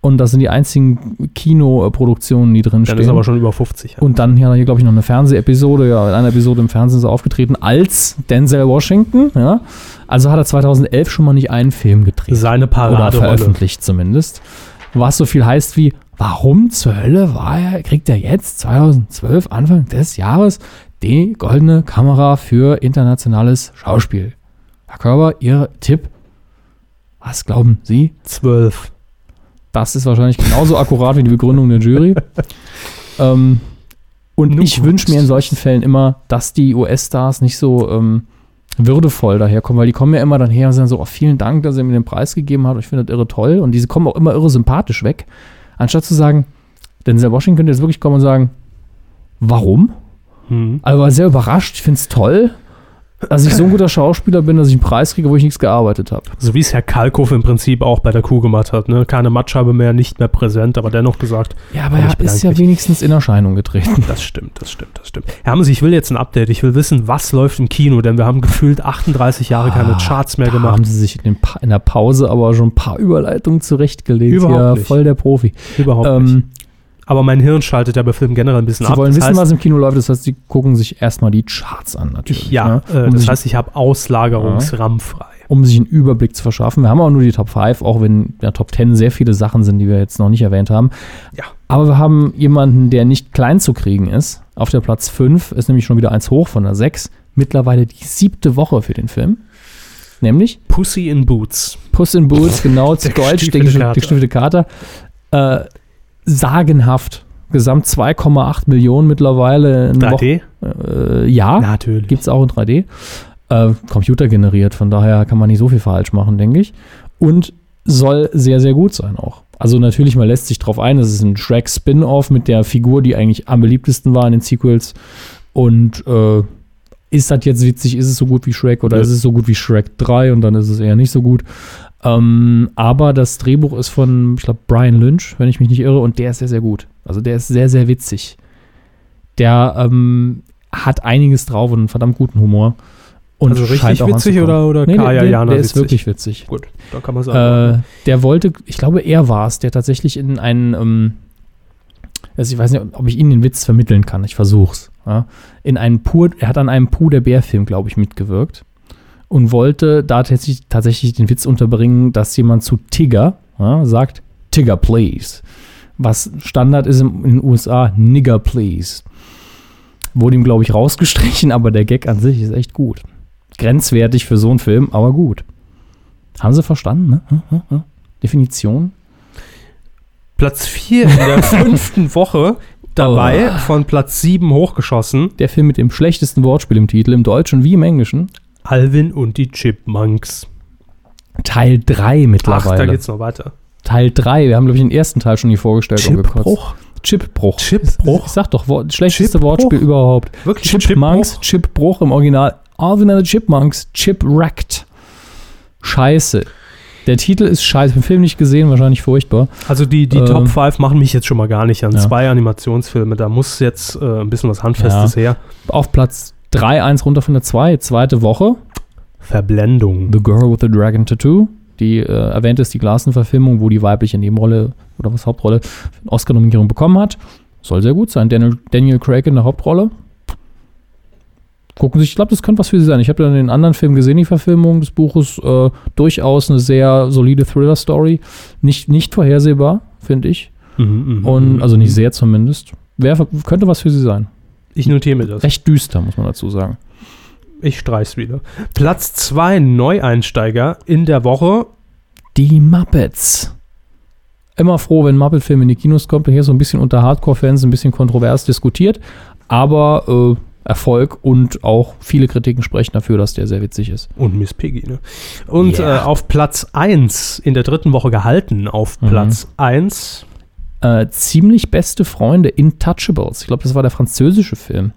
Und das sind die einzigen Kinoproduktionen, die drin Dann stehen. ist er aber schon über 50. Und dann ja, hier, glaube ich, noch eine Fernsehepisode. Ja, in einer Episode im Fernsehen ist er aufgetreten als Denzel Washington. Ja. Also hat er 2011 schon mal nicht einen Film gedreht. Seine Oder Paraderolle. veröffentlicht zumindest. Was so viel heißt wie, warum zur Hölle war er, kriegt er jetzt 2012, Anfang des Jahres, die goldene Kamera für internationales Schauspiel? Herr Körber, Ihr Tipp? Was glauben Sie? 12. Das ist wahrscheinlich genauso akkurat wie die Begründung der Jury. ähm, und Nun ich wünsche mir in solchen Fällen immer, dass die US-Stars nicht so ähm, würdevoll daherkommen, weil die kommen ja immer dann her und sagen so, oh, vielen Dank, dass ihr mir den Preis gegeben habt, ich finde das irre toll. Und diese kommen auch immer irre sympathisch weg. Anstatt zu sagen, Denzel Washington könnte jetzt wirklich kommen und sagen, warum? Hm. Also war sehr überrascht, ich finde es toll, dass ich so ein guter Schauspieler bin, dass ich einen Preis kriege, wo ich nichts gearbeitet habe. So wie es Herr Kalkow im Prinzip auch bei der Kuh gemacht hat. Ne? Keine Matscheibe mehr, nicht mehr präsent, aber dennoch gesagt, Ja, aber er ist ja wenigstens in Erscheinung getreten. das stimmt, das stimmt, das stimmt. Herr Hammes, ich will jetzt ein Update. Ich will wissen, was läuft im Kino, denn wir haben gefühlt 38 Jahre keine Ah, Charts mehr da gemacht. haben sie sich in, in der Pause aber schon ein paar Überleitungen zurechtgelegt. Überhaupt ja, nicht. voll der Profi. Überhaupt nicht. Aber mein Hirn schaltet ja bei Filmen generell ein bisschen sie ab. wollen das wissen, heißt, was im Kino läuft. Das heißt, sie gucken sich erstmal die Charts an, natürlich. Ja, ne? äh, um, das heißt, ich habe Auslagerungsram frei. um sich einen Überblick zu verschaffen. Wir haben auch nur die Top 5, auch wenn in der Top 10 sehr viele Sachen sind, die wir jetzt noch nicht erwähnt haben. Ja. Aber wir haben jemanden, der nicht klein zu kriegen ist. Auf der Platz 5 ist nämlich schon wieder eins hoch von der 6. Mittlerweile die siebte Woche für den Film. Nämlich Pussy in Boots. Puss in Boots, genau, zu Deutsch, der gestiefelte Kater. Äh, sagenhaft. Gesamt 2,8 Millionen mittlerweile. in 3D? Woche. Äh, ja, Natürlich. gibt es auch in 3D. Äh, computergeneriert, von daher kann man nicht so viel falsch machen, denke ich. Und soll sehr, sehr gut sein auch. Also natürlich, man lässt sich drauf ein, es ist ein Shrek-Spin-Off mit der Figur, die eigentlich am beliebtesten war in den Sequels. Und äh, ist das jetzt witzig, ist es so gut wie Shrek oder Nö. ist es so gut wie Shrek 3 und dann ist es eher nicht so gut. Ähm, aber das Drehbuch ist von, ich glaube, Brian Lynch, wenn ich mich nicht irre, und der ist sehr, sehr gut. Also der ist sehr, sehr witzig. Der ähm, hat einiges drauf und einen verdammt guten Humor. Und also richtig witzig oder, oder Nee, Kaya der, der, Jana der ist wirklich witzig. Gut, da kann man sagen. Äh, der wollte, ich glaube, er war es, der tatsächlich in einen, ähm, also ich weiß nicht, ob ich Ihnen den Witz vermitteln kann, ich versuch's. Ja, in einen Pur, er hat an einem Puh der Bär-Film, glaube ich, mitgewirkt und wollte da tatsächlich, tatsächlich den Witz unterbringen, dass jemand zu Tigger ja, sagt, Tigger, please. Was Standard ist in den USA, Nigger, please. Wurde ihm, glaube ich, rausgestrichen, aber der Gag an sich ist echt gut. Grenzwertig für so einen Film, aber gut. Haben Sie verstanden, ne? Hm, hm, hm. Definition? Platz 4 in der fünften Woche dabei, Oh. von Platz 7 hochgeschossen. Der Film mit dem schlechtesten Wortspiel im Titel, im Deutschen wie im Englischen. Alvin und die Chipmunks. Teil 3 Ach, mittlerweile. da geht's noch weiter. Teil 3. Wir haben, glaube ich, den ersten Teil schon hier vorgestellt. Chipbruch? Chipbruch. Chipbruch? Ich sag doch, schlechteste Chipbruch? Wortspiel überhaupt. Wirklich Chipmunks, Chipbruch im Original. Alvin and the Chipmunks, Chipwrecked. Scheiße. Der Titel ist scheiße. Ich habe den Film nicht gesehen, wahrscheinlich furchtbar. Also die, die Ähm, Top 5 machen mich jetzt schon mal gar nicht an. Ja. Zwei Animationsfilme, da muss jetzt äh, ein bisschen was Handfestes her. Auf Platz 3, 1 runter von der 2, zweite Woche. Verblendung. The Girl with the Dragon Tattoo. Die äh, erwähnte ist die Glasen-Verfilmung, wo die weibliche Nebenrolle oder was Hauptrolle Oscar-Nominierung bekommen hat. Soll sehr gut sein. Daniel, Daniel Craig in der Hauptrolle. Gucken Sie, ich glaube, das könnte was für Sie sein. Ich habe dann den anderen Film gesehen, die Verfilmung des Buches. Äh, durchaus eine sehr solide Thriller-Story. Nicht, nicht vorhersehbar, finde ich. Mhm, mhm, Und, mhm. also nicht sehr zumindest. Wer, könnte was für Sie sein. Ich notiere mir das. Recht düster, muss man dazu sagen. Ich streich's wieder. Platz 2 Neueinsteiger in der Woche. Die Muppets. Immer froh, wenn Muppet-Film in die Kinos kommt. Hier so ein bisschen unter Hardcore-Fans ein bisschen kontrovers diskutiert. Aber äh, Erfolg und auch viele Kritiken sprechen dafür, dass der sehr witzig ist. Und Miss Piggy, ne? Und Ja. äh, auf Platz 1 in der dritten Woche gehalten, auf Mhm. Platz 1. Äh, ziemlich beste Freunde, Intouchables. Ich glaube, das war der französische Film.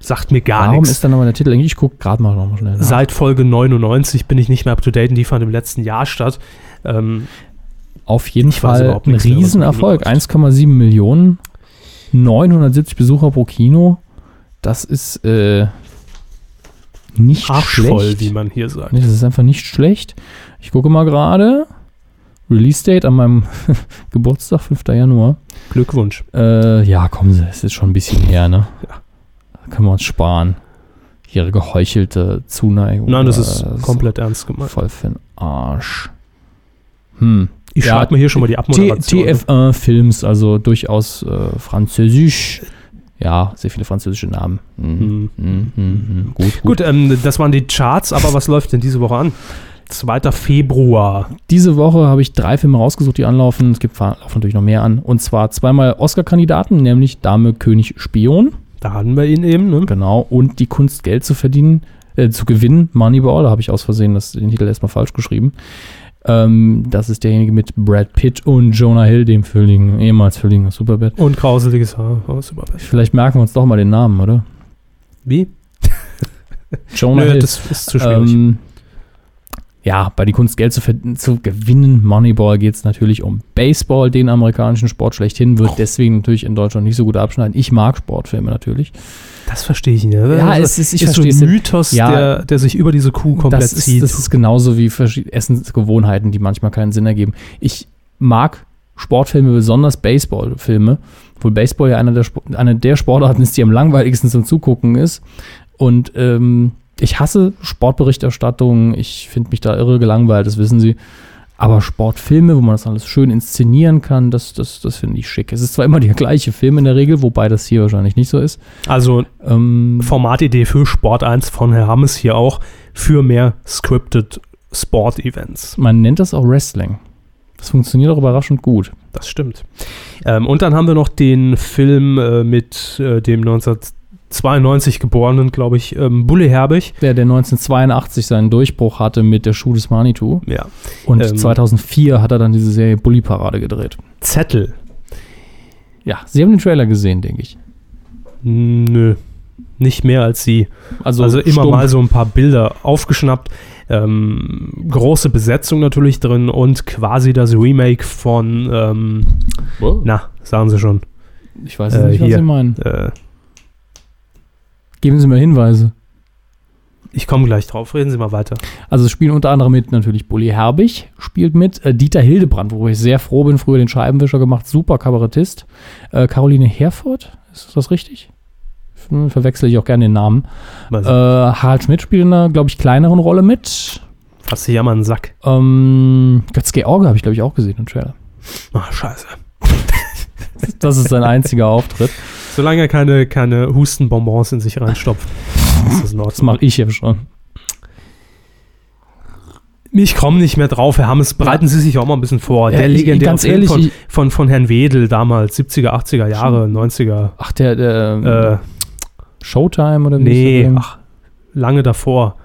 Sagt mir gar Warum nichts. ist dann aber der Titel? Ich gucke gerade mal noch mal schnell. nach. Seit Folge 99 bin ich nicht mehr up to date und die fand im letzten Jahr statt. Ähm, Auf jeden Fall ein nichts Riesenerfolg. mit ihm läuft. 1,7 Millionen, 970 Besucher pro Kino. Das ist äh, nicht arschvoll, schlecht. wie man hier sagt. Nee, das ist einfach nicht schlecht. Ich gucke mal gerade. Release Date an meinem Geburtstag, 5. Januar. Glückwunsch. Äh, ja, kommen Sie, es ist schon ein bisschen her, ne? Ja. Da können wir uns sparen. Ihre geheuchelte Zuneigung. Nein, das äh, ist komplett ernst gemeint. voll für den Arsch. Hm. Ich Ja, schreibe mir hier schon mal die Abmoderation. TF1 Films, also durchaus äh, französisch. Ja, sehr viele französische Namen. Mhm. Mhm. Mhm. Gut, gut. Gut, ähm, das waren die Charts, aber was läuft denn diese Woche an? 2. Februar. Diese Woche habe ich drei Filme rausgesucht, die anlaufen. Es gibt laufen natürlich noch mehr an. Und zwar zweimal Oscar-Kandidaten, nämlich Dame, König, Spion. Da hatten wir ihn eben, ne? Genau. Und die Kunst, Geld zu verdienen, äh, zu gewinnen. Moneyball, da habe ich aus Versehen das, den Titel erstmal falsch geschrieben. Ähm, das ist derjenige mit Brad Pitt und Jonah Hill, dem Völligen, ehemals Völligen aus Superbad. Und grauseliges Haar. Oh, super. Vielleicht merken wir uns doch mal den Namen, oder? Wie? Jonah Nö, Hill. das ist zu schwierig. Ähm, ja, bei die Kunst Geld zu, zu gewinnen, Moneyball geht es natürlich um Baseball, den amerikanischen Sport schlechthin, wird deswegen natürlich in Deutschland nicht so gut abschneiden. Ich mag Sportfilme natürlich. das verstehe ich nicht. Ne? Ja, Also, es ist- ich ist so ein Mythos, Ja. der, der sich über diese Kuh komplett das, ist, zieht. das ist genauso wie Essensgewohnheiten, die manchmal keinen Sinn ergeben. Ich mag Sportfilme, besonders Baseballfilme, obwohl Baseball ja einer der, Sp- eine der Sportarten ist, die am langweiligsten zum Zugucken ist. Und ähm, ich hasse Sportberichterstattung, ich finde mich da irre gelangweilt, das wissen Sie. Aber Sportfilme, wo man das alles schön inszenieren kann, das, das, das finde ich schick. Es ist zwar immer der gleiche Film in der Regel, wobei das hier wahrscheinlich nicht so ist. also Ähm, Formatidee für Sport 1 von Herr Hammes hier auch für mehr scripted Sport-Events. man nennt das auch Wrestling. Das funktioniert auch überraschend gut. Das stimmt. Ähm, und dann haben wir noch den Film äh, mit äh, dem 1992 geborenen, glaube ich, ähm, Bulle Herbig. Der, der 1982 seinen Durchbruch hatte mit der Schuh des Manitou. Ja. Und Ähm. 2004 hat er dann diese Serie Bully Parade gedreht. Zettel. Ja, Sie haben den Trailer gesehen, denke ich. Nö. Nicht mehr als sie. Also, Also immer stumpf. mal so ein paar Bilder aufgeschnappt. Ähm, große Besetzung natürlich drin und quasi das Remake von, ähm, na, sagen Sie schon, Ich weiß äh, nicht, was hier. Sie meinen. äh, Geben Sie mir Hinweise. ich komme gleich drauf, reden Sie mal weiter. Also es spielen unter anderem mit natürlich Bully Herbig, spielt mit äh, Dieter Hildebrand, worüber ich sehr froh bin, früher den Scheibenwischer gemacht, super Kabarettist. Äh, Caroline Herfurth, ist das richtig? Hm, Verwechsel ich auch gerne den Namen. Äh, Harald Schmidt spielt in einer, glaube ich, kleineren Rolle mit. Dich ja mal einen Sack. Ähm, Götz-George habe ich, glaube ich, auch gesehen im Trailer. Ach, scheiße. Das ist sein einziger Auftritt. Solange er keine, keine Hustenbonbons in sich reinstopft, ist das in Das mache ich ja schon. Ich komme nicht mehr drauf, Herr Hammes, bereiten Sie sich auch mal ein bisschen vor. Ja, Der legendäre ganz ehrlich, von, von, von Herrn Wedel damals, 70er, 80er Jahre, 90er. Ach, der, der Äh, Showtime oder wie nee, ist ach, lange davor.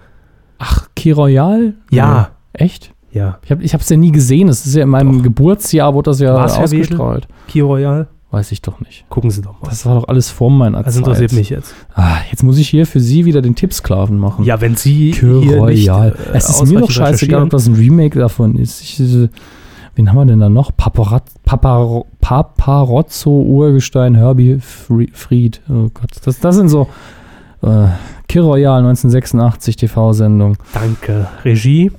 Ach, Key Royal? Ja. Nee. Echt? Ja, Ich habe es ja nie gesehen. Das ist ja in meinem Doch. Geburtsjahr, wurde das ja War's ausgestrahlt. Key Royal? Weiß ich doch nicht. Gucken Sie doch mal. Das war doch alles vor meiner Das Zeit. interessiert mich jetzt. Ah, jetzt muss ich hier für Sie wieder den Tippsklaven machen. Ja, wenn Sie Cure hier nicht, Royale. äh, es ist mir doch scheißegal, ob das ein Remake davon ist. Ich, äh, wen haben wir denn da noch? Paparat, Paparo, Paparozzo, Urgestein, Herbie Fri- Fried. Oh Gott, das, das sind so äh, Cure Royale 1986 TV-Sendung. Danke. Regie.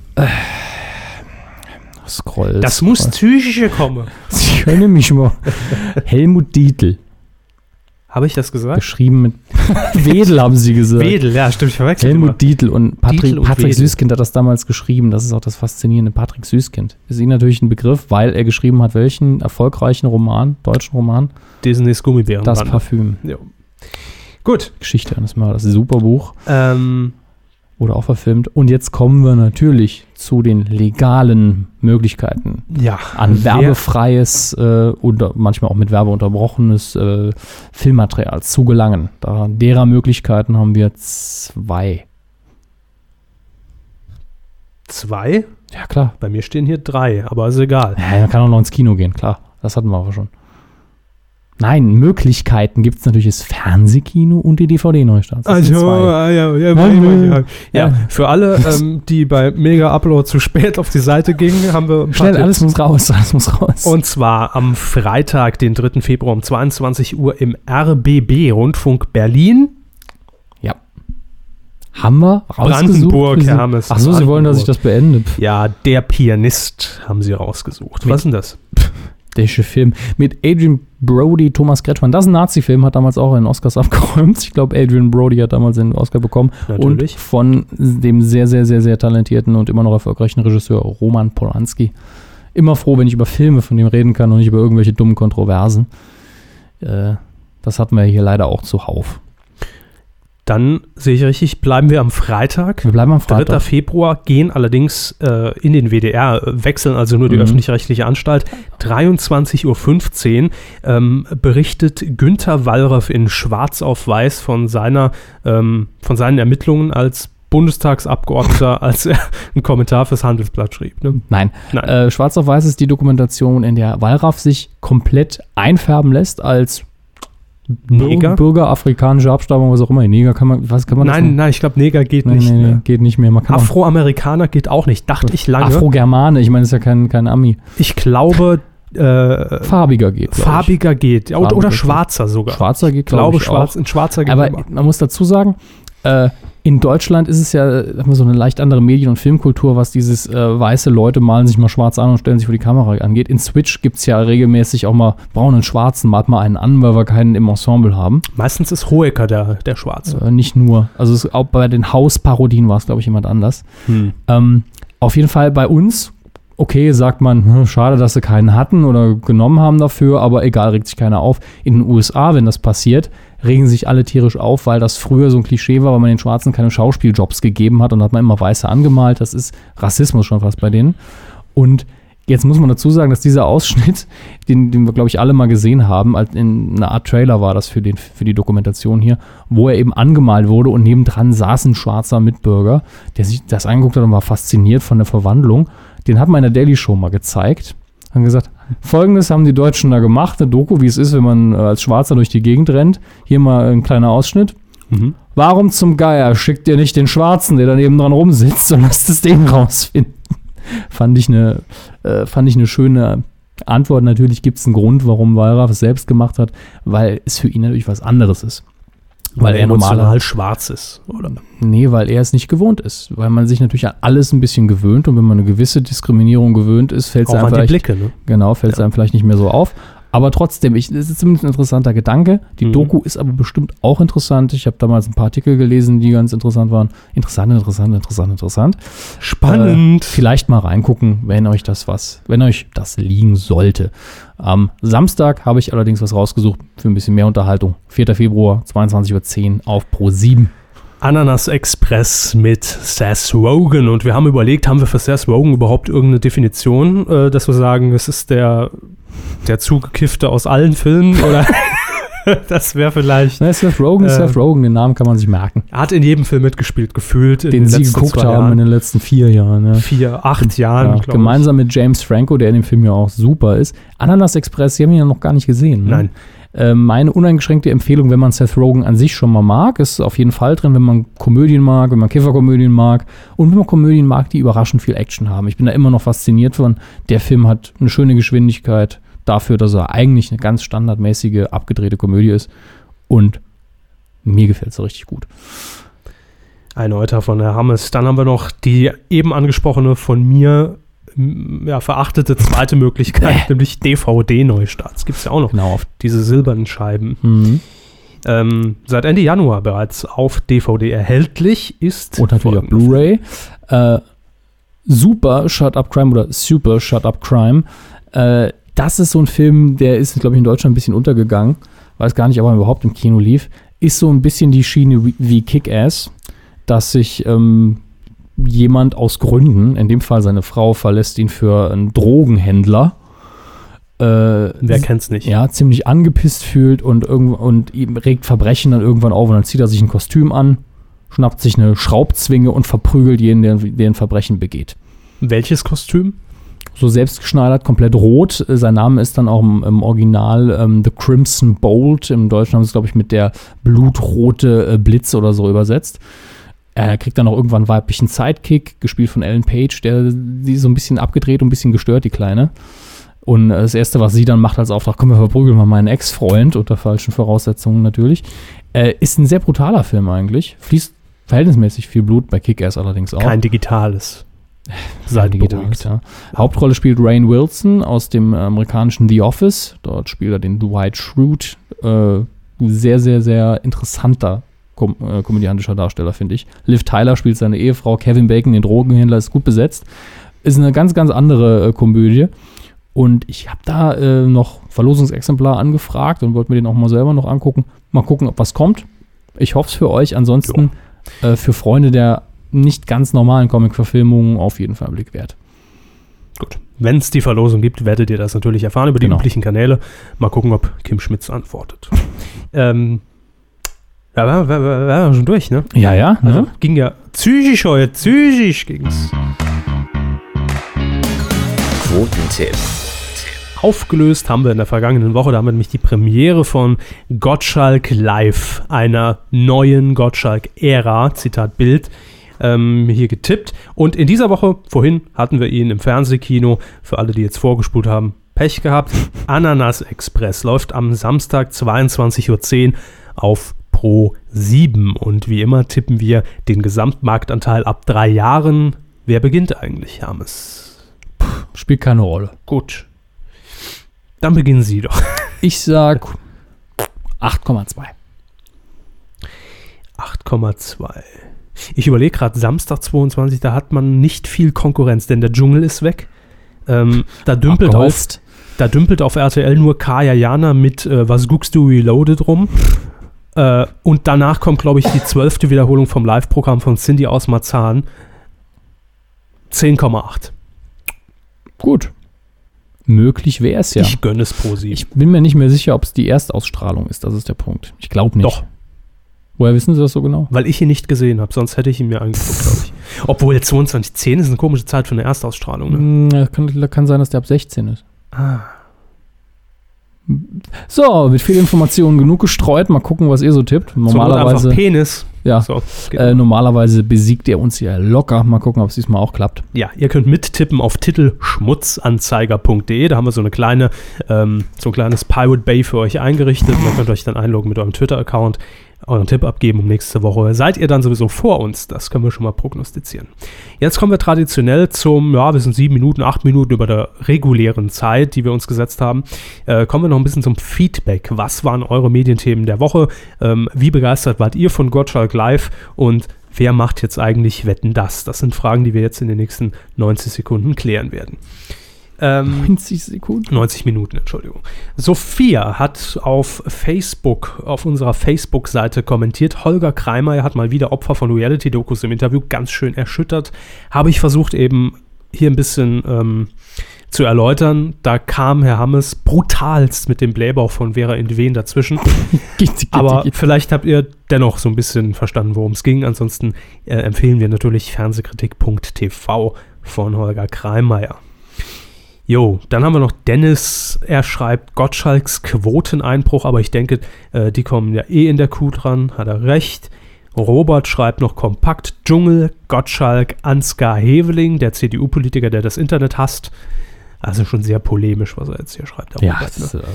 Scroll. Das muss psychische kommen. Sie können mich mal. Helmut Dietl. Habe ich das gesagt? Geschrieben mit Wedel, haben sie gesagt. Wedel, ja, stimmt, ich verwechsel immer. Helmut Dietl und Patrick, Dietl und Patrick Wedel. Süßkind hat das damals geschrieben. Das ist auch das Faszinierende. Patrick Süßkind ist Ihnen natürlich ein Begriff, weil er geschrieben hat, welchen erfolgreichen Roman, deutschen Roman? Disneys Gummibären. Das Parfüm. Ja. Gut. Geschichte eines Malers. Super Buch. Ähm, Wurde auch verfilmt. Und jetzt kommen wir natürlich zu den legalen Möglichkeiten. ja. An Wer- werbefreies äh, und manchmal auch mit Werbe unterbrochenes äh, Filmmaterial zu gelangen. Da, derer Möglichkeiten haben wir zwei. Zwei? Ja, klar. Bei mir stehen hier drei, aber ist egal. Ja, man kann auch noch ins Kino gehen, klar. Das hatten wir aber schon. Nein, Möglichkeiten gibt es natürlich das Fernsehkino und die DVD-Neustarts. Sind zwei. ah, ja, ja, Ja, ja, ja. für alle, ähm, die bei Mega Upload zu spät auf die Seite gingen, haben wir Schnell, alles muss raus, alles muss raus. Und zwar am Freitag, den 3. Februar um 22 Uhr im RBB Rundfunk Berlin. haben wir rausgesucht? Brandenburg, Hammes. Ach so, Sie wollen, dass ich das beende. Ja, der Pianist haben sie rausgesucht. Was ist denn das? Der Film mit Adrian Brody, Thomas Kretschmann. Das ist ein Nazi-Film, hat damals auch einen Oscars abgeräumt. Ich glaube, Adrian Brody hat damals den Oscar bekommen. Natürlich. Und von dem sehr, sehr, sehr, sehr talentierten und immer noch erfolgreichen Regisseur Roman Polanski. Immer froh, wenn ich über Filme von dem reden kann und nicht über irgendwelche dummen Kontroversen. Äh, das hatten wir hier leider auch zuhauf. Dann sehe ich richtig, bleiben wir am Freitag. Wir bleiben am 3. Freitag. Februar gehen allerdings äh, in den WDR, äh, wechseln also nur die Mhm. öffentlich-rechtliche Anstalt. 23.15 Uhr ähm, berichtet Günther Wallraff in Schwarz auf Weiß von, seiner, ähm, von seinen Ermittlungen als Bundestagsabgeordneter, als er einen Kommentar fürs Handelsblatt schrieb. Ne? Nein. Nein. Äh, Schwarz auf Weiß ist die Dokumentation, in der Wallraff sich komplett einfärben lässt als Neger? Bürger afrikanischer Abstammung, was auch immer. Neger kann man, was kann man Nein, nein, ich glaube, Neger geht nee, nicht. nee, ne? geht nicht mehr. Afroamerikaner geht auch nicht, dachte ich lange. Afro-Germane, ich meine, das ist ja kein, kein Ami. ich glaube, äh, Farbiger geht. glaub ich. farbiger geht. Ja, Oder, Farbiger oder schwarzer sogar. Schwarzer geht, ich glaube, glaube ich, schwarz, auch. ein schwarzer geht Aber man muss dazu sagen, äh, in Deutschland ist es ja haben wir so eine leicht andere Medien- und Filmkultur, was dieses äh, weiße Leute malen sich mal schwarz an und stellen sich vor die Kamera angeht. In Switch gibt es ja regelmäßig auch mal braunen und schwarzen, malt mal einen an, weil wir keinen im Ensemble haben. Meistens ist Hoeker der, der Schwarze. Äh, nicht nur. Also es, auch bei den Hausparodien war es, glaube ich, jemand anders. Hm. Ähm, auf jeden Fall bei uns, okay, sagt man, hm, schade, dass sie keinen hatten oder genommen haben dafür, aber egal, regt sich keiner auf. In den USA, wenn das passiert, regen sich alle tierisch auf, weil das früher so ein Klischee war, weil man den Schwarzen keine Schauspieljobs gegeben hat und hat man immer Weiße angemalt. Das ist Rassismus schon fast bei denen. Und jetzt muss man dazu sagen, dass dieser Ausschnitt, den, den wir, glaube ich, alle mal gesehen haben, als in einer Art Trailer war das für, den, für die Dokumentation hier, wo er eben angemalt wurde und nebendran saß ein schwarzer Mitbürger, der sich das angeguckt hat und war fasziniert von der Verwandlung. Den hat man in der Daily Show mal gezeigt. Haben gesagt, folgendes haben die Deutschen da gemacht, eine Doku, wie es ist, wenn man äh, als Schwarzer durch die Gegend rennt. Hier mal ein kleiner Ausschnitt. Mhm. Warum zum Geier schickt ihr nicht den Schwarzen, der daneben dran rumsitzt und lasst es den rausfinden? fand, ich eine, äh, fand ich eine schöne Antwort. Natürlich gibt es einen Grund, warum Wallraff es selbst gemacht hat, weil es für ihn natürlich was anderes ist. Weil, er emotional schwarz ist. Oder? nee, weil er es nicht gewohnt ist. Weil man sich natürlich an alles ein bisschen gewöhnt und wenn man eine gewisse Diskriminierung gewöhnt ist, fällt es einem vielleicht Blicke. Ne? Genau, fällt es einem vielleicht nicht mehr so auf. Aber trotzdem, ich, es ist zumindest ein interessanter Gedanke. Die Mhm. Doku ist aber bestimmt auch interessant. Ich habe damals ein paar Artikel gelesen, die ganz interessant waren. Interessant, interessant, interessant, interessant. Spannend. Äh, vielleicht mal reingucken, wenn euch das was, wenn euch das liegen sollte. Am Samstag habe ich allerdings was rausgesucht für ein bisschen mehr Unterhaltung. 4. Februar, 22.10 Uhr auf Pro 7. Ananas Express mit Seth Rogen. Und wir haben überlegt, haben wir für Seth Rogen überhaupt irgendeine Definition, äh, dass wir sagen, es ist der, der Zugekiffte aus allen Filmen? Oder das wäre vielleicht. Ne, Seth Rogen, Äh, Seth Rogen, den Namen kann man sich merken. Er hat in jedem Film mitgespielt, gefühlt. in Den sie geguckt haben in Jahren. den letzten vier Jahren. Ja. Vier, acht Jahren, Ja, glaube ich. gemeinsam mit James Franco, der in dem Film ja auch super ist. Ananas Express, Sie haben ihn ja noch gar nicht gesehen. Ne? Nein. Äh, meine uneingeschränkte Empfehlung, wenn man Seth Rogen an sich schon mal mag, ist auf jeden Fall drin, wenn man Komödien mag, wenn man Kifferkomödien mag und wenn man Komödien mag, die überraschend viel Action haben. Ich bin da immer noch fasziniert von. Der Film hat eine schöne Geschwindigkeit dafür, dass er eigentlich eine ganz standardmäßige, abgedrehte Komödie ist. Und mir gefällt es richtig gut. Ein Euter von der Hammes. Dann haben wir noch die eben angesprochene von mir ja, verachtete zweite Möglichkeit, nämlich DVD-Neustarts. Gibt es ja auch noch. Genau. Auf, Diese silbernen Scheiben. mhm. Ähm, seit Ende Januar bereits auf DVD erhältlich ist. Und natürlich auch Blu-ray. Äh, Super Shut Up Crime oder Super Shut Up Crime. Äh, das ist so ein Film, der ist, glaube ich, in Deutschland ein bisschen untergegangen. Weiß gar nicht, ob er überhaupt im Kino lief. Ist so ein bisschen die Schiene wie, wie Kick-Ass, dass sich ähm, jemand aus Gründen, in dem Fall seine Frau, verlässt ihn für einen Drogenhändler. Äh, Wer kennt's nicht? ja, ziemlich angepisst fühlt und, und ihm regt Verbrechen dann irgendwann auf und dann zieht er sich ein Kostüm an, schnappt sich eine Schraubzwinge und verprügelt jeden, der, der ein Verbrechen begeht. Welches Kostüm? So selbstgeschneidert, komplett rot. Sein Name ist dann auch im, im Original ähm, The Crimson Bolt. Im Deutschen haben sie es, glaube ich, mit der blutrote äh, Blitz oder so übersetzt. Er kriegt dann auch irgendwann einen weiblichen Sidekick, gespielt von Ellen Page, der die ist so ein bisschen abgedreht und ein bisschen gestört, die Kleine. Und äh, das Erste, was sie dann macht als Auftrag, komm, wir verprügeln mal meinen Ex-Freund, unter falschen Voraussetzungen natürlich, äh, ist ein sehr brutaler Film eigentlich. Fließt verhältnismäßig viel Blut, bei Kick-Ass allerdings auch. Kein digitales. Seid Digitales, beruhigt. ja. Hauptrolle spielt Rain Wilson aus dem äh, amerikanischen The Office. Dort spielt er den Dwight Schrute. Äh, sehr, sehr, sehr interessanter kom äh, komödiantischer Darsteller, finde ich. Liv Tyler spielt seine Ehefrau. Kevin Bacon, den Drogenhändler, ist gut besetzt. Ist eine ganz, ganz andere äh, Komödie. Und ich habe da äh, noch Verlosungsexemplar angefragt und wollte mir den auch mal selber noch angucken. Mal gucken, ob was kommt. Ich hoffe es für euch. Ansonsten äh, für Freunde der nicht ganz normalen Comic-Verfilmungen auf jeden Fall einen Blick wert. Gut. Wenn es die Verlosung gibt, werdet ihr das natürlich erfahren über die Genau. üblichen Kanäle. Mal gucken, ob Kim Schmitz antwortet. ähm, ja, wir, wir, wir, wir waren schon durch, ne? Ja, ja. Also Ne? ging ja zügig heute, zügig ging's. Quotentipp. Aufgelöst haben wir in der vergangenen Woche damit nämlich die Premiere von Gottschalk Live, einer neuen Gottschalk-Ära, Zitat Bild, ähm, hier getippt. Und in dieser Woche, vorhin hatten wir ihn im Fernsehkino, für alle, die jetzt vorgespult haben, Pech gehabt. Ananas Express läuft am Samstag 22.10 Uhr auf Pro 7. Und wie immer tippen wir den Gesamtmarktanteil ab drei Jahren. Wer beginnt eigentlich, Hermes? Spielt keine Rolle. Gut. Dann beginnen Sie doch. Ich sag 8,2. 8,2. Ich überlege gerade, Samstag 22, da hat man nicht viel Konkurrenz, denn der Dschungel ist weg. Ähm, da, dümpelt auf, Abgeholzt. da dümpelt auf RTL nur Kaya Jana mit äh, Was guckst du Reloaded rum. Äh, und danach kommt, glaube ich, die zwölfte Wiederholung vom Live-Programm von Cindy aus Marzahn. 10,8. Gut. Möglich wäre es ja. Ich gönne es sieben. Ich bin mir nicht mehr sicher, ob es die Erstausstrahlung ist. Das ist der Punkt. Ich glaube nicht. Doch. Woher wissen Sie das so genau? Weil ich ihn nicht gesehen habe, sonst hätte ich ihn mir angeguckt, glaube ich. Obwohl 22.10 ist eine komische Zeit für eine Erstausstrahlung. Ne? Hm, kann, kann sein, dass der ab 16 ist. Ah. So, mit viel Informationen genug gestreut. Mal gucken, was ihr so tippt. Normalerweise, Penis. ja, So, äh, normalerweise besiegt er uns ja locker. Mal gucken, ob es diesmal auch klappt. Ja, ihr könnt mittippen auf titelschmutzanzeiger.de. Da haben wir so eine kleine, ähm, so ein kleines Pirate Bay für euch eingerichtet. Da könnt ihr euch dann einloggen mit eurem Twitter-Account, euren Tipp abgeben um nächste Woche. Seid ihr dann sowieso vor uns? Das können wir schon mal prognostizieren. Jetzt kommen wir traditionell zum, ja, wir sind sieben Minuten, acht Minuten über der regulären Zeit, die wir uns gesetzt haben. Äh, kommen wir noch ein bisschen zum Feedback. Was waren eure Medienthemen der Woche? Ähm, wie begeistert wart ihr von Gottschalk Live? Und wer macht jetzt eigentlich Wetten das? Das sind Fragen, die wir jetzt in den nächsten 90 Sekunden klären werden. Ähm, 90 Sekunden. 90 Minuten, Entschuldigung. Sophia hat auf Facebook, auf unserer Facebook-Seite kommentiert, Holger Kreimer, er hat mal wieder Opfer von Reality-Dokus im Interview ganz schön erschüttert. Habe ich versucht eben hier ein bisschen ähm, zu erläutern. Da kam Herr Hammes brutalst mit dem Blähbauch von Vera Indwen dazwischen. Aber vielleicht habt ihr dennoch so ein bisschen verstanden, worum es ging. Ansonsten äh, empfehlen wir natürlich Fernsehkritik.tv von Holger Kreimeier. Jo, dann haben wir noch Dennis. Er schreibt Gottschalks Quoteneinbruch, aber ich denke, äh, die kommen ja eh in der Kuh dran. Hat er recht. Robert schreibt noch kompakt Dschungel, Gottschalk, Ansgar Heveling, der CDU-Politiker, der das Internet hasst. Also schon sehr polemisch, was er jetzt hier schreibt. Ja, Robert, ne? äh,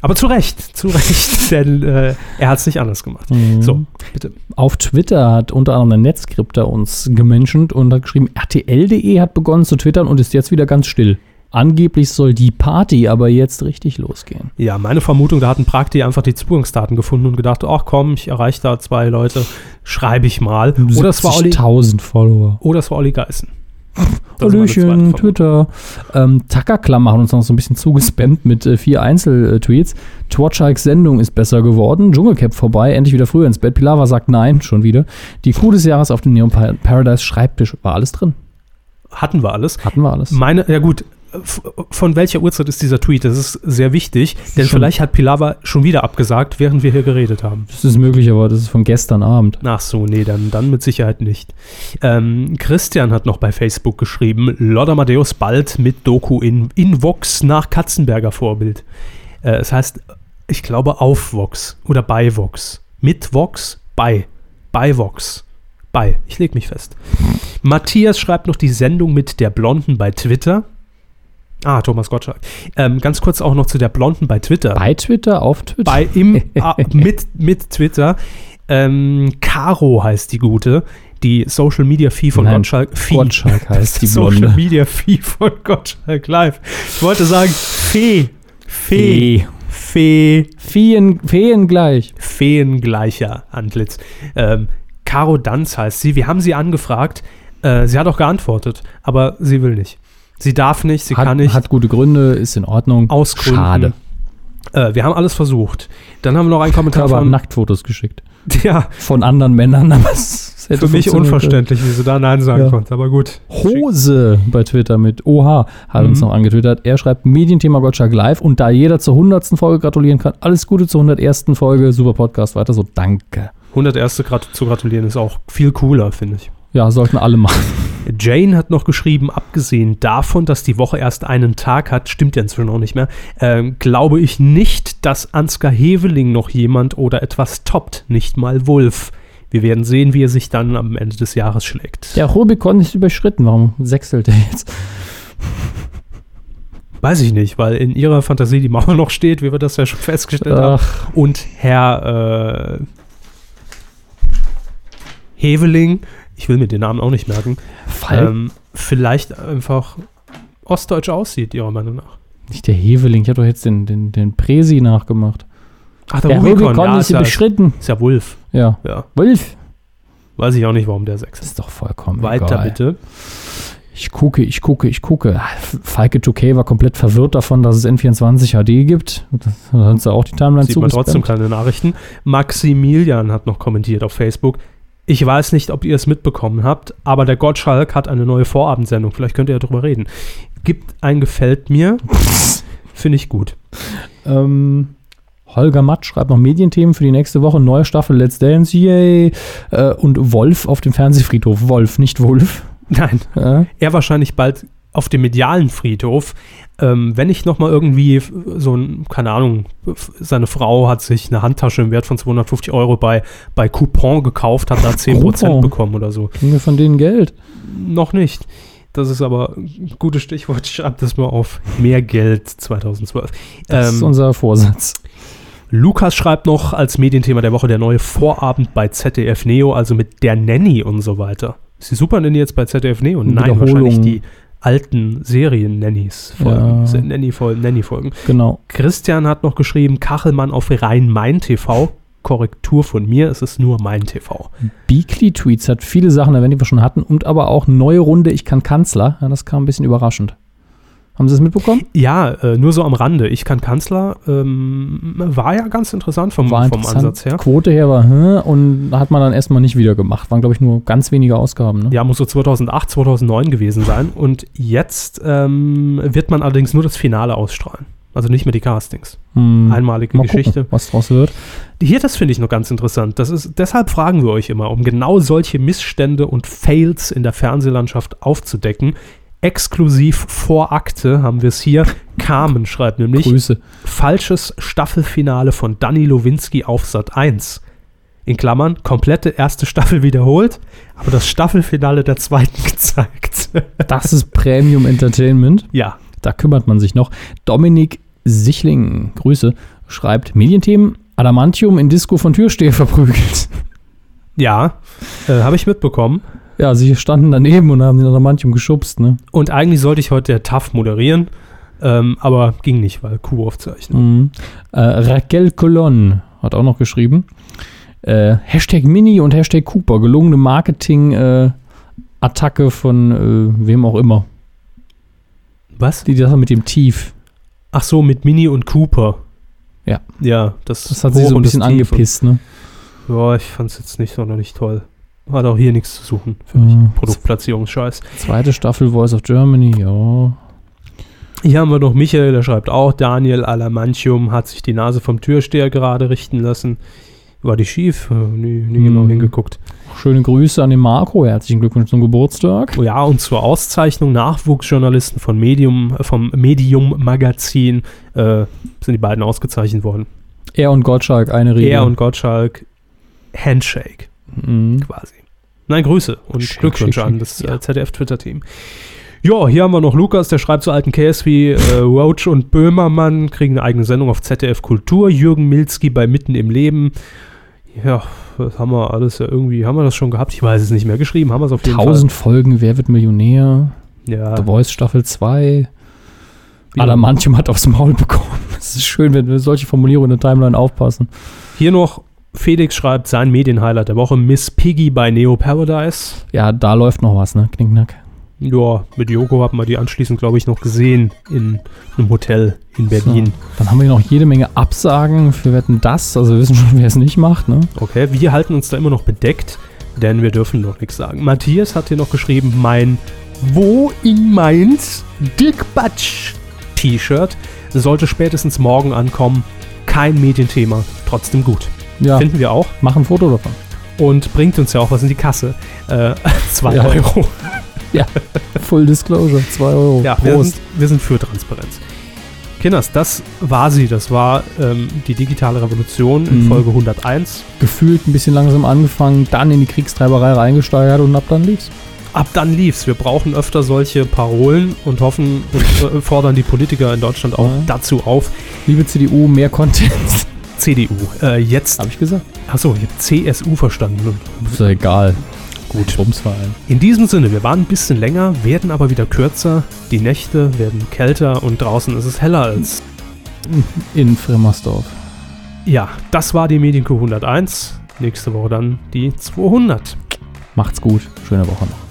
Aber zu Recht, zu Recht, denn äh, er hat es nicht anders gemacht. Mhm. So, bitte. Auf Twitter hat unter anderem der Netzskripter uns gemenschent und hat geschrieben, RTL.de hat begonnen zu twittern und ist jetzt wieder ganz still. Angeblich soll die Party aber jetzt richtig losgehen. Ja, meine Vermutung, da hat ein Prakti einfach die Zugangsdaten gefunden und gedacht, ach komm, ich erreiche da zwei Leute, schreibe ich mal. Oder es war Olli, 70.000 Follower. oder es war Olli Geißen. Hallöchen. Twitter. Ähm, Tackerklammer hat uns noch so ein bisschen zugespammt mit äh, vier Einzeltweets. Twatschalks Sendung ist besser geworden. Dschungelcap vorbei, endlich wieder früher ins Bett. Pilava sagt nein, schon wieder. Die Kuh des Jahres auf dem Neon Pa- Paradise Schreibtisch. War alles drin. Hatten wir alles. Hatten wir alles. Meine, ja gut, von welcher Uhrzeit ist dieser Tweet? Das ist sehr wichtig, denn schon- vielleicht hat Pilava schon wieder abgesagt, während wir hier geredet haben. Das ist möglich, aber das ist von gestern Abend. Ach so, nee, dann, dann mit Sicherheit nicht. Ähm, Christian hat noch bei Facebook geschrieben, Lord Amadeus bald mit Doku in, in Vox nach Katzenberger Vorbild. Äh, es heißt, ich glaube, auf Vox oder bei Vox. Mit Vox, bei. Bei Vox. Bei. Ich leg mich fest. Matthias schreibt noch die Sendung mit der Blonden bei Twitter. Ah, Thomas Gottschalk. Ähm, ganz kurz auch noch zu der Blonden bei Twitter Bei Twitter, auf Twitter. bei im ah, mit mit Twitter. Ähm, Caro heißt die gute, die Social Media Fee von Nein, Gottschalk. Fee. Gottschalk heißt die Social Blonde. Media Fee von Gottschalk Live. Ich wollte sagen Fee, Fee, Fee, Feen, Feen gleich. Feengleicher Antlitz. Ähm, Caro Danz heißt sie. Wir haben sie angefragt. Äh, sie hat auch geantwortet, aber sie will nicht. Sie darf nicht, sie Hat, kann nicht. hat gute Gründe, ist in Ordnung. aus Gründen. Schade. Äh, wir haben alles versucht. Dann haben wir noch einen Ich Kommentar habe von Nacktfotos geschickt. ja, Von anderen Männern, aber es hätte Für mich unverständlich, wie sie da Nein sagen Ja. konnte, aber gut. Hose bei Twitter mit OH hat uns Mhm. noch angetwittert. Er schreibt Medienthema Gottschalk live und da jeder zur 100. Folge gratulieren kann, alles Gute zur 101. Folge. Super Podcast, weiter so. Danke. 101. Grat zu gratulieren ist auch viel cooler, finde ich. Ja, sollten alle machen. Jane hat noch geschrieben, abgesehen davon, dass die Woche erst einen Tag hat, stimmt ja inzwischen auch nicht mehr, ähm, glaube ich nicht, dass Ansgar Heveling noch jemand oder etwas toppt, nicht mal Wolf. Wir werden sehen, wie er sich dann am Ende des Jahres schlägt. Der Rubikon ist überschritten. Warum sechselt er jetzt? Weiß ich nicht, weil in ihrer Fantasie die Mauer noch steht, wie wir das ja schon festgestellt haben. Ach, und Herr äh, Heveling, ich will mir den Namen auch nicht merken, ähm, vielleicht einfach ostdeutsch aussieht, Ihrer Meinung nach. nicht der Heveling. Ich habe doch jetzt den, den, den Presi nachgemacht. Ach, Der Rubikon, ja, ist ja, überschritten. ist ja Wolf. Ja. Ja, Wolf. weiß ich auch nicht, warum der sechs Das ist. ist doch vollkommen Weiter egal. bitte. Ich gucke, ich gucke, ich gucke. Falke 2K war komplett verwirrt davon, dass es N24 HD gibt. Da haben sie auch die Timeline Sieht man trotzdem keine Nachrichten. Maximilian hat noch kommentiert auf Facebook. Ich weiß nicht, ob ihr es mitbekommen habt, aber der Gottschalk hat eine neue Vorabendsendung. Vielleicht könnt ihr ja drüber reden. Gibt ein Gefällt mir. Finde ich gut. Ähm, Holger Matt schreibt noch Medienthemen für die nächste Woche. Neue Staffel Let's Dance, yay. Äh, und Wolf auf dem Fernsehfriedhof. Wolf, nicht Wolf. Nein, Ja. er wahrscheinlich bald auf dem medialen Friedhof. Ähm, wenn ich nochmal irgendwie so ein, keine Ahnung, seine Frau hat sich eine Handtasche im Wert von 250 Euro bei, bei Coupon gekauft, hat da 10% Coupon. bekommen oder so. Kriegen wir von denen Geld? Noch nicht. Das ist aber ein gutes Stichwort. Schreibt das mal auf. Mehr Geld 2012. Das ist Ähm, unser Vorsatz. Lukas schreibt noch als Medienthema der Woche der neue Vorabend bei ZDF Neo, also mit der Nanny und so weiter. Ist die Super Nanny jetzt bei ZDF Neo? Nein, wahrscheinlich die alten Serien-Nannies-Folgen. Ja. Nanny-Folgen. Nanny-Folgen. Genau. Christian hat noch geschrieben, Kachelmann auf Rhein-Main-TV. Korrektur von mir, es ist nur mein TV. Beakly Tweets hat viele Sachen erwähnt, die wir schon hatten. Und aber auch neue Runde, ich kann Kanzler. Ja, das kam ein bisschen überraschend. Haben Sie es mitbekommen? Ja, äh, nur so am Rande. Ich kann Kanzler. Ähm, war ja ganz interessant vom, War vom interessant. Ansatz her. Quote her war, hm, und hat man dann erstmal nicht wieder gemacht. Waren, glaube ich, nur ganz wenige Ausgaben. Ne? Ja, muss so 2008, 2009 gewesen sein. Und jetzt ähm, wird man allerdings nur das Finale ausstrahlen. Also nicht mehr die Castings. Hm. Einmalige Mal Geschichte. gucken, was draus wird. Hier, das finde ich noch ganz interessant. Das ist, deshalb fragen wir euch immer, um genau solche Missstände und Fails in der Fernsehlandschaft aufzudecken. Exklusiv vor Akte haben wir es hier. Carmen schreibt nämlich, Grüße. falsches Staffelfinale von Danny Lowinski auf Sat 1. In Klammern, komplette erste Staffel wiederholt, aber das Staffelfinale der zweiten gezeigt. Das ist Premium Entertainment. ja, Da kümmert man sich noch. Dominik Sichling, Grüße, schreibt Medienthemen. Adamantium in Disco von Türsteher verprügelt. ja, äh, habe ich mitbekommen. Ja, sie standen daneben und haben den Adamantium geschubst, ne? Und eigentlich sollte ich heute der TAF moderieren, ähm, aber ging nicht, weil Q-Aufzeichnung. Mhm. Äh, Raquel Colon hat auch noch geschrieben. Äh, Hashtag Mini und Hashtag Cooper. Gelungene Marketing-Attacke von äh, wem auch immer. Was? Die Sache mit dem Tief. Ach so, mit Mini und Cooper. Ja. Ja, das, Das hat sie so ein bisschen angepisst, ne? Ja, ich fand es jetzt nicht sonderlich toll. Hat auch hier nichts zu suchen für mich. Ja. Produktplatzierungsscheiß. Zweite Staffel Voice of Germany, ja. Hier haben wir noch Michael, der schreibt auch, Daniel Alamantium hat sich die Nase vom Türsteher gerade richten lassen. War die schief? Äh, Nie, nie genau Mhm. hingeguckt. Schöne Grüße an den Marco. Herzlichen Glückwunsch zum Geburtstag. Oh ja, und zur Auszeichnung Nachwuchsjournalisten von Medium, äh, vom Medium Magazin äh, sind die beiden ausgezeichnet worden. Er und Gottschalk, eine Rede. Er und Gottschalk Handshake Mhm. quasi. Nein, Grüße und Schick, Glückwünsche schick, an das Ja. äh, ZDF-Twitter-Team. Ja, hier haben wir noch Lukas, der schreibt zu alten Käse wie äh, Roach und Böhmermann kriegen eine eigene Sendung auf ZDF Kultur. Jürgen Milzki bei Mitten im Leben. Ja, das haben wir alles ja irgendwie, haben wir das schon gehabt? Ich weiß es nicht mehr. Geschrieben haben wir es auf jeden 1000 Folgen, Wer wird Millionär? Fall. Ja, The Voice Staffel 2. Ja. Adamantium hat aufs Maul bekommen. Es ist schön, wenn wir solche Formulierungen in der Timeline aufpassen. Hier noch Felix schreibt sein Medienhighlight der Woche, Miss Piggy bei Neo Paradise. Ja, da läuft noch was, ne? Knickknack. Ja, mit Joko hat man die anschließend, glaube ich, noch gesehen in einem Hotel in Berlin. Dann haben wir noch jede Menge Absagen für Wetten das. Also wir wissen schon, wer es nicht macht, ne? Okay, wir halten uns da immer noch bedeckt, denn wir dürfen noch nichts sagen. Matthias hat hier noch geschrieben, mein Wo in Mainz Dick Batsch T-Shirt sollte spätestens morgen ankommen. Kein Medienthema, trotzdem gut. Ja, Finden wir auch mach ein Foto davon. und bringt uns ja auch was in die Kasse. Äh, zwei Ja. Euro. Full Disclosure, 2 Euro. Ja, wir Prost. sind, wir sind für Transparenz. Kinders, das war sie. Das war ähm, die digitale Revolution in Mhm. Folge 101. Gefühlt ein bisschen langsam angefangen, dann in die Kriegstreiberei reingesteigert und ab dann lief's. Ab dann lief's. Wir brauchen öfter solche Parolen und hoffen und äh, fordern die Politiker in Deutschland auch Ja. dazu auf. Liebe CDU, mehr Content. CDU. Äh, jetzt, Hab ich gesagt. achso, ich habe CSU verstanden. Ist ja egal. Gut. Bumsverein. In diesem Sinne, wir waren ein bisschen länger, werden aber wieder kürzer. Die Nächte werden kälter und draußen ist es heller als. In Fremmersdorf. Ja, das war die Medienkuh 101. Nächste Woche dann die 200. Macht's gut. Schöne Woche noch.